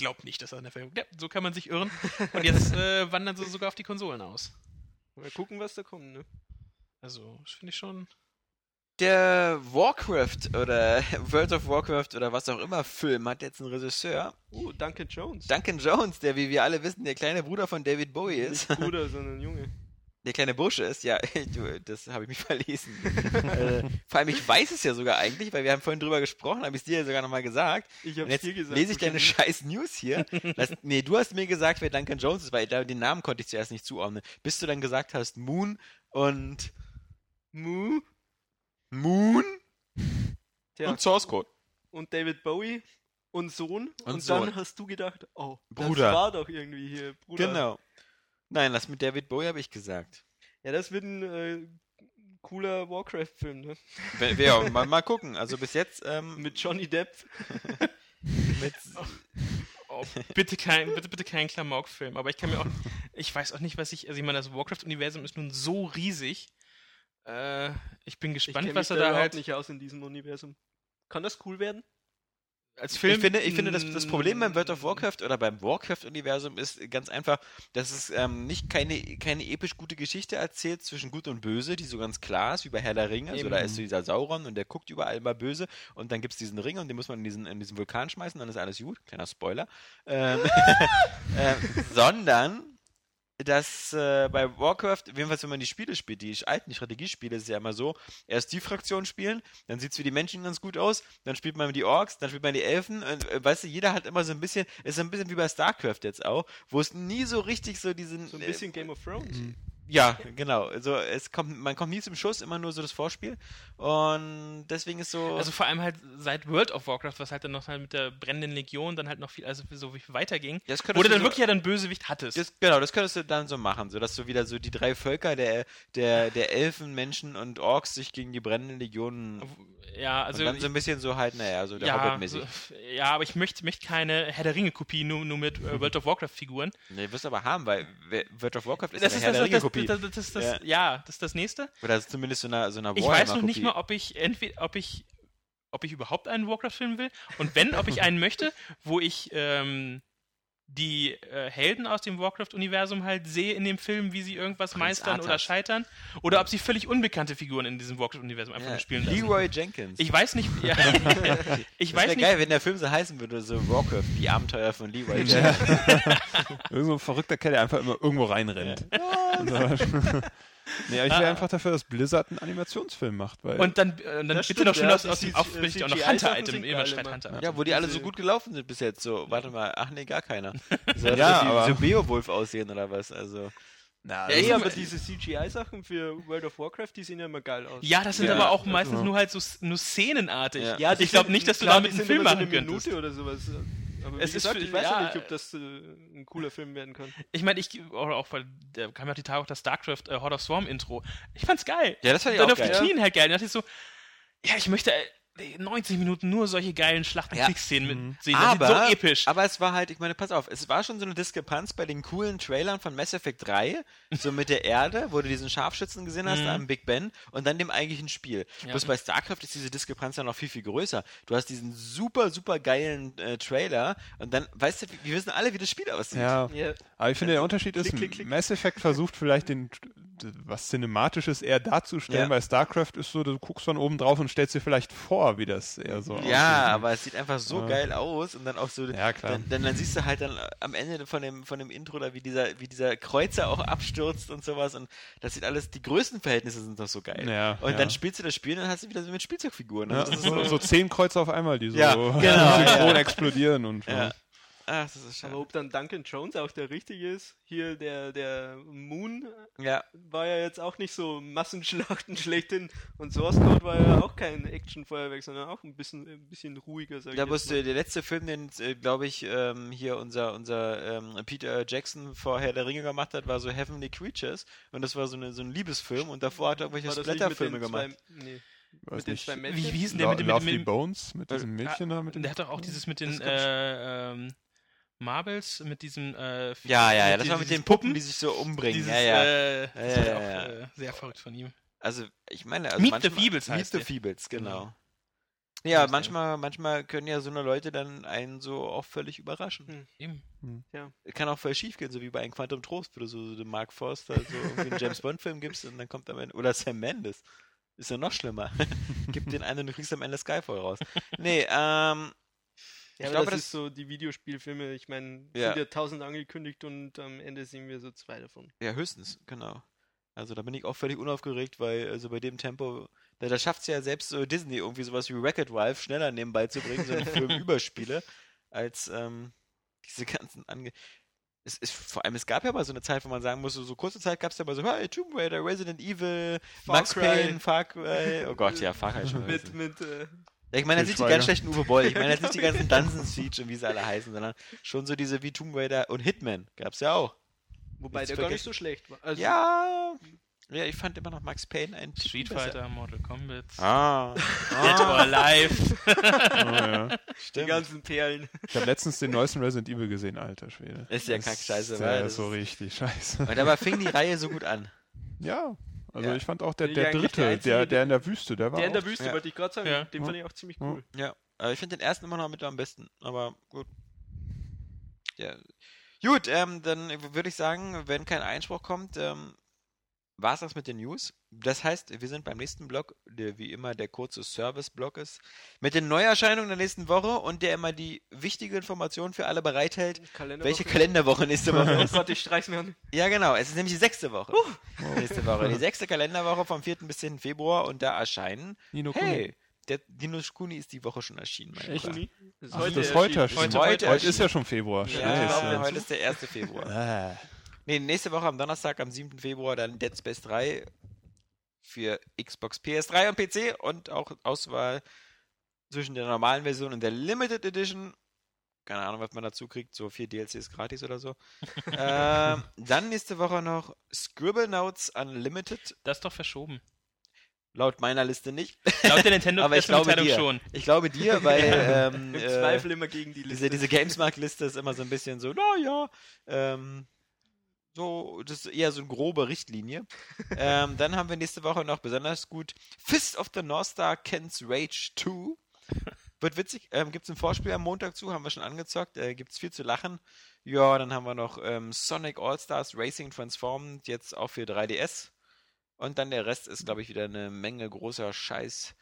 glaub nicht, dass er eine Verjüngung. Ja, so kann man sich irren. Und jetzt äh, wandern sie sogar auf die Konsolen aus. Mal gucken, was da kommt, ne? Also, das finde ich schon. Der Warcraft oder World of Warcraft oder was auch immer Film hat jetzt einen Regisseur, Oh, Duncan Jones. Duncan Jones, der wie wir alle wissen, der kleine Bruder von David Bowie ist. Nicht Bruder, sondern Junge. Der kleine Bursche ist, ja, du, das habe ich mich verlesen. äh, vor allem, ich weiß es ja sogar eigentlich, weil wir haben vorhin drüber gesprochen, habe ich es dir ja sogar nochmal gesagt. Ich hab's jetzt dir gesagt. lese ich deine scheiß News hier. Das, nee, du hast mir gesagt, wer Duncan Jones ist, weil da- den Namen konnte ich zuerst nicht zuordnen. Bis du dann gesagt hast, Moon und Mu Moon Tja. Und Source Code. und David Bowie und Sohn. Und Und, Sohn. dann hast du gedacht, oh, Bruder. das war doch irgendwie hier, Bruder. Genau. Nein, das mit David Bowie habe ich gesagt. Ja, das wird ein äh, cooler Warcraft-Film, ne? Wer- wer- mal, mal gucken. Also bis jetzt ähm, Mit Johnny Depp. mit, Oh, bitte kein, bitte, bitte kein Klamauk-Film. Aber ich kann mir auch. Ich weiß auch nicht, was ich. Also, ich meine, das Warcraft-Universum ist nun so riesig. Äh, ich bin Ich gespannt, kenn was mich er da überhaupt halt nicht aus in diesem Universum. Kann das cool werden? Als Film. Ich finde, ich finde das, das Problem beim World of Warcraft oder beim Warcraft-Universum ist ganz einfach, dass es ähm, nicht keine, keine episch gute Geschichte erzählt zwischen Gut und Böse, die so ganz klar ist, wie bei Herr der Ringe. Also Eben. da ist so dieser Sauron und der guckt überall immer böse und dann gibt es diesen Ring und den muss man in diesen, in diesen Vulkan schmeißen, dann ist alles gut. Kleiner Spoiler. Ähm, ähm, sondern dass äh, bei Warcraft, jedenfalls wenn man die Spiele spielt, die alten Strategiespiele, ist es ja immer so, erst die Fraktion spielen, dann sieht es für die Menschen ganz gut aus, dann spielt man die Orks, dann spielt man die Elfen, und, äh, weißt du, jeder hat immer so ein bisschen, ist so ein bisschen wie bei StarCraft jetzt auch, wo es nie so richtig so diesen... So ein bisschen Game of Thrones. Ja, genau. Also es kommt, man kommt nie zum Schuss, immer nur so das Vorspiel. Und deswegen ist so. Also vor allem halt seit World of Warcraft, was halt dann noch halt mit der brennenden Legion dann halt noch viel, also so viel weiterging, das wo du dann so- wirklich ja dann Bösewicht hattest. Das, genau, das könntest du dann so machen, so dass du wieder so die drei Völker der, der, der Elfen, Menschen und Orks sich gegen die brennenden Legionen ja, also und dann so ein bisschen so halt, naja, so der ja, Hobbit-mäßig. so, ja, aber ich möchte, möchte keine Herr der Ringe-Kopie nur, nur mit äh, World of Warcraft-Figuren. Nee, wirst du aber haben, weil World of Warcraft ist Das eine ist Herr der das, Ringe-Kopie. das, das, das, das, Ja. ja, das ist das nächste. Oder zumindest so eine, so eine Ich weiß noch nicht mal, ob ich entweder, ob ich, ob ich überhaupt einen Warcraft-Film will und wenn, ob ich einen möchte, wo ich ähm, die äh, Helden aus dem Warcraft-Universum halt sehe in dem Film, wie sie irgendwas Prinz meistern oder Arthas. scheitern, oder ob sie völlig unbekannte Figuren in diesem Warcraft-Universum einfach Ja. nur spielen lassen. Leroy Jenkins. Ich weiß nicht, ja, ich das weiß wäre nicht, geil, wenn der Film so heißen würde, so Warcraft, die Abenteuer von Leroy. Jenkins. Irgend so ein verrückter Kerl, der einfach immer irgendwo reinrennt. Nee, ich wäre Ah. einfach dafür, dass Blizzard einen Animationsfilm macht, weil und dann, äh, dann bitte stimmt, noch schön ja, aus, die aus dem CGI Aufbericht auch noch Hunter-Item, schreit. Hunter. Ja, wo die alle so gut gelaufen sind bis jetzt. So, warte mal, ach nee, gar keiner. So, Ja, dass die aber- so Beowulf aussehen oder was? Also. na, Ja, Ey, ich- aber diese CGI-Sachen für World of Warcraft, die sehen ja immer geil aus. Ja, das sind Ja. aber auch meistens Ja. nur halt so nur szenenartig. Ja. Ja, ich glaube nicht, dass du damit einen Film immer so machen eine könntest. Minute oder sowas. Aber wie Es ist gesagt, für- ich weiß ja, ja nicht, ob das äh, ein cooler Film werden kann. Ich meine, ich oder auch weil da kam ja die Tage auch das StarCraft äh, Horde of Swarm Intro. Ich fand's geil. Ja, das fand ich Dann auch auf die. Knien halt geil. Da dachte ich so, ja, ich möchte, 90 Minuten nur solche geilen Schlachten- Ja. Kriegsszenen mit sehen. Das Aber, so episch. aber es war halt, ich meine, pass auf, es war schon so eine Diskrepanz bei den coolen Trailern von Mass Effect 3, so mit der Erde, wo du diesen Scharfschützen gesehen hast, Mhm. da am Big Ben, und dann dem eigentlichen Spiel. Ja. Bloß bei StarCraft ist diese Diskrepanz ja noch viel, viel größer. Du hast diesen super, super geilen äh, Trailer, und dann, weißt du, wir wissen alle, wie das Spiel aussieht. Ja, Ja, aber ich finde, der Unterschied ist, Klick, klick, klick. Mass Effect versucht vielleicht den, was Cinematisches eher darzustellen. Ja. Bei StarCraft ist so, du guckst von oben drauf und stellst dir vielleicht vor, wie das eher so Ja, aussieht. aber es sieht einfach so Ja. geil aus und dann auch so, Ja, klar. Dann, dann, dann siehst du halt dann am Ende von dem, von dem Intro da, wie dieser, wie dieser Kreuzer auch abstürzt und sowas und das sieht alles, die Größenverhältnisse sind doch so geil. Ja, und ja. dann spielst du das Spiel und dann hast du wieder so mit Spielzeugfiguren. Ja, das ist so, so, zehn Kreuze auf einmal, die so Ja, genau, synchron ja. explodieren und so. Ach, das ist aber schade. ob dann Duncan Jones auch der richtige ist, hier der, der Moon Ja, war ja jetzt auch nicht so Massenschlachten schlechthin und Source Code war ja auch kein Actionfeuerwerk, sondern auch ein bisschen, ein bisschen ruhiger, sag da ich jetzt musste mal. der letzte Film, den, äh, glaube ich, ähm, hier unser, unser ähm, Peter Jackson vorher der Ringe gemacht hat, war so Heavenly Creatures und das war so, eine, so ein Liebesfilm und davor hat er irgendwelche Splatterfilme den gemacht. Zwei, nee, Weiß mit den nicht. zwei Wie, Mädchen? wie hieß denn der mit dem. Mit, dem- mit, Bones mit diesem äh, Mädchen da mit dem der hat doch auch dieses mit den äh, ähm, Marbles, mit diesem. Äh, Ja, ja, ja, das war mit den Puppen, die sich so umbringen. Dieses, ja, ja. Äh, Ja, das ja, war ja, auch ja. Äh, sehr verrückt von ihm. Also, ich meine, also Meet the manchmal, Feebles Meet heißt the der. Feebles, genau. Genau. Ja, manchmal, manchmal können ja so eine Leute dann einen so auch völlig überraschen. Hm. Eben. Kann auch voll schief gehen, so wie bei einem Quantum Trost, wo du so, so den Mark Forster so irgendwie einen James Bond Film gibst und dann kommt am Ende, oder Sam Mendes. Ist ja noch schlimmer. Gib den einen und du kriegst am Ende Skyfall raus. Nee, ähm, Ja, ich aber glaube, das, das, ist so die Videospielfilme, ich meine, Ja. sind ja tausend angekündigt und am Ende sehen wir so zwei davon. ja, höchstens, genau. Also da bin ich auch völlig unaufgeregt, weil also bei dem Tempo, da, da schafft es ja selbst so Disney irgendwie sowas wie Wreck-It Ralph schneller nebenbei zu bringen, so einen Film Überspiele, als ähm, diese ganzen Ange... Es ist, vor allem, es gab ja mal so eine Zeit, wo man sagen muss, so, so kurze Zeit gab es ja mal so, hey, Tomb Raider, Resident Evil, Far Max Cry. Payne, Far Cry, oh Gott, ja, Far Cry schon. Mit, mit, äh, Ja, ich meine jetzt nicht die ganz schlechten Uwe Boll, ich meine jetzt nicht die ganzen Dungeon Siege und wie sie alle heißen, sondern schon so diese wie Tomb Raider und Hitman gab's ja auch. wobei Jetzt der gar nicht so schlecht war. Also, Ja, ja, ich fand immer noch Max Payne ein Street besser. Fighter, Mortal Kombat. Ah, Dead or ah Alive. Oh, ja. die ganzen Perlen. Ich habe letztens den neuesten Resident Evil gesehen, alter Schwede. Ist ja Das kackscheiße, ist weil ja das so ist- richtig scheiße. Und dabei fing die Reihe so gut an. Ja, also Ja. ich fand auch der, der dritte, der der, Einzige, der in der Wüste, der war Der in der Wüste, Ja. wollte ich gerade sagen, Ja. den fand ich auch ziemlich Ja. cool. Ja, aber ich finde den ersten immer noch mit am besten, aber gut. Ja. Gut, ähm, dann würde ich sagen, wenn kein Einspruch kommt, ähm, war es das mit den News. Das heißt, wir sind beim nächsten Blog, der wie immer der kurze Service-Blog ist, mit den Neuerscheinungen der nächsten Woche und der immer die wichtige Information für alle bereithält, Kalenderwoche. welche Kalenderwoche nächste Woche Oh ist. Gott, ich streich's mir an. Ja, genau, es ist nämlich die sechste Woche. Nächste Woche. Die sechste Kalenderwoche vom 4. bis 10. Februar und da erscheinen. Nino Kuni. Hey, der Dino Kuni ist die Woche schon erschienen. Mein Echt? Ist Ach, heute das ist heute erschienen. erschienen. Heute Heute ist erschienen. ja schon Februar. Ja, Scheiße. heute ist der 1. Februar. Nee, nächste Woche am Donnerstag, am 7. Februar, dann Dead Space 3 für Xbox, PS3 und PC und auch Auswahl zwischen der normalen Version und der Limited Edition. Keine Ahnung, was man dazu kriegt, so vier DLCs gratis oder so. ähm, dann nächste Woche noch Scribble Notes Unlimited. Das ist doch verschoben. Laut meiner Liste nicht. Laut der Nintendo Aber ich glaube dir. schon. Ich glaube dir, weil ähm, Im äh, Zweifel immer gegen die Liste. diese, diese Gamesmark-Liste ist immer so ein bisschen so, naja, ähm, so, das ist eher so eine grobe Richtlinie. ähm, dann haben wir nächste Woche noch besonders gut Fist of the North Star Ken's Rage 2. Wird witzig. Ähm, Gibt es ein Vorspiel am Montag zu, haben wir schon angezockt. Äh, Gibt es viel zu lachen. Ja, dann haben wir noch ähm, Sonic All-Stars Racing Transformed, jetzt auch für 3DS. Und dann der Rest ist, glaube ich, wieder eine Menge großer Scheiß.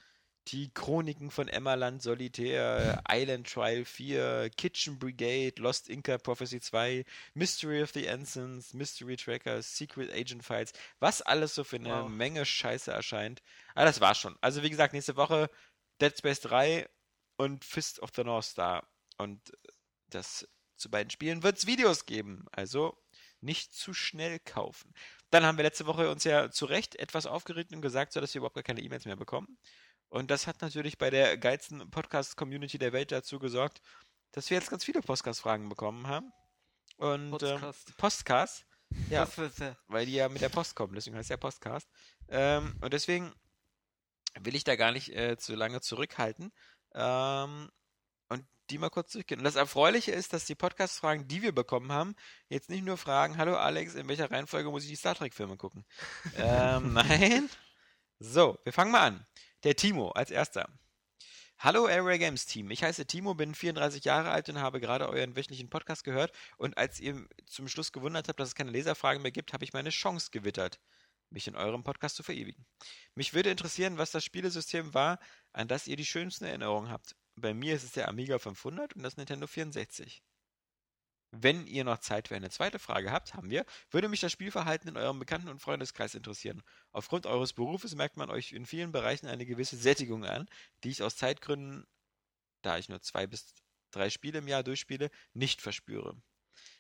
Die Chroniken von Emmerland, Solitär, Island Trial 4, Kitchen Brigade, Lost Inca Prophecy 2, Mystery of the Ensigns, Mystery Tracker, Secret Agent Files, was alles so für eine Wow. Menge Scheiße erscheint. Aber das war's schon. Also wie gesagt, nächste Woche Dead Space 3 und Fist of the North Star. Und das zu beiden Spielen wird es Videos geben. Also nicht zu schnell kaufen. Dann haben wir letzte Woche uns ja zu Recht etwas aufgeregt und gesagt, so dass wir überhaupt gar keine E-Mails mehr bekommen. Und das hat natürlich bei der geilsten Podcast-Community der Welt dazu gesorgt, dass wir jetzt ganz viele Podcast-Fragen bekommen haben. Und ähm, Podcast. Postcast. Ja, weil die ja mit der Post kommen, deswegen heißt der Postcast. Ähm, und deswegen will ich da gar nicht äh, zu lange zurückhalten ähm, und die mal kurz durchgehen. Und das Erfreuliche ist, dass die Podcast-Fragen, die wir bekommen haben, jetzt nicht nur fragen, hallo Alex, in welcher Reihenfolge muss ich die Star Trek-Filme gucken? ähm, nein. So, wir fangen mal an. Der Timo als erster. Hallo Airway Games Team, ich heiße Timo, bin 34 Jahre alt und habe gerade euren wöchentlichen Podcast gehört und als ihr zum Schluss gewundert habt, dass es keine Leserfragen mehr gibt, habe ich meine Chance gewittert, mich in eurem Podcast zu verewigen. Mich würde interessieren, was das Spielesystem war, an das ihr die schönsten Erinnerungen habt. Bei mir ist es der Amiga 500 und das Nintendo 64. Wenn ihr noch Zeit für eine zweite Frage habt, haben wir, würde mich das Spielverhalten in eurem Bekannten- und Freundeskreis interessieren. Aufgrund eures Berufes merkt man euch in vielen Bereichen eine gewisse Sättigung an, die ich aus Zeitgründen, da ich nur zwei bis drei Spiele im Jahr durchspiele, nicht verspüre.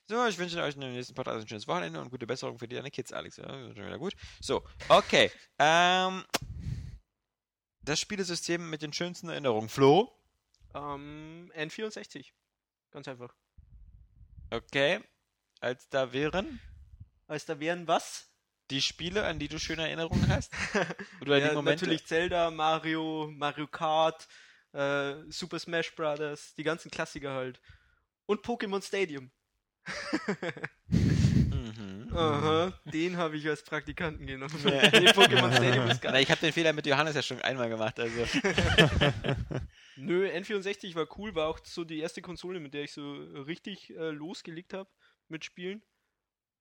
So, ich wünsche euch in den nächsten Podcast ein schönes Wochenende und gute Besserung für deine Kids, Alex. Ja, schon wieder gut. So, okay. Ähm, das Spielesystem mit den schönsten Erinnerungen. Flo? Ähm, N64. Ganz einfach. Okay. Als da wären Als da wären was? die Spiele, an die du schöne Erinnerungen hast? Oder Ja, die Momente? natürlich Zelda, Mario, Mario Kart, äh, Super Smash Brothers, die ganzen Klassiker halt. Und Pokémon Stadium. Mhm. Aha, den habe ich als Praktikanten genommen. Ja. nee, Pokémon Stadium ist Na, geil. ich habe den Fehler mit Johannes ja schon einmal gemacht, also. Nö, N64 war cool, war auch so die erste Konsole, mit der ich so richtig äh, losgelegt habe mit Spielen.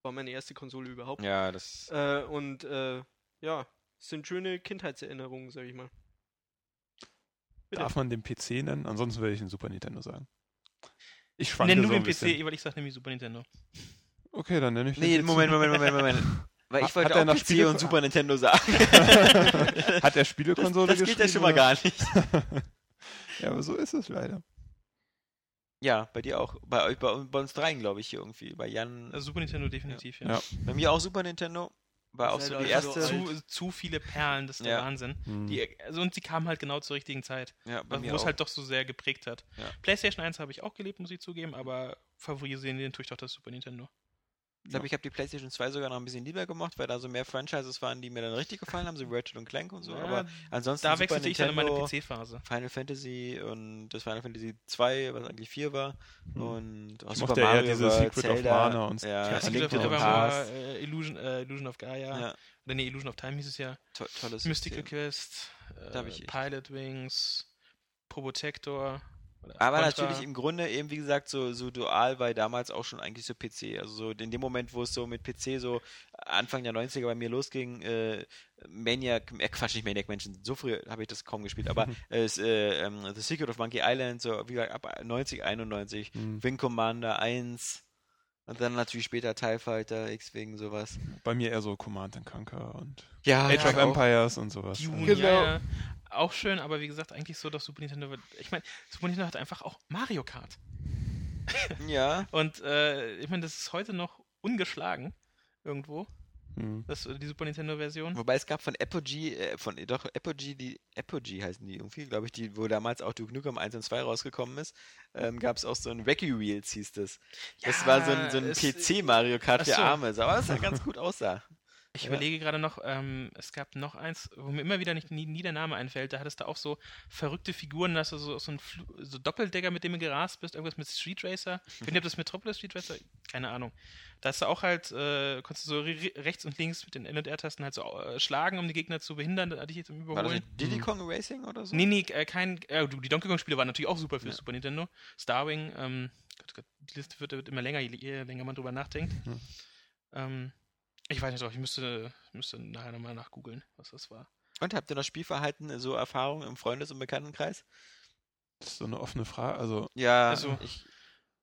War meine erste Konsole überhaupt. Ja, das. Äh, und äh, ja, sind schöne Kindheitserinnerungen, sag ich mal. Bitte. Darf man den PC nennen? Ansonsten würde ich den Super Nintendo sagen. Ich schwanke Nenn du so den ein PC, weil ich sag nämlich Super Nintendo. Okay, dann nenne ich den Nee. Moment, Moment, Moment, Moment. Weil ich Hat- wollte er auch noch PC Spiele- und Super Nintendo sagen. Hat der Spielekonsole das, das geht ja schon mal gar nicht. Ja, aber so ist es leider. Ja, bei dir auch. Bei euch, bei, bei uns dreien, glaube ich, hier irgendwie. Bei Jan. Also Super Nintendo definitiv, ja. Ja. Bei mir auch Super Nintendo. War auch so ihr die erste. so Zu, zu viele Perlen, das ist der Ja. Wahnsinn. Hm. Die, also, und sie kamen halt genau zur richtigen Zeit, ja, bei mir wo es halt doch so sehr geprägt hat. Ja. PlayStation 1 habe ich auch gelebt, muss ich zugeben, aber favorisieren den tue ich doch das Super Nintendo. Ich glaube, ich habe die PlayStation 2 sogar noch ein bisschen lieber gemacht, weil da so mehr Franchises waren, die mir dann richtig gefallen haben, so Ratchet und Clank und so. Ja, aber ansonsten da Super wechselte ich dann in meine PC-Phase. Final Fantasy und das Final Fantasy 2, was eigentlich 4 war. Hm. Und auch Ich Super mochte eher Mario diese World, Secret of Zelda, Mana und ja, Ja, A Link Link to to the the Past. Past. äh, Illusion, äh, Illusion of Gaia. Ja, Oder nee, Illusion of Time hieß es ja. to tolles Mystical System. Quest, äh, Pilot Wings, Probotector. Aber Contra. natürlich im Grunde eben, wie gesagt, so, so dual war damals auch schon eigentlich so PC. Also so in dem Moment, wo es so mit PC so Anfang der 90er bei mir losging, äh, Maniac, äh, Quatsch, nicht Maniac Mansion, so früh habe ich das kaum gespielt, aber es, äh, ähm, The Secret of Monkey Island, so wie gesagt, ab 90, 91, Hm. Wing Commander 1 und dann natürlich später TIE Fighter, X-Wing, sowas. Bei mir eher so Command and Conquer und Ja, Age of auch. Empires und sowas. Dune, Genau. ja, ja. Auch schön, aber wie gesagt, eigentlich so, dass Super Nintendo. Ich meine, Super Nintendo hat einfach auch Mario Kart. Ja, Und äh, ich meine, das ist heute noch ungeschlagen irgendwo, Hm. das, äh, die Super Nintendo-Version. Wobei es gab von Apogee, äh, von doch Apogee, die Apogee heißen die irgendwie, glaube ich, die, wo damals auch Duke Nukem 1 und 2 rausgekommen ist, ähm, gab es auch so ein Wacky Wheels, hieß das. Das Ja, war so ein, so ein es- PC Mario Kart für so. Arme, aber das halt ganz gut aussah. Ich Ja. überlege gerade noch, ähm, es gab noch eins, wo mir immer wieder nicht, nie, nie der Name einfällt, da hattest du auch so verrückte Figuren, da hast du so, so ein Fl so Doppeldecker, mit dem du gerast bist, irgendwas mit Street Racer. Ich weiß nicht, ob das Metropolis Street Racer, keine Ahnung. Da hast du auch halt, äh, konntest du so re rechts und links mit den L- und R-Tasten halt so äh, schlagen, um die Gegner zu behindern, da hatte ich jetzt im War das Überholen. Diddy Kong Racing oder so? Nee, nee, äh, kein, äh, die Donkey Kong-Spiele waren natürlich auch super für Ja. Super Nintendo. Starwing, ähm, Gott, Gott, die Liste wird, wird immer länger, je, je länger man drüber nachdenkt. Hm. Ähm, ich weiß nicht, doch, ich müsste, müsste nachher nochmal nachgoogeln, was das war. Und habt ihr noch Spielverhalten, so Erfahrungen im Freundes- und Bekanntenkreis? Das ist so eine offene Frage. Also, Ja, Also- ich,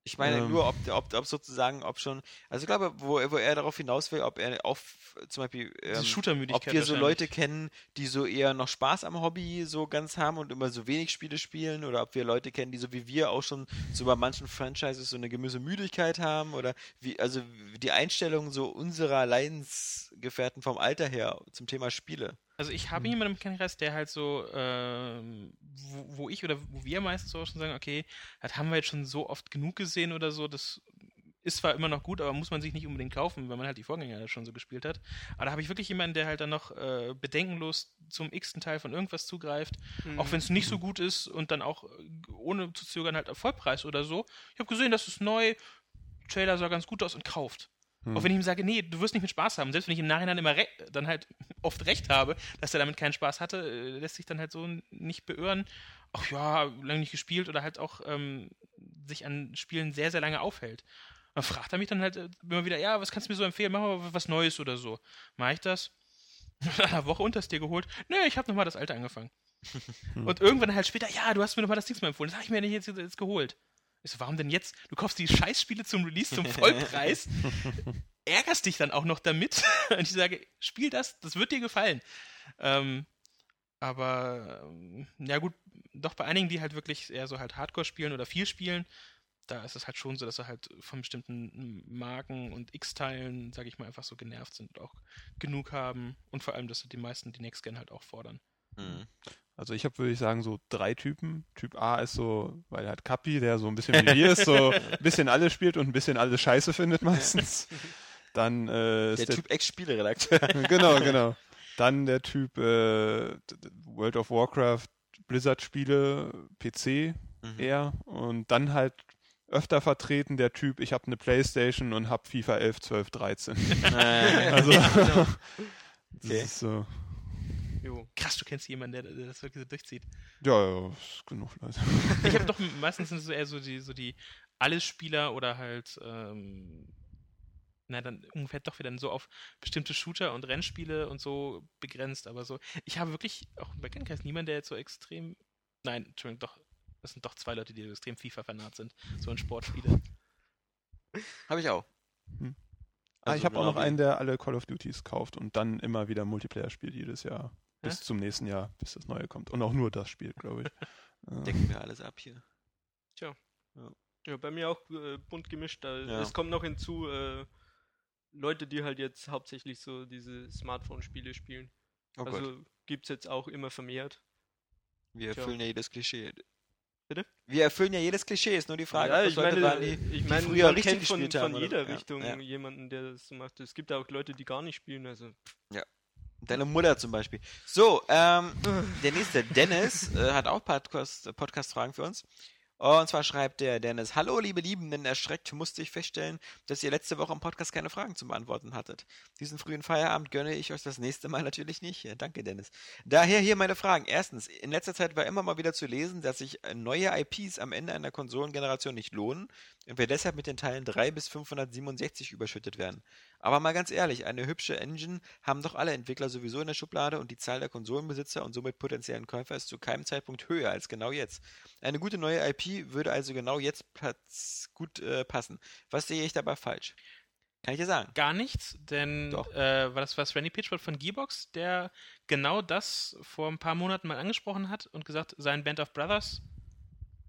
ich meine Ähm. nur, ob, ob, ob sozusagen, ob schon, also ich glaube, wo, wo er darauf hinaus will, ob er auf zum Beispiel ähm, ob wir so. Leute kennen, die so eher noch Spaß am Hobby so ganz haben und immer so wenig Spiele spielen oder ob wir Leute kennen, die so wie wir auch schon so bei manchen Franchises so eine gewisse Müdigkeit haben oder wie, also die Einstellung so unserer Leidensgefährten vom Alter her zum Thema Spiele. Also ich habe jemanden im Bekanntenkreis, der halt so, ähm, wo, wo ich oder wo wir meistens so schon sagen, okay, das haben wir jetzt schon so oft genug gesehen oder so, das ist zwar immer noch gut, aber muss man sich nicht unbedingt kaufen, wenn man halt die Vorgänger schon so gespielt hat. Aber da habe ich wirklich jemanden, der halt dann noch äh, bedenkenlos zum x-ten Teil von irgendwas zugreift, Mhm. auch wenn es nicht so gut ist und dann auch äh, ohne zu zögern halt Vollpreis oder so. Ich habe gesehen, das ist neu, Trailer sah ganz gut aus und kauft. Hm. Auch wenn ich ihm sage, nee, du wirst nicht mit Spaß haben. Selbst wenn ich im Nachhinein immer dann halt oft recht habe, dass er damit keinen Spaß hatte, äh, lässt sich dann halt so nicht beirren. Ach ja, lange nicht gespielt oder halt auch ähm, sich an Spielen sehr, sehr lange aufhält. Dann fragt er mich dann halt äh, immer wieder, ja, was kannst du mir so empfehlen? Machen wir mal was Neues oder so. Mach ich das? Nach einer Woche unters dir geholt. Nee, ich habe nochmal das alte angefangen. Und irgendwann halt später, ja, du hast mir nochmal das Ding mal empfohlen. Das habe ich mir nicht jetzt, jetzt geholt. Ich so, warum denn jetzt? Du kaufst die Scheißspiele zum Release zum Vollpreis, ärgerst dich dann auch noch damit. Und ich sage, spiel das, das wird dir gefallen. Ähm, aber, ähm, ja gut, doch bei einigen, die halt wirklich eher so halt Hardcore spielen oder viel spielen, da ist es halt schon so, dass sie halt von bestimmten Marken und X-Teilen, sage ich mal, einfach so genervt sind und auch genug haben. Und vor allem, dass die meisten die Next Gen halt auch fordern. Mhm. Also ich habe, würde ich sagen, so drei Typen. Typ A ist so, weil er hat Kapi, der so ein bisschen wie wir ist, so ein bisschen alles spielt und ein bisschen alles scheiße findet meistens. Dann äh, ist Der der, Typ Ex-Spieleredakteur. genau, genau. Dann der Typ äh, World of Warcraft, Blizzard-Spiele, PC Mhm. eher. Und dann halt öfter vertreten der Typ, ich habe eine Playstation und habe FIFA 11, 12, 13. Äh, Also, genau. das Okay. ist so, Jo. Krass, du kennst jemanden, der, der das wirklich so durchzieht. ja, ja, ist genug Leute. Ich habe doch meistens sind es so eher so die, so die Alles-Spieler oder halt, ähm, na, dann ungefähr doch wieder so auf bestimmte Shooter und Rennspiele und so begrenzt, aber so. Ich habe wirklich auch im Bekanntenkreis niemanden, der jetzt so extrem. Nein, Entschuldigung, doch. Das sind doch zwei Leute, die extrem FIFA-Fanat sind. So in Sportspiele. Habe ich auch. Hm. Ah, Also ich habe auch genau noch einen, der alle Call of Duties kauft und dann immer wieder Multiplayer spielt jedes Jahr. Bis zum nächsten Jahr, bis das neue kommt. Und auch nur das spielt, glaube ich. Decken wir alles ab hier. Ja, bei mir auch äh, bunt gemischt. Da, Ja. Es kommt noch hinzu, äh, Leute, die halt jetzt hauptsächlich so diese Smartphone-Spiele spielen. Oh Gott. also gibt's jetzt auch immer vermehrt. Wir Tja. erfüllen ja jedes Klischee. Bitte? Wir erfüllen ja jedes Klischee, ist nur die Frage, ja, ich meine, waren, die, ich die meine, früher man richtig kennt von, gespielt haben. von oder- jeder ja, Richtung ja. jemanden, der das so macht. Es gibt auch Leute, die gar nicht spielen. Also Deine Mutter zum Beispiel. So, ähm, der nächste, Dennis, äh, hat auch Podcast- Podcast-Fragen für uns. Und zwar schreibt der Dennis, Hallo liebe Liebenden, erschreckt musste ich feststellen, dass ihr letzte Woche im Podcast keine Fragen zum Beantworten hattet. Diesen frühen Feierabend gönne ich euch das nächste Mal natürlich nicht. Danke Dennis. Daher hier meine Fragen. Erstens, in letzter Zeit war immer mal wieder zu lesen, dass sich äh, neue IPs am Ende einer Konsolengeneration nicht lohnen und wir deshalb mit den Teilen 3 bis 567 überschüttet werden. Aber mal ganz ehrlich, eine hübsche Engine haben doch alle Entwickler sowieso in der Schublade und die Zahl der Konsolenbesitzer und somit potenziellen Käufer ist zu keinem Zeitpunkt höher als genau jetzt. Eine gute neue IP würde also genau jetzt platz gut äh, passen. Was sehe ich dabei falsch? Kann ich dir sagen. Gar nichts, denn äh, war das was Randy Pitchford von Gearbox, der genau das vor ein paar Monaten mal angesprochen hat und gesagt, sein Band of Brothers.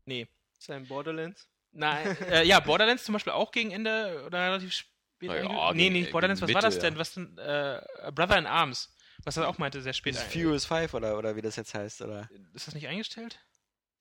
Nee. sein Borderlands. Nein, äh, ja, Borderlands zum Beispiel auch gegen Ende oder relativ spät. Na ja, einge- nee, gegen- nicht Borderlands, was gegen war das Mitte, denn? Was denn? Äh, Brother in Arms. Was er auch meinte, sehr spät. Furious 5 oder, oder wie das jetzt heißt, oder? Ist das nicht eingestellt?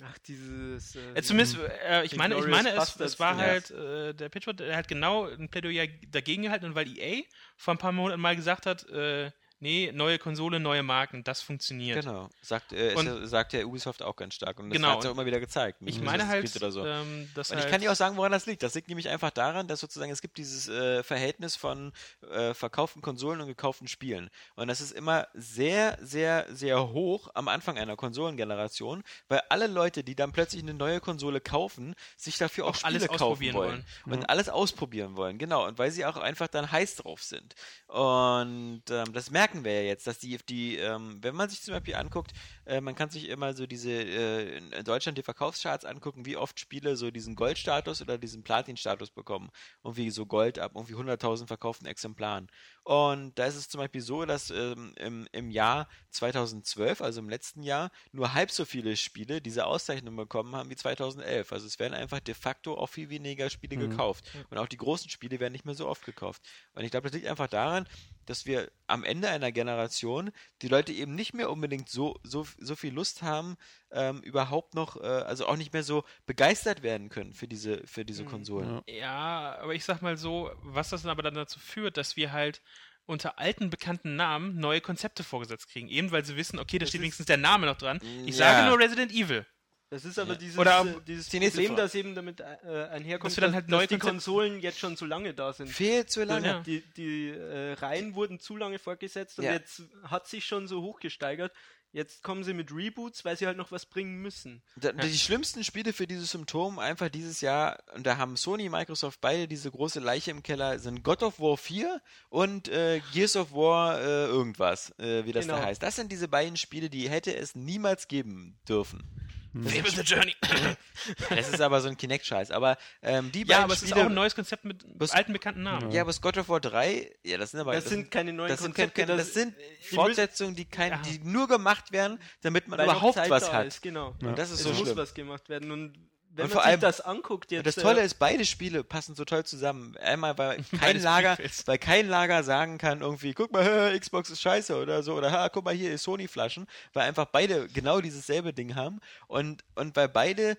Ach, dieses. Äh, Äh, zumindest, äh, ich meine, ich meine, es, es war ja. halt äh, der Pitchford, der hat genau ein Plädoyer dagegen gehalten und weil EA vor ein paar Monaten mal gesagt hat, äh, nee, neue Konsole, neue Marken, das funktioniert. Genau. Sagt, äh, Und- ja, sagt ja Ubisoft auch ganz stark. Und das Genau, hat es auch immer wieder gezeigt. Ich meine halt, so. ähm, Und halt, ich kann dir auch sagen, woran das liegt. Das liegt nämlich einfach daran, dass sozusagen es gibt dieses äh, Verhältnis von äh, verkauften Konsolen und gekauften Spielen. Und das ist immer sehr, sehr, sehr hoch am Anfang einer Konsolengeneration, weil alle Leute, die dann plötzlich eine neue Konsole kaufen, sich dafür auch, Auch Spiele alles kaufen ausprobieren wollen. Und alles ausprobieren wollen, genau. Und weil sie auch einfach dann heiß drauf sind. Und ähm, das merken wir ja jetzt, dass die, die ähm, wenn man sich zum Beispiel anguckt, äh, man kann sich immer so diese, äh, in Deutschland die Verkaufscharts angucken, wie oft Spiele so diesen Goldstatus oder diesen Platin-Status bekommen. Irgendwie so Gold ab irgendwie 100.000 verkauften Exemplaren. Und da ist es zum Beispiel so, dass ähm, im, im Jahr 2012, also im letzten Jahr, nur halb so viele Spiele diese Auszeichnung bekommen haben wie 2011. Also es werden einfach de facto auch viel weniger Spiele Mhm. gekauft. Und auch die großen Spiele werden nicht mehr so oft gekauft. Und ich glaube, das liegt einfach daran, dass wir am Ende einer Generation die Leute eben nicht mehr unbedingt so, so, so viel Lust haben, ähm, überhaupt noch, äh, also auch nicht mehr so begeistert werden können für diese, für diese Mhm. Konsolen. Ja. Aber ich sag mal so, was das dann aber dann dazu führt, dass wir halt unter alten bekannten Namen neue Konzepte vorgesetzt kriegen. Eben weil sie wissen, okay, da Das steht wenigstens der Name noch dran. Ich Ja. sage nur Resident Evil. Das ist aber Ja. dieses, Oder äh, dieses Problem, das eben damit äh, einherkommt, Dass dann halt neue dass die Konsolen jetzt schon so lange da sind. Viel zu lange. Ja. Die, die äh, Reihen wurden zu lange fortgesetzt und Ja. jetzt hat sich schon so hochgesteigert. Jetzt kommen sie mit Reboots, weil sie halt noch was bringen müssen. Da, Die schlimmsten Spiele für dieses Symptom einfach dieses Jahr, und da haben Sony, Microsoft beide diese große Leiche im Keller, sind God of War 4 und äh, Gears of War äh, irgendwas, äh, wie das da Genau. heißt. Das sind diese beiden Spiele, die hätte es niemals geben dürfen. Fable the Journey. Das ist aber so ein Kinect-Scheiß. Aber ähm, die ja, beiden aber es ist Spiele. auch ein neues Konzept mit Was- alten bekannten Namen. ja, aber das God of War 3, ja, das sind aber. Das sind keine neuen das sind, Konzepte. kein, das sind die Fortsetzungen, die, kein, Ja. die nur gemacht werden, damit man weil überhaupt Zeit was hat. Ist, genau. Ja. Und das ist Es so muss schlimm. was gemacht werden. Und wenn Und man vor sich allem- das anguckt jetzt. Das Tolle äh, ist, beide Spiele passen so toll zusammen. Einmal, weil kein Lager, weil kein Lager sagen kann irgendwie, guck mal, Xbox ist scheiße oder so, oder ha, guck mal, hier ist Sony-Flaschen, weil einfach beide genau dieses selbe Ding haben und, und weil beide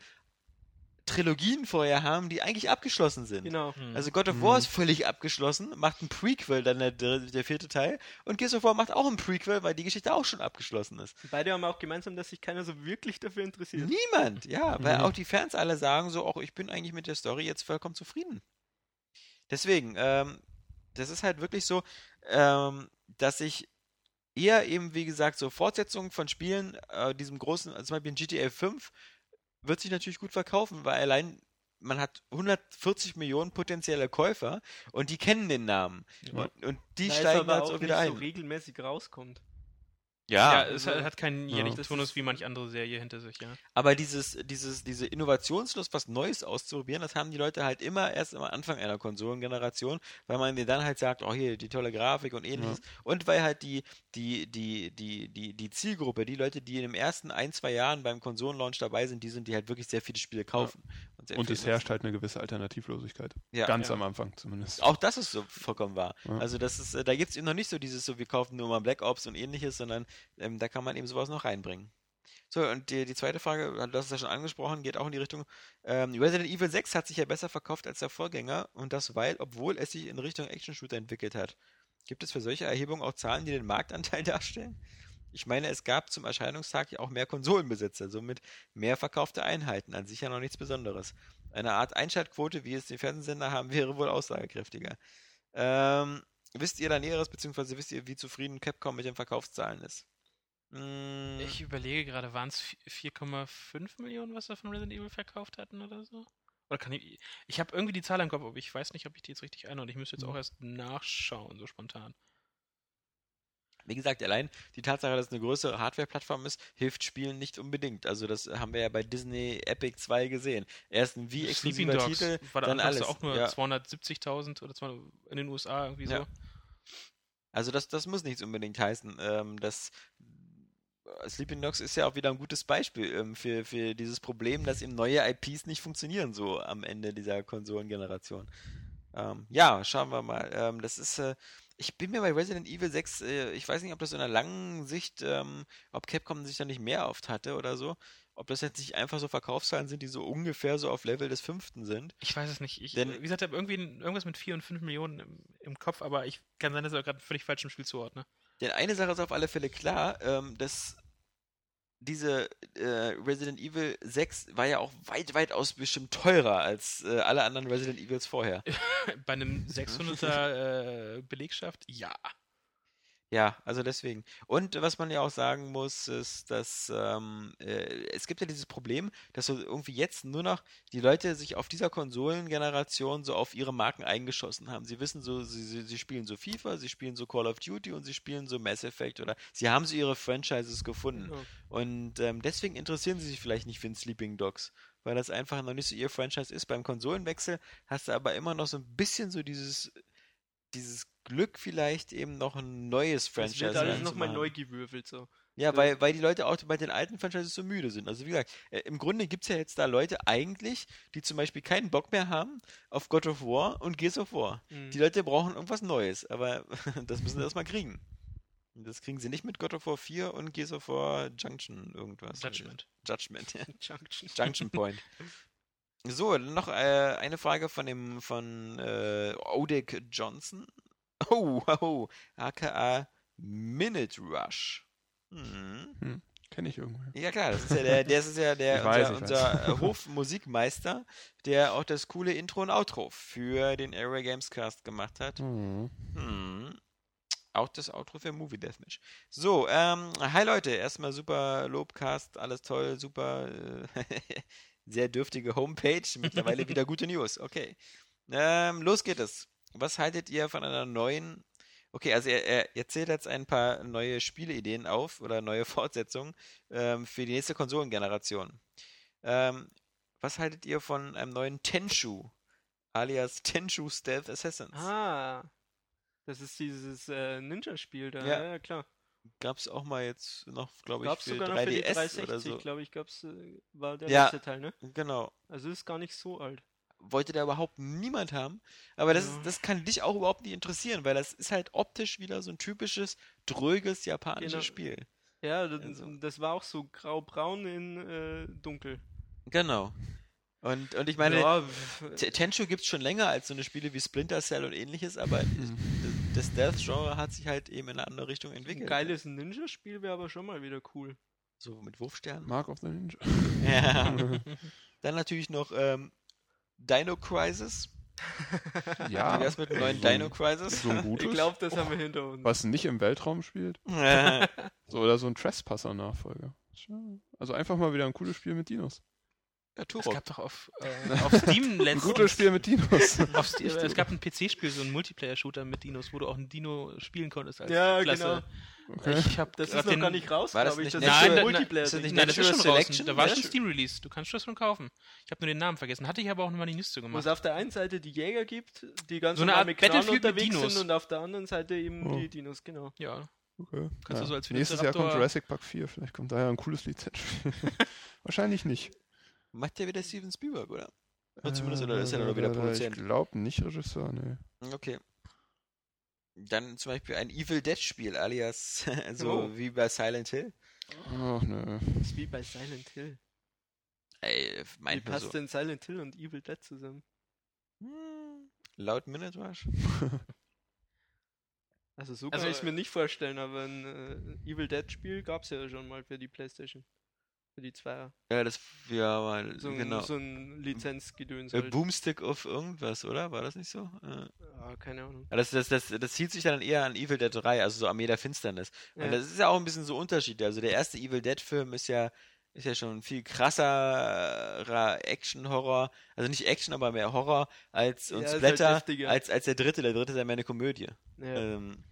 Trilogien vorher haben, die eigentlich abgeschlossen sind. Genau. Hm. Also God of War ist völlig abgeschlossen, macht ein Prequel, dann der, der, der vierte Teil, und Gears of War macht auch ein Prequel, weil die Geschichte auch schon abgeschlossen ist. Beide haben auch gemeinsam, dass sich keiner so wirklich dafür interessiert. Niemand, ja, weil auch die Fans alle sagen so, auch ich bin eigentlich mit der Story jetzt vollkommen zufrieden. Deswegen, ähm, das ist halt wirklich so, ähm, dass ich eher eben, wie gesagt, so Fortsetzungen von Spielen, äh, diesem großen, also zum Beispiel in GTA 5, wird sich natürlich gut verkaufen, weil allein man hat 140 Millionen potenzielle Käufer und die kennen den Namen. Ja. Und, und die es steigen jetzt auch auch wieder nicht ein. so regelmäßig rauskommt. Ja, ja, es also- hat, hat keinen Ja. jährlichen Das Turnus wie manch andere Serie hinter sich, ja. Aber dieses, dieses, diese Innovationslust, was Neues auszuprobieren, das haben die Leute halt immer erst am Anfang einer Konsolengeneration, weil man dir dann halt sagt, oh hier, die tolle Grafik und ähnliches. Und weil halt die, die, die, die, die, die Zielgruppe, die Leute, die in den ersten ein, zwei Jahren beim Konsolenlaunch dabei sind, die sind, die halt wirklich sehr viele Spiele kaufen. sehr Und viel es herrscht halt eine gewisse Alternativlosigkeit. Ja. Ganz Ja. am Anfang zumindest. Auch das ist so vollkommen wahr. Ja. Also das ist, äh, da gibt es eben noch nicht so dieses so, wir kaufen nur mal Black Ops und ähnliches, sondern ähm, da kann man eben sowas noch reinbringen. So, und die, die zweite Frage, du hast es ja schon angesprochen, geht auch in die Richtung, ähm, Resident Evil 6 hat sich ja besser verkauft als der Vorgänger und das weil, obwohl es sich in Richtung Action-Shooter entwickelt hat. Gibt es für solche Erhebungen auch Zahlen, die den Marktanteil darstellen? Ich meine, es gab zum Erscheinungstag ja auch mehr Konsolenbesitzer, somit mehr verkaufte Einheiten, an sich ja noch nichts Besonderes. Eine Art Einschaltquote, wie es die Fernsehsender haben, wäre wohl aussagekräftiger. Ähm, wisst ihr da Näheres, beziehungsweise wisst ihr, wie zufrieden Capcom mit den Verkaufszahlen ist? Mm, Ich überlege gerade, waren es 4,5 Millionen, was wir von Resident Evil verkauft hatten oder so? Oder kann ich. Ich habe irgendwie die Zahl im Kopf, aber ich weiß nicht, ob ich die jetzt richtig einordne. Ich müsste jetzt auch erst nachschauen, so spontan. Wie gesagt, allein die Tatsache, dass es eine größere Hardware-Plattform ist, hilft Spielen nicht unbedingt. Also das haben wir ja bei Disney Epic 2 gesehen. Erst ein Sleeping Wii-exklusiver Dogs Titel, war da dann alles. auch nur ja. 270.000 oder 200 in den USA irgendwie Ja. so. Also das, das muss nichts unbedingt heißen. Ähm, das äh, Sleeping Dogs ist ja auch wieder ein gutes Beispiel ähm, für, für dieses Problem, dass eben neue IPs nicht funktionieren so am Ende dieser Konsolengeneration. Ähm, ja, schauen wir mal. Ähm, das ist, äh, ich bin mir bei Resident Evil 6, äh, ich weiß nicht, ob das in einer langen Sicht, ähm, ob Capcom sich da nicht mehr oft hatte oder so. Ob das jetzt nicht einfach so Verkaufszahlen sind, die so ungefähr so auf Level des fünften sind. Ich weiß es nicht. Ich, Denn- wie gesagt, ich habe irgendwie irgendwas mit 4 und 5 Millionen im, im Kopf, aber ich kann sein, dass ich gerade völlig falsch im Spiel zuordne. Denn eine Sache ist auf alle Fälle klar, ähm, dass diese äh, Resident Evil 6 war ja auch weit, weitaus bestimmt teurer als äh, alle anderen Resident Evils vorher. Bei einem 600er äh, Belegschaft, ja. Ja, also deswegen. Und was man ja auch sagen muss, ist, dass ähm, äh, es gibt ja dieses Problem, dass so irgendwie jetzt nur noch die Leute sich auf dieser Konsolengeneration so auf ihre Marken eingeschossen haben. Sie wissen so, sie, sie, sie spielen so FIFA, sie spielen so Call of Duty und sie spielen so Mass Effect oder sie haben so ihre Franchises gefunden. Ja. Und ähm, deswegen interessieren sie sich vielleicht nicht für den Sleeping Dogs, weil das einfach noch nicht so ihr Franchise ist. Beim Konsolenwechsel hast du aber immer noch so ein bisschen so dieses, dieses Glück vielleicht eben noch ein neues Das Franchise wird alles nochmal neu gewürfelt so. Ja, weil, weil die Leute auch bei den alten Franchises so müde sind. Also wie gesagt, äh, im Grunde gibt es ja jetzt da Leute eigentlich, die zum Beispiel keinen Bock mehr haben auf God of War und Gears of War. Mhm. Die Leute brauchen irgendwas Neues, aber das müssen sie erstmal kriegen. Das kriegen sie nicht mit God of War 4 und Gears of War Junction irgendwas. Judgment. Judgment, ja. Junction. Junction Point. So, noch äh, eine Frage von dem von äh, Odek Johnson. Oh, oh, aka Minute Rush. Hm. Kenne ich irgendwo. Ja klar, das ist ja der, der ist ja der weiß, unser äh, Hofmusikmeister, der auch das coole Intro und Outro für den Airway Games Cast gemacht hat. Mhm. Hm. Auch das Outro für Movie Deathmatch. So, ähm, hi Leute, erstmal super Lobcast, alles toll, super, äh, sehr dürftige Homepage, mittlerweile wieder gute News, okay. Ähm, los geht es. Was haltet ihr von einer neuen, okay, also er, er erzählt jetzt ein paar neue Spieleideen auf oder neue Fortsetzungen ähm, für die nächste Konsolengeneration. Ähm, was haltet ihr von einem neuen Tenshu, alias Tenshu Stealth Assassins? Ah. Das ist dieses äh, Ninja-Spiel da. Ja, ja klar. Gab es auch mal jetzt noch, glaube ich, Gab es für sogar noch für die 3DS 360, oder so. glaube ich, gab's, äh, war der Ja. letzte Teil, ne? Genau. Also ist gar nicht so alt. Wollte da überhaupt niemand haben. Aber das, Ja. das kann dich auch überhaupt nicht interessieren, weil das ist halt optisch wieder so ein typisches, dröges japanisches Genau. Spiel. Ja, das, Also. das war auch so grau-braun in äh, dunkel. Genau. Und, und ich meine, ja, T- Tenshu gibt es schon länger als so eine Spiele wie Splinter Cell und ähnliches, aber Mhm. das Stealth-Genre hat sich halt eben in eine andere Richtung ein entwickelt. geiles Ninja-Spiel wäre aber schon mal wieder cool. So mit Wurfsternen. Mark of the Ninja. Ja. Dann natürlich noch ähm, Dino Crisis. ja. Wie wär's mit dem neuen so ein- Dino Crisis? So ein gutes, Ich glaube, das haben wir hinter uns. was nicht im Weltraum spielt. So, oder so ein Trespasser-Nachfolger. Also einfach mal wieder ein cooles Spiel mit Dinos. Ja, Es Turok. gab doch auf, äh, auf Steam Ein letztens. gutes Spiel mit Dinos. Auf Steam, es gab ein PC-Spiel, so ein Multiplayer-Shooter mit Dinos, wo du auch einen Dino spielen konntest als Ja, Klasse. genau. Okay. Ich hab Das ist noch den- gar nicht raus, glaube ich. nicht Das Nein, ist ein Multiplayer. ist das nicht Nein, das ist schon. Selection? Da war Ja. schon Steam-Release. Du kannst das schon kaufen. Ich habe nur den Namen vergessen. Hatte ich aber auch nochmal die Liste Wo es gemacht. auf der einen Seite die Jäger gibt, die ganz So eine normal Art Battlefield unterwegs Dinos. sind und auf der anderen Seite eben Oh. die Dinos, genau. Ja. okay. Kannst du so als Nächstes Jahr kommt Jurassic Park 4. Vielleicht kommt daher ein cooles Lizenzspiel. Wahrscheinlich nicht. Macht der wieder Steven Spielberg, oder? Oder zumindest, oder ist er nur wieder Äh, Produzent? Ich glaube nicht Regisseur, nee. Okay. Dann zum Beispiel ein Evil Dead Spiel, alias so Oh. wie bei Silent Hill. Ach, nö. Das ist wie bei Silent Hill. Ey, Wie meint man passt so. denn Silent Hill und Evil Dead zusammen? Hm, laut Minute Rush? Also so Also, kann ich es äh, mir nicht vorstellen, aber ein äh, Evil Dead Spiel gab es ja schon mal für die Playstation. Die Zweier. Ja, das, ja, mal, So ein, genau. so ein Lizenzgedöns Äh, halt. Boomstick auf irgendwas, oder? War das nicht so? Äh, Ah, keine Ahnung. Ja, Das, das, das, das zieht sich dann eher an Evil Dead 3, also so Armee der Finsternis. Und Ja. das ist ja auch ein bisschen so Unterschied. Also der erste Evil Dead-Film ist ja, ist ja schon viel krasserer Action-Horror, also nicht Action, aber mehr Horror als und Ja, halt Splatter heftiger. als, als der dritte. Der dritte ist ja mehr eine Komödie. Ja. Ähm,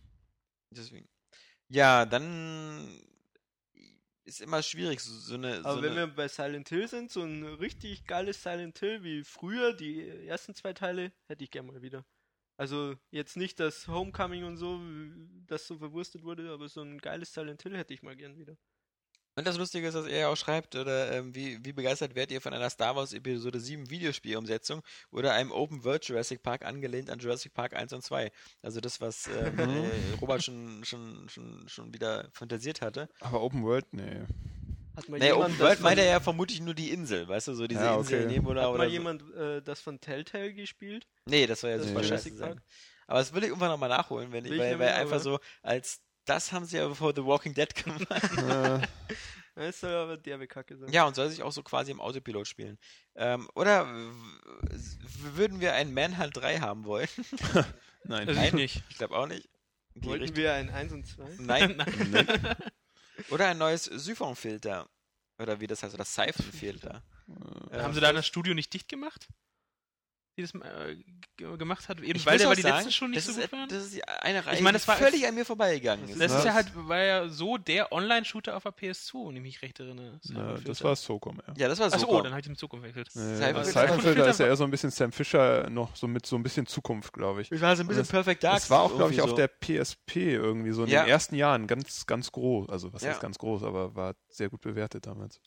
deswegen. Ja, dann ist immer schwierig, so, so eine. Aber so wenn eine, wir bei Silent Hill sind, so ein richtig geiles Silent Hill wie früher, die ersten zwei Teile, hätte ich gerne mal wieder. Also jetzt nicht das Homecoming und so, das so verwurstet wurde, aber so ein geiles Silent Hill hätte ich mal gern wieder. Und das Lustige ist, dass er ja auch schreibt, oder ähm, wie, wie begeistert werdet ihr von einer Star Wars Episode 7 Videospielumsetzung oder einem Open World Jurassic Park angelehnt an Jurassic Park 1 und 2. Also das, was ähm, äh, Robert schon, schon, schon, schon wieder fantasiert hatte. Aber Open World, nee. Hat mal Naja, jemand Open das World meint er ja vermutlich nur die Insel, weißt du, so diese Ja, Insel okay. nehmen oder, Hat oder mal so. jemand äh, das von Telltale gespielt? Nee, das soll ja Nee. super scheiße Jurassic sein. Park? Aber das will ich irgendwann nochmal nachholen, wenn ich, weil, weil einfach so, als das haben sie ja vor The Walking Dead gemacht. Das soll aber derbe Kacke sein. Ja, und soll sich auch so quasi im Autopilot spielen. Ähm, oder würden wir einen Manhunt 3 haben wollen? nein. Also ich nicht. Ich glaube auch nicht. Die Wollten Richtung- wir ein 1 und 2? Nein. oder ein neues Siphon-Filter. Oder wie das heißt, oder Siphon-Filter. Äh, Äh, Haben sie da das Studio nicht dicht gemacht? Die das äh, gemacht hat, eben Ich weil, muss der, weil die sagen, letzten schon nicht so ist, gut waren? Das ist eine Reihe, Ich meine, das war- völlig an mir vorbeigegangen ist. Das Was? ist ja halt, war ja so der Online-Shooter auf der PS2, wenn ich mich recht erinnere. Na, das war Socom, ja. ja, das war Achso, so. oh, dann habe ich den Zug gewechselt. Cyberpilot, da ist ja eher so ein bisschen Sam Fisher noch so mit so ein bisschen Zukunft, glaube ich. Ich war so ein bisschen Das- Perfect Dark. Das war auch, glaube ich, irgendwie auf der PSP irgendwie so in Ja. den ersten Jahren ganz, ganz groß. Also was Ja. heißt ganz groß, aber war sehr gut bewertet damals.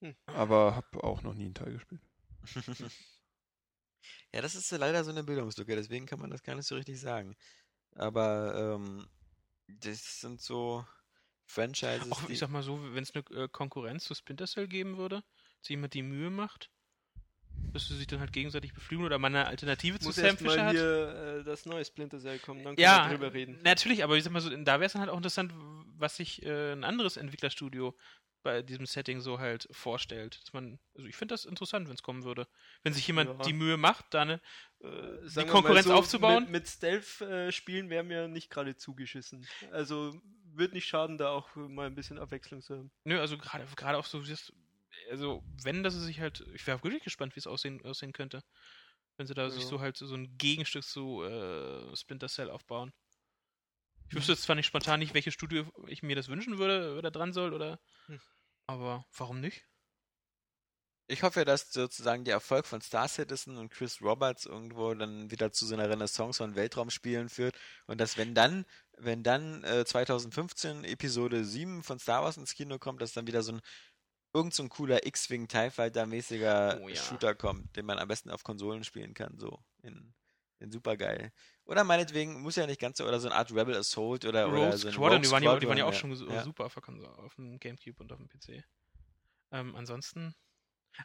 Hm. Aber habe auch noch nie einen Teil gespielt. Ja, das ist leider so eine Bildungslücke, deswegen kann man das gar nicht so richtig sagen. Aber ähm, das sind so Franchises, Auch, ich sag mal so, wenn es eine äh, Konkurrenz zu Splinter Cell geben würde, dass jemand die Mühe macht, dass sie sich dann halt gegenseitig beflügeln oder man eine Alternative zu Muss Sam erst Fisher mal hat. hier äh, das neue Splinter Cell kommen, dann können Ja, wir drüber reden. natürlich, aber ich sag mal so, da wäre es dann halt auch interessant, was sich äh, ein anderes Entwicklerstudio bei diesem Setting so halt vorstellt. Dass man, also ich finde das interessant, wenn es kommen würde. Wenn sich jemand Ja. die Mühe macht, da eine, Äh, die Konkurrenz so, aufzubauen. Mit, mit Stealth-Spielen wäre mir nicht gerade zugeschissen. Also wird nicht schaden, da auch mal ein bisschen Abwechslung zu haben. Nö, also gerade gerade auch so, wie das- also wenn das sich halt, ich wäre wirklich gespannt, wie es aussehen, aussehen könnte. Wenn sie da sich Ja. so halt so ein Gegenstück zu äh, Splinter Cell aufbauen. Ich wüsste jetzt zwar nicht spontan nicht, welches Studio ich mir das wünschen würde, da dran soll, oder. Hm. Aber warum nicht? Ich hoffe, dass sozusagen der Erfolg von Star Citizen und Chris Roberts irgendwo dann wieder zu so einer Renaissance von Weltraumspielen führt und dass wenn dann, wenn dann äh, 2015 Episode 7 von Star Wars ins Kino kommt, dass dann wieder so ein irgend so ein cooler X-Wing TIE Fighter mäßiger Oh ja. Shooter kommt, den man am besten auf Konsolen spielen kann, so in, in supergeil. Oder meinetwegen muss ja nicht ganz so oder so eine Art Rebel Assault oder, oder Rogue so ein Squadron, die waren, ja, die waren ja auch schon so, ja. super auf, auf dem Gamecube und auf dem PC. Ähm, ansonsten.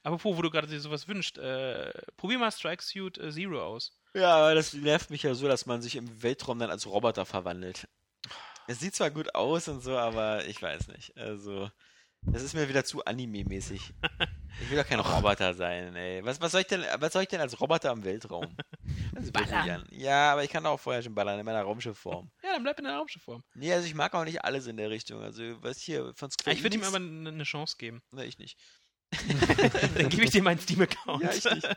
Apropos, wo du gerade dir sowas wünscht, äh, probier mal Strike Suit äh, Zero aus. Ja, aber das nervt mich ja so, dass man sich im Weltraum dann als Roboter verwandelt. Es sieht zwar gut aus und so, aber ich weiß nicht. Also, das ist mir wieder zu Anime-mäßig. Ich will doch kein Roboter sein, ey. Was, was, soll ich denn, was soll ich denn als Roboter im Weltraum? Also Ballern. Ja, aber ich kann auch vorher schon ballern in meiner Raumschiffform. Ja, dann bleib in der Raumschiffform. Nee, also ich mag auch nicht alles in der Richtung. Also, was hier von Square Ich würde ihm aber eine Chance geben. Nee, ich nicht. Dann gebe ich dir meinen Steam-Account. Ja, ich nicht.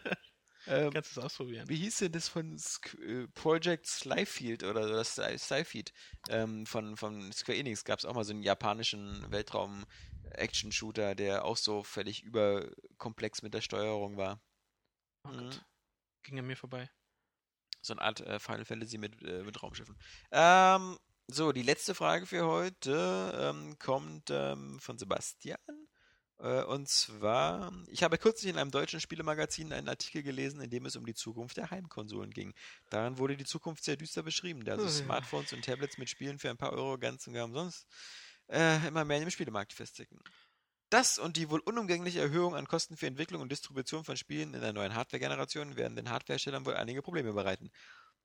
Ähm, Kannst du es ausprobieren. Wie hieß denn das von Sk äh, Project Slyfield oder so, das Sly- Slyfield ähm, von, von Square Enix gab es auch mal so einen japanischen Weltraum-Action-Shooter, der auch so völlig überkomplex mit der Steuerung war. Oh Mhm. Ging an mir vorbei. So eine Art äh, Final Fantasy mit, äh, mit Raumschiffen. Ähm, so, die letzte Frage für heute ähm, kommt ähm, von Sebastian. Äh, und zwar, ich habe kürzlich in einem deutschen Spielemagazin einen Artikel gelesen, in dem es um die Zukunft der Heimkonsolen ging. Darin wurde die Zukunft sehr düster beschrieben, da also Ui. Smartphones und Tablets mit Spielen für ein paar Euro ganz und gar umsonst äh, immer mehr in dem Spielemarkt festigen. Das und die wohl unumgängliche Erhöhung an Kosten für Entwicklung und Distribution von Spielen in der neuen Hardware-Generation werden den Hardwareherstellern wohl einige Probleme bereiten.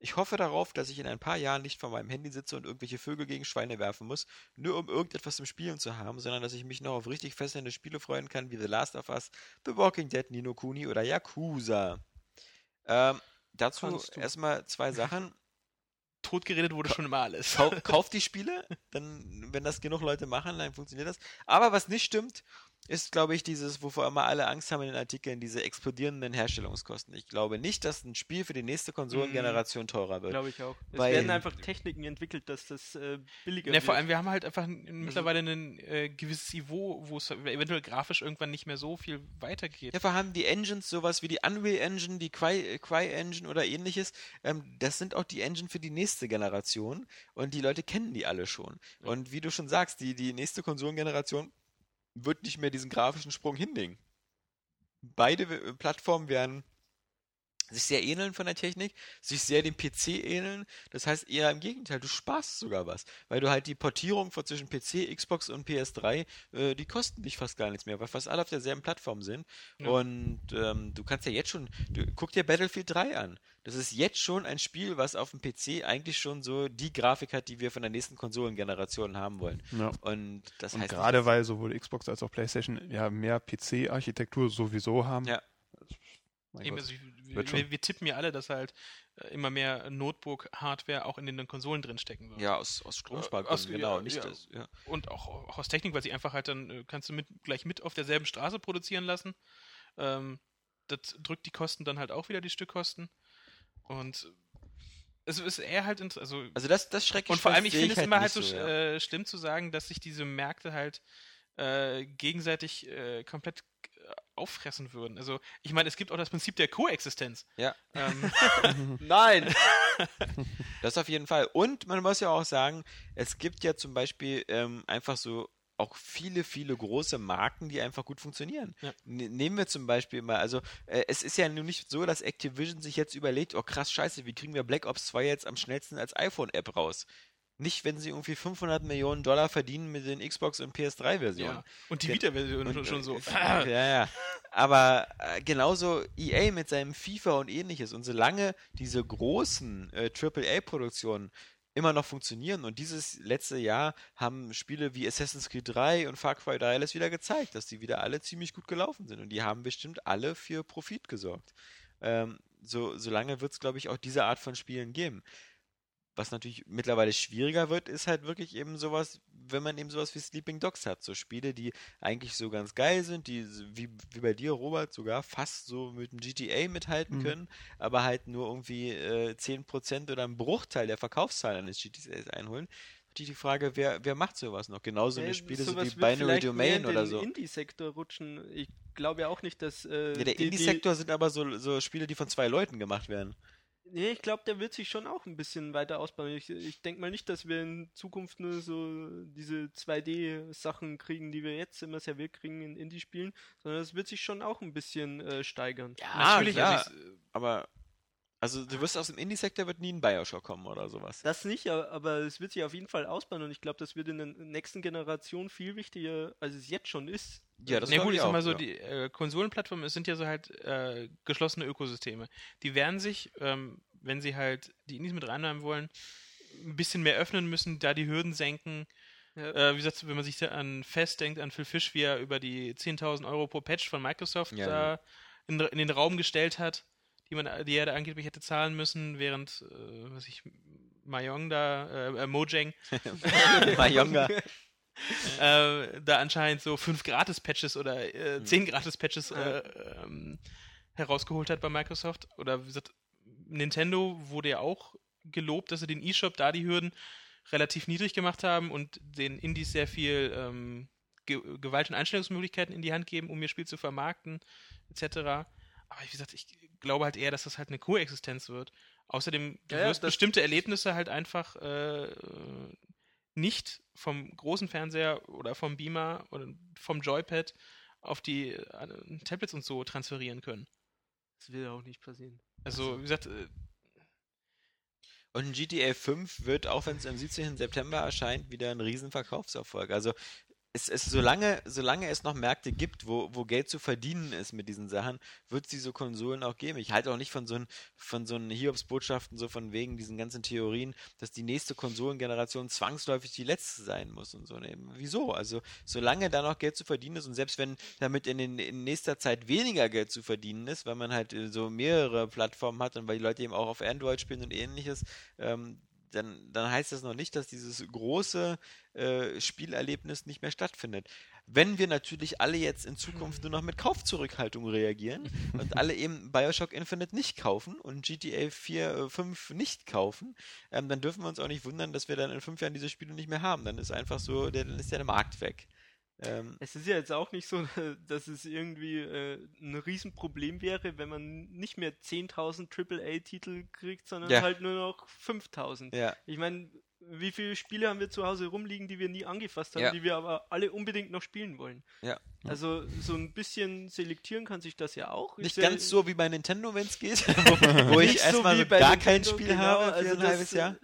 Ich hoffe darauf, dass ich in ein paar Jahren nicht vor meinem Handy sitze und irgendwelche Vögel gegen Schweine werfen muss, nur um irgendetwas zum Spielen zu haben, sondern dass ich mich noch auf richtig fesselnde Spiele freuen kann, wie The Last of Us, The Walking Dead, Nino Kuni oder Yakuza. Ähm, dazu erstmal zwei Sachen. Totgeredet wurde schon immer alles. Kau kauft die Spiele, dann, wenn das genug Leute machen, dann funktioniert das. Aber was nicht stimmt, ist, glaube ich, dieses, wovor immer alle Angst haben in den Artikeln, diese explodierenden Herstellungskosten. Ich glaube nicht, dass ein Spiel für die nächste Konsolengeneration teurer wird. Glaube ich auch. Es Weil- werden einfach Techniken entwickelt, dass das äh, billiger Ja, vor wird. allem, wir haben halt einfach n- mittlerweile ein äh, gewisses Niveau, wo es eventuell grafisch irgendwann nicht mehr so viel weitergeht. Dafür haben die Engines sowas wie die Unreal Engine, die Cry, äh, Cry Engine oder ähnliches. Ähm, das sind auch die Engine für die nächste Generation und die Leute kennen die alle schon. Und wie du schon sagst, die, die nächste Konsolengeneration wird nicht mehr diesen grafischen Sprung hinlegen. Beide äh, Plattformen werden sich sehr ähneln von der Technik, sich sehr dem PC ähneln. Das heißt eher im Gegenteil, du sparst sogar was, weil du halt die Portierung von zwischen PC, Xbox und PS3, äh, die kosten dich fast gar nichts mehr, weil fast alle auf derselben Plattform sind. Ja. Und ähm, du kannst ja jetzt schon, du, guck dir Battlefield 3 an. Das ist jetzt schon ein Spiel, was auf dem PC eigentlich schon so die Grafik hat, die wir von der nächsten Konsolengeneration haben wollen. Ja. Und das Und heißt gerade weil sowohl Xbox als auch PlayStation ja mehr PC-Architektur sowieso haben. Ja. Mein Eben, also, wir, Wird wir, schon. wir tippen ja alle, dass halt äh, immer mehr Notebook-Hardware auch in den Konsolen drinstecken wird. ja aus, aus Stromspargründen, Aus- genau, ja, nicht ja. das. Ja. Und auch, auch aus Technik, weil sie einfach halt dann, äh, kannst du mit, gleich mit auf derselben Straße produzieren lassen. Ähm, das drückt die Kosten dann halt auch wieder, die Stückkosten. Und es ist eher halt, also Also das, das schreckt und vor allem, ich finde es immer halt so ja. äh, schlimm zu sagen, dass sich diese Märkte halt äh, gegenseitig äh, komplett äh, auffressen würden. Also, ich meine, es gibt auch das Prinzip der Koexistenz. Ja. Ähm, Nein! Das auf jeden Fall. Und man muss ja auch sagen, es gibt ja zum Beispiel ähm, einfach so auch viele, viele große Marken, die einfach gut funktionieren. Ja. Ne- Nehmen wir zum Beispiel mal, also äh, es ist ja nun nicht so, dass Activision sich jetzt überlegt, oh krass, scheiße, wie kriegen wir Black Ops 2 jetzt am schnellsten als iPhone-App raus? Nicht, wenn sie irgendwie 500 Millionen Dollar verdienen mit den Xbox- und PS3-Versionen. ja. Und die Vita-Version schon, schon äh, so. Ja, ja. Aber äh, genauso EA mit seinem FIFA und ähnliches. Und solange diese großen äh, AAA-Produktionen immer noch funktionieren und dieses letzte Jahr haben Spiele wie Assassin's Creed 3 und Far Cry 3 alles wieder gezeigt, dass die wieder alle ziemlich gut gelaufen sind. Und die haben bestimmt alle für Profit gesorgt. Ähm, so, solange wird es, glaube ich, auch diese Art von Spielen geben. Was natürlich mittlerweile schwieriger wird, ist halt wirklich eben sowas, wenn man eben sowas wie Sleeping Dogs hat. So Spiele, die eigentlich so ganz geil sind, die wie, wie bei dir, Robert, sogar fast so mit dem GTA mithalten Mhm. können, aber halt nur irgendwie äh, 10% oder einen Bruchteil der Verkaufszahlen eines GTAs einholen. Natürlich die Frage, wer, wer macht sowas noch? Genauso eine Spiele so wie Binary Domain in oder den so. Indie-Sektor rutschen. Ich glaube ja auch nicht, dass. Äh, Ja, der die- die- Indie-Sektor sind aber so, so Spiele, die von zwei Leuten gemacht werden. Nee, ich glaube, der wird sich schon auch ein bisschen weiter ausbauen. Ich, ich denke mal nicht, dass wir in Zukunft nur so diese 2D-Sachen kriegen, die wir jetzt immer serviert kriegen in Indie-Spielen, sondern es wird sich schon auch ein bisschen äh, steigern. Natürlich, klar, also ich, aber also du wirst aus dem Indie-Sektor wird nie ein Bioshock kommen oder sowas. Das nicht, aber es wird sich auf jeden Fall ausbauen und ich glaube, das wird in der nächsten Generation viel wichtiger, als es jetzt schon ist. Ja, das Na glaub gut, ich auch, mal so, ja. die äh, Konsolenplattformen, es sind ja so halt äh, geschlossene Ökosysteme. Die werden sich, ähm, wenn sie halt die Indies mit reinnehmen wollen, ein bisschen mehr öffnen müssen, da die Hürden senken. Ja. Äh, wie gesagt, wenn man sich da an Fest denkt, an Phil Fish, wie er über die 10.000 Euro pro Patch von Microsoft Ja, da in, in den Raum gestellt hat, die, man, die er da angeblich hätte zahlen müssen, während, äh, was ich, Mayong da, äh, äh, Mojang, Mayonga. äh, da anscheinend so fünf Gratis-Patches oder Hm. äh, zehn Gratis-Patches äh, ähm, herausgeholt hat bei Microsoft. Oder wie gesagt, Nintendo wurde ja auch gelobt, dass sie den eShop da die Hürden relativ niedrig gemacht haben und den Indies sehr viel ähm, Ge Gewalt- und Einstellungsmöglichkeiten in die Hand geben, um ihr Spiel zu vermarkten, etc. Aber wie gesagt, ich glaube halt eher, dass das halt eine Koexistenz wird. Außerdem, du Ja, wirst bestimmte Erlebnisse halt einfach äh, nicht vom großen Fernseher oder vom Beamer oder vom Joypad auf die äh, Tablets und so transferieren können. Das wird auch nicht passieren. Also, wie gesagt, äh, Und ein GTA 5 wird, auch wenn es am 17. September erscheint, wieder ein riesen Verkaufserfolg. Also es, es, solange, solange es noch Märkte gibt, wo, wo Geld zu verdienen ist mit diesen Sachen, wird es diese Konsolen auch geben. Ich halte auch nicht von so von so Hiobs-Botschaften, so von wegen diesen ganzen Theorien, dass die nächste Konsolengeneration zwangsläufig die letzte sein muss und so. Nee, wieso? Also solange da noch Geld zu verdienen ist und selbst wenn damit in, den, in nächster Zeit weniger Geld zu verdienen ist, weil man halt äh, so mehrere Plattformen hat und weil die Leute eben auch auf Android spielen und ähnliches, ähm, dann, dann heißt das noch nicht, dass dieses große äh, Spielerlebnis nicht mehr stattfindet. Wenn wir natürlich alle jetzt in Zukunft nur noch mit Kaufzurückhaltung reagieren und alle eben Bioshock Infinite nicht kaufen und GTA 4, äh, 5 nicht kaufen, ähm, dann dürfen wir uns auch nicht wundern, dass wir dann in fünf Jahren diese Spiele nicht mehr haben. Dann ist einfach so, der, dann ist der Markt weg. Ähm, Es ist ja jetzt auch nicht so, dass es irgendwie äh, ein Riesenproblem wäre, wenn man nicht mehr 10.000 AAA-Titel kriegt, sondern Ja. halt nur noch 5.000. ja. Ich meine, wie viele Spiele haben wir zu Hause rumliegen, die wir nie angefasst haben, Ja. die wir aber alle unbedingt noch spielen wollen? Ja. Also so ein bisschen selektieren kann sich das ja auch. Nicht Ich ganz so wie bei Nintendo, wenn es geht, wo, wo ich erstmal so gar kein Nintendo, Spiel genau, habe für also ein halbes Jahr.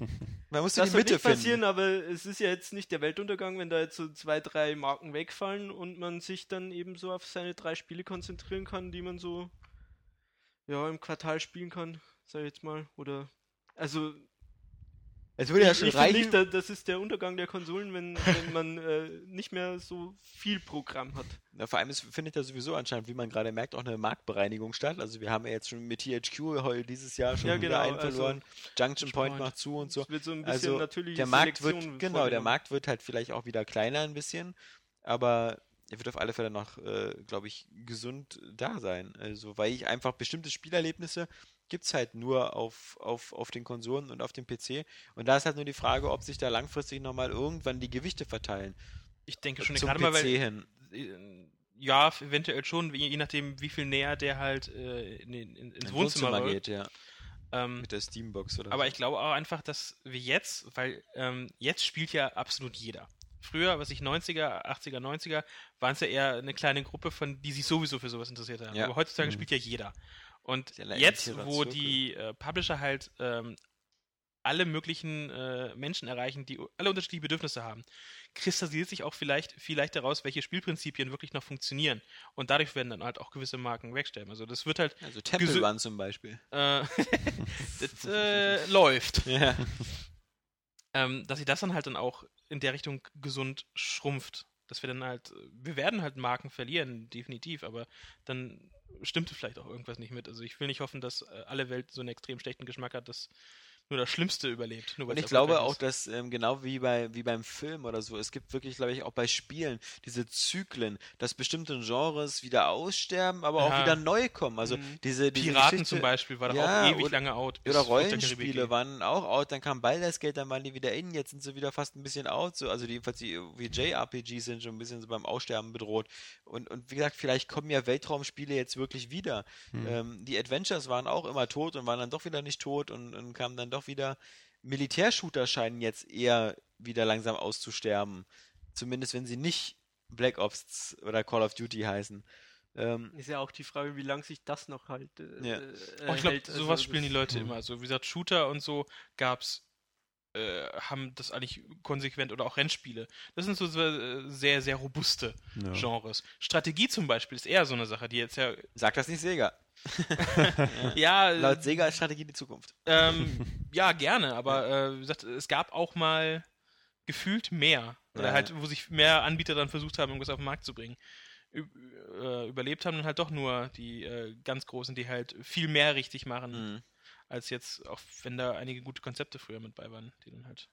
Man muss Das die Mitte nicht passieren, finden. aber es ist ja jetzt nicht der Weltuntergang, wenn da jetzt so zwei, drei Marken wegfallen und man sich dann eben so auf seine drei Spiele konzentrieren kann, die man so ja im Quartal spielen kann, sag ich jetzt mal. Oder also Es würde ja ich, schon ich reichen. nicht, da- das ist der Untergang der Konsolen, wenn, wenn man äh, nicht mehr so viel Programm hat. Na, vor allem es findet ja sowieso anscheinend, wie man gerade merkt, auch eine Marktbereinigung statt. Also wir haben ja jetzt schon mit THQ heu dieses Jahr schon Ja, wieder genau, einen also verloren. Junction Point Point. macht zu und so. Es wird so ein bisschen Also natürlich der Markt wird, genau, der Markt wird halt vielleicht auch wieder kleiner ein bisschen, aber er wird auf alle Fälle noch, äh, glaube ich, gesund da sein. Also, weil ich einfach bestimmte Spielerlebnisse gibt es halt nur auf, auf, auf den Konsolen und auf dem PC. Und da ist halt nur die Frage, ob sich da langfristig nochmal irgendwann die Gewichte verteilen. Ich denke schon, gerade PC mal, weil. hin. äh, Ja, eventuell schon, je je nachdem, wie viel näher der halt äh, in, in, ins Ins Wohnzimmer, geht, rückt. ja. Ähm, Mit der Steambox oder Aber so. ich glaube auch einfach, dass wir jetzt, weil ähm, jetzt spielt ja absolut jeder. Früher, was ich 90er, 80er, 90er, waren es ja eher eine kleine Gruppe von, die sich sowieso für sowas interessiert haben. Ja. Aber heutzutage Mhm. spielt ja jeder. Und jetzt, wo die äh, Publisher halt ähm, alle möglichen äh, Menschen erreichen, die alle unterschiedliche Bedürfnisse haben, kristallisiert sich auch vielleicht viel leichter heraus, welche Spielprinzipien wirklich noch funktionieren. Und dadurch werden dann halt auch gewisse Marken wegsterben. Also das wird halt Also Temple Run zum Beispiel. äh, das äh, läuft Ja. ähm, dass sich das dann halt dann auch in der Richtung gesund schrumpft. Dass wir dann halt, wir werden halt Marken verlieren, definitiv, aber dann stimmt vielleicht auch irgendwas nicht mit. Also ich will nicht hoffen, dass äh, alle Welt so einen extrem schlechten Geschmack hat, dass nur das Schlimmste überlebt. Nur Und ich glaube auch, dass ähm, genau wie bei wie beim Film oder so, es gibt wirklich, glaube ich, auch bei Spielen diese Zyklen, dass bestimmte Genres wieder aussterben, aber auch Ja. wieder neu kommen. Also Mhm. diese, diese Piraten Geschichte, zum Beispiel war doch Ja, auch ewig oder- lange out. bis Oder Rollenspiele waren auch out, dann kam Baldur's Gate, dann waren die wieder in, jetzt sind sie wieder fast ein bisschen out, so, also die, jedenfalls die wie JRPGs sind schon ein bisschen so beim Aussterben bedroht. Und, und wie gesagt, vielleicht kommen ja Weltraumspiele jetzt wirklich wieder. Hm. Ähm, die Adventures waren auch immer tot und waren dann doch wieder nicht tot und, und kamen dann doch wieder. Militärshooter scheinen jetzt eher wieder langsam auszusterben. Zumindest wenn sie nicht Black Ops oder Call of Duty heißen. Ähm, Ist ja auch die Frage, wie lange sich das noch halt. Äh, Ja. äh, Oh, ich glaube. Also sowas spielen die Leute Mhm. immer. Also wie gesagt, Shooter und so gab's, äh, haben das eigentlich konsequent oder auch Rennspiele. Das sind so äh, sehr, sehr robuste Ja. Genres. Strategie zum Beispiel ist eher so eine Sache, die jetzt ja, sag das nicht Sega. ja, Laut Sega ist Strategie die Zukunft. ähm, ja, gerne, aber äh, wie gesagt, es gab auch mal gefühlt mehr. Oder Ja. halt, wo sich mehr Anbieter dann versucht haben, irgendwas auf den Markt zu bringen. Äh, überlebt haben dann halt doch nur die äh, ganz Großen, die halt viel mehr richtig machen, Mhm. als jetzt, auch wenn da einige gute Konzepte früher mit bei waren, die dann halt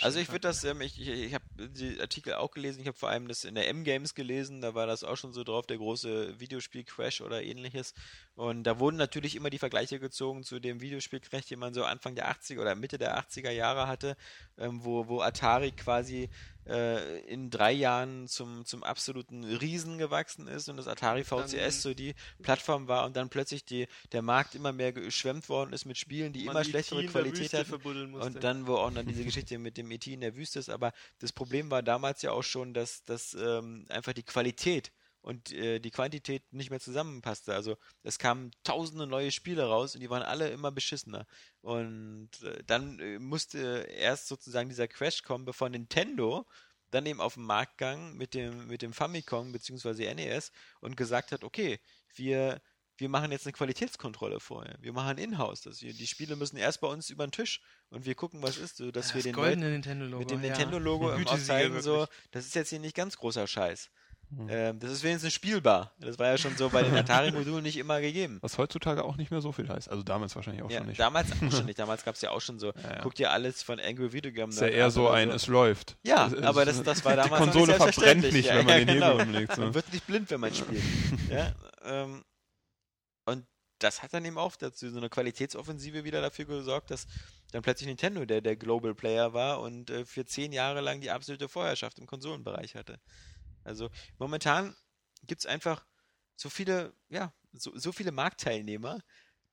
Also ich würde das, ähm, ich, ich, ich habe die Artikel auch gelesen, ich habe vor allem das in der M-Games gelesen, da war das auch schon so drauf, der große Videospiel-Crash oder ähnliches. Und da wurden natürlich immer die Vergleiche gezogen zu dem Videospiel-Crash, den man so Anfang der 80er oder Mitte der 80er Jahre hatte, ähm, wo, wo Atari quasi äh, in drei Jahren zum, zum absoluten Riesen gewachsen ist und das Atari Dann- VCS so die Plattform war und dann plötzlich die, der Markt immer mehr geschwemmt worden ist mit Spielen, die immer die schlechtere Qualität hatten. Und dann, wo auch dann diese Geschichte mit dem ET in der Wüste ist, aber das Problem war damals ja auch schon, dass, dass ähm, einfach die Qualität und äh, die Quantität nicht mehr zusammenpasste. Also es kamen tausende neue Spiele raus und die waren alle immer beschissener. Und äh, dann äh, musste erst sozusagen dieser Crash kommen, bevor Nintendo dann eben auf den Markt gegangen mit dem, mit dem Famicom bzw. NES und gesagt hat, okay, wir, wir machen jetzt eine Qualitätskontrolle vorher. Wir machen Inhouse, dass wir, die Spiele müssen erst bei uns über den Tisch und wir gucken, was ist, so, dass wir den goldene Nintendo-Logo. mit dem ja. Nintendo-Logo im Gütesiegel zeigen, so, das ist jetzt hier nicht ganz großer Scheiß. Hm. Ähm, das ist wenigstens spielbar. Das war ja schon so bei den Atari-Modulen nicht immer gegeben. Was heutzutage auch nicht mehr so viel heißt. Also damals wahrscheinlich auch Ja, schon nicht. damals auch schon nicht. Damals gab es ja auch schon so, Ja, ja. guckt ihr alles von Angry Video Game ist ja eher so ein, es läuft. Ja, Es- es- aber das, das war Die damals noch Konsole nicht verbrennt nicht, wenn man den genau. Hebel umlegt. So. Man wird nicht blind, wenn man spielt. ja, ähm, und das hat dann eben auch dazu so eine Qualitätsoffensive wieder dafür gesorgt, dass dann plötzlich Nintendo der, der Global Player war und äh, für zehn Jahre lang die absolute Vorherrschaft im Konsolenbereich hatte. Also momentan gibt es einfach so viele, ja, so, so viele Marktteilnehmer,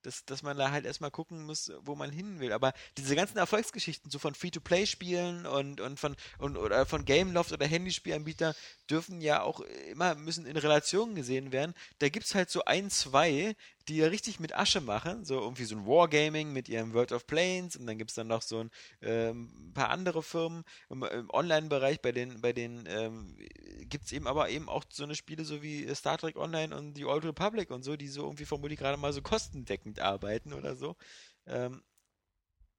dass, dass man da halt erstmal gucken muss, wo man hin will. Aber diese ganzen Erfolgsgeschichten, so von Free-to-Play-Spielen und, und von und, oder von Gameloft oder Handyspielanbieter, dürfen ja auch immer, müssen in Relation gesehen werden. Da gibt es halt so ein, zwei, die ja richtig mit Asche machen, so irgendwie so ein Wargaming mit ihrem World of Planes und dann gibt es dann noch so ein ähm, paar andere Firmen im, im Online-Bereich, bei den, bei den ähm, gibt es eben aber eben auch so eine Spiele so wie Star Trek Online und die Old Republic und so, die so irgendwie vermutlich gerade mal so kostendeckend arbeiten oder so. Ähm,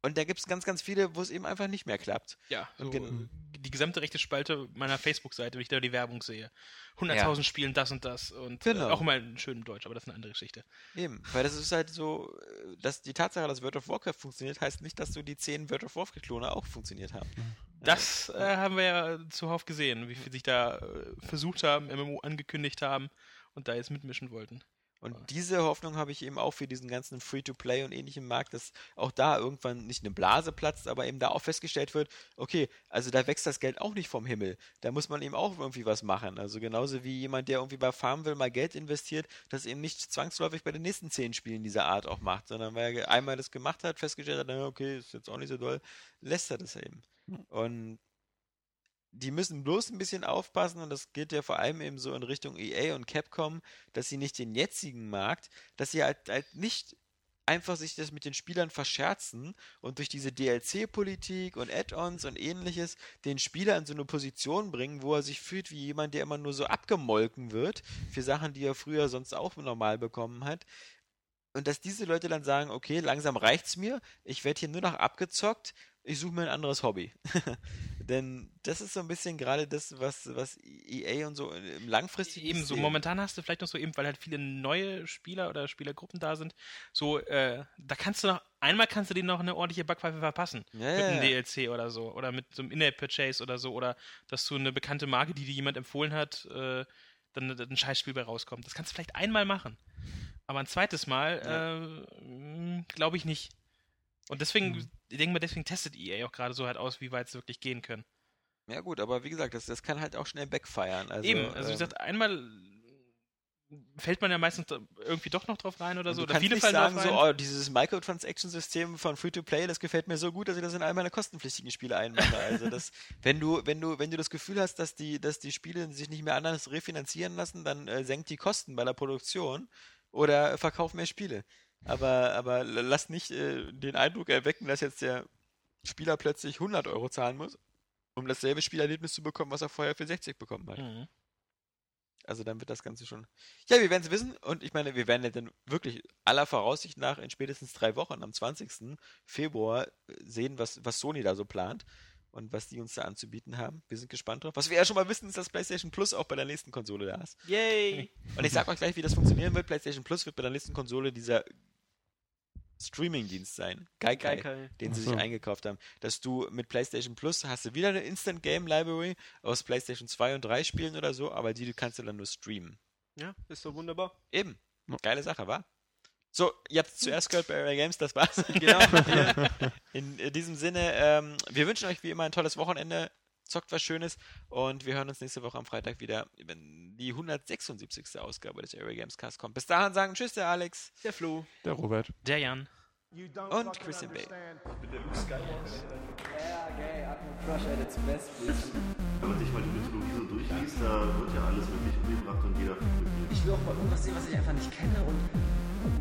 Und da gibt es ganz, ganz viele, wo es eben einfach nicht mehr klappt. Ja, so, gen- die gesamte rechte Spalte meiner Facebook-Seite, wenn ich da die Werbung sehe. 100.000 spielen das und das und Genau. äh, auch mal in schönem Deutsch, aber das ist eine andere Geschichte. Eben, weil das ist halt so, äh, dass die Tatsache, dass World of Warcraft funktioniert, heißt nicht, dass so die 10 World of Warcraft-Klone auch funktioniert haben. Das äh, haben wir ja zuhauf gesehen, wie viel sich da äh, versucht haben, MMO angekündigt haben und da jetzt mitmischen wollten. Und diese Hoffnung habe ich eben auch für diesen ganzen Free-to-Play und ähnlichen Markt, dass auch da irgendwann nicht eine Blase platzt, aber eben da auch festgestellt wird, okay, also da wächst das Geld auch nicht vom Himmel. Da muss man eben auch irgendwie was machen. Also genauso wie jemand, der irgendwie bei Farmville mal Geld investiert, das eben nicht zwangsläufig bei den nächsten zehn Spielen dieser Art auch macht, sondern weil er einmal das gemacht hat, festgestellt hat, okay, ist jetzt auch nicht so doll, lässt er das eben. Und die müssen bloß ein bisschen aufpassen, und das geht ja vor allem eben so in Richtung EA und Capcom, dass sie nicht den jetzigen Markt, dass sie halt, halt nicht einfach sich das mit den Spielern verscherzen und durch diese DLC-Politik und Add-ons und ähnliches den Spieler in so eine Position bringen, wo er sich fühlt wie jemand, der immer nur so abgemolken wird für Sachen, die er früher sonst auch normal bekommen hat. Und dass diese Leute dann sagen, okay, langsam reicht's mir, ich werde hier nur noch abgezockt, ich suche mir ein anderes Hobby. Denn das ist so ein bisschen gerade das, was, was EA und so im langfristigen Ebenso, momentan hast du vielleicht noch so eben, weil halt viele neue Spieler oder Spielergruppen da sind, so, äh, da kannst du noch, einmal kannst du denen noch eine ordentliche Backpfeife verpassen. Ja, mit ja, einem ja. DLC oder so. Oder mit so einem In-App-Purchase oder so. Oder dass du eine bekannte Marke, die dir jemand empfohlen hat, äh, dann ein Scheißspiel bei rauskommt. Das kannst du vielleicht einmal machen. Aber ein zweites Mal, äh, glaube ich nicht. Und deswegen, Mhm. ich denke mal, deswegen testet EA auch gerade so halt aus, wie weit sie wirklich gehen können. Ja gut, aber wie gesagt, das, das kann halt auch schnell backfiren. Also, Eben, also wie ähm, gesagt, einmal fällt man ja meistens irgendwie doch noch drauf rein oder so. du Oder viele nicht fallen sagen, so, oh, dieses Microtransaction-System von Free-to-Play, das gefällt mir so gut, dass ich das in all meine kostenpflichtigen Spiele einmache. Also das, wenn du, wenn du, wenn du das Gefühl hast, dass die, dass die Spiele sich nicht mehr anders refinanzieren lassen, dann äh, senkt die Kosten bei der Produktion oder verkauf mehr Spiele. Aber, aber lass nicht äh, den Eindruck erwecken, dass jetzt der Spieler plötzlich 100 Euro zahlen muss, um dasselbe Spielerlebnis zu bekommen, was er vorher für 60 bekommen hat. Mhm. Also dann wird das Ganze schon. Ja, wir werden es wissen und ich meine, wir werden ja dann wirklich aller Voraussicht nach in spätestens drei Wochen am 20. Februar sehen, was, was Sony da so plant und was die uns da anzubieten haben. Wir sind gespannt drauf. Was wir ja schon mal wissen, ist, dass PlayStation Plus auch bei der nächsten Konsole da ist. Yay! Und ich sag euch gleich, wie das funktionieren wird. PlayStation Plus wird bei der nächsten Konsole dieser Streaming-Dienst sein. Gaikai, Gaikai. den sie so. sich eingekauft haben. Dass du mit PlayStation Plus hast du wieder eine Instant Game Library aus PlayStation 2 und 3 Spielen oder so, aber die kannst du dann nur streamen. Ja, ist doch wunderbar. Eben. Geile Sache, wa? So, ihr habt zuerst gehört bei Area Games, das war's. Genau. In äh, diesem Sinne, ähm, wir wünschen euch wie immer ein tolles Wochenende. Zockt was Schönes und wir hören uns nächste Woche am Freitag wieder, wenn die 176. Ausgabe des Area Games Cast kommt. Bis dahin sagen Tschüss, der Alex Der Flo. Der Robert. Der Jan. und Christian Bay. Wenn man sich mal die Mythologie so durchliest, da wird ja alles wirklich umgebracht und jeder. Ich will auch mal irgendwas sehen, was ich einfach nicht kenne und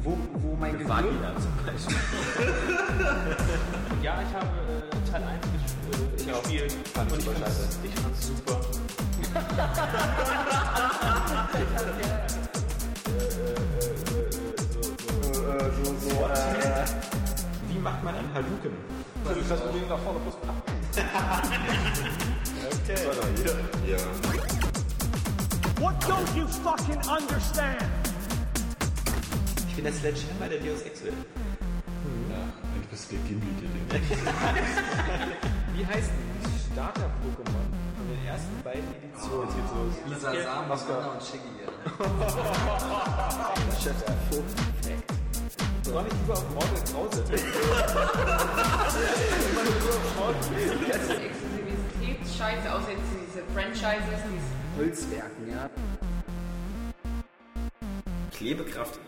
wo, wo mein Gehirn... zum Beispiel. Ja, ich habe äh, Teil 1 ges äh, gespielt. Fand und ich fand's, ich fand's super. Wie macht man einen Haluken? What don't you fucking understand? Ich bin der Sledgehammer der Deus Ex will. Eigentlich bist du der Gimli, der. Wie heißt die Starter-Pokémon von den ersten beiden Editionen? Lisa Sam, Mascara und Shiggy. Chef, der Perfekt. Soll ich lieber auf Mortal Krause? Exklusivitätsscheiße, außer jetzt diese Franchises, diese Holzwerken, ja. Klebekraft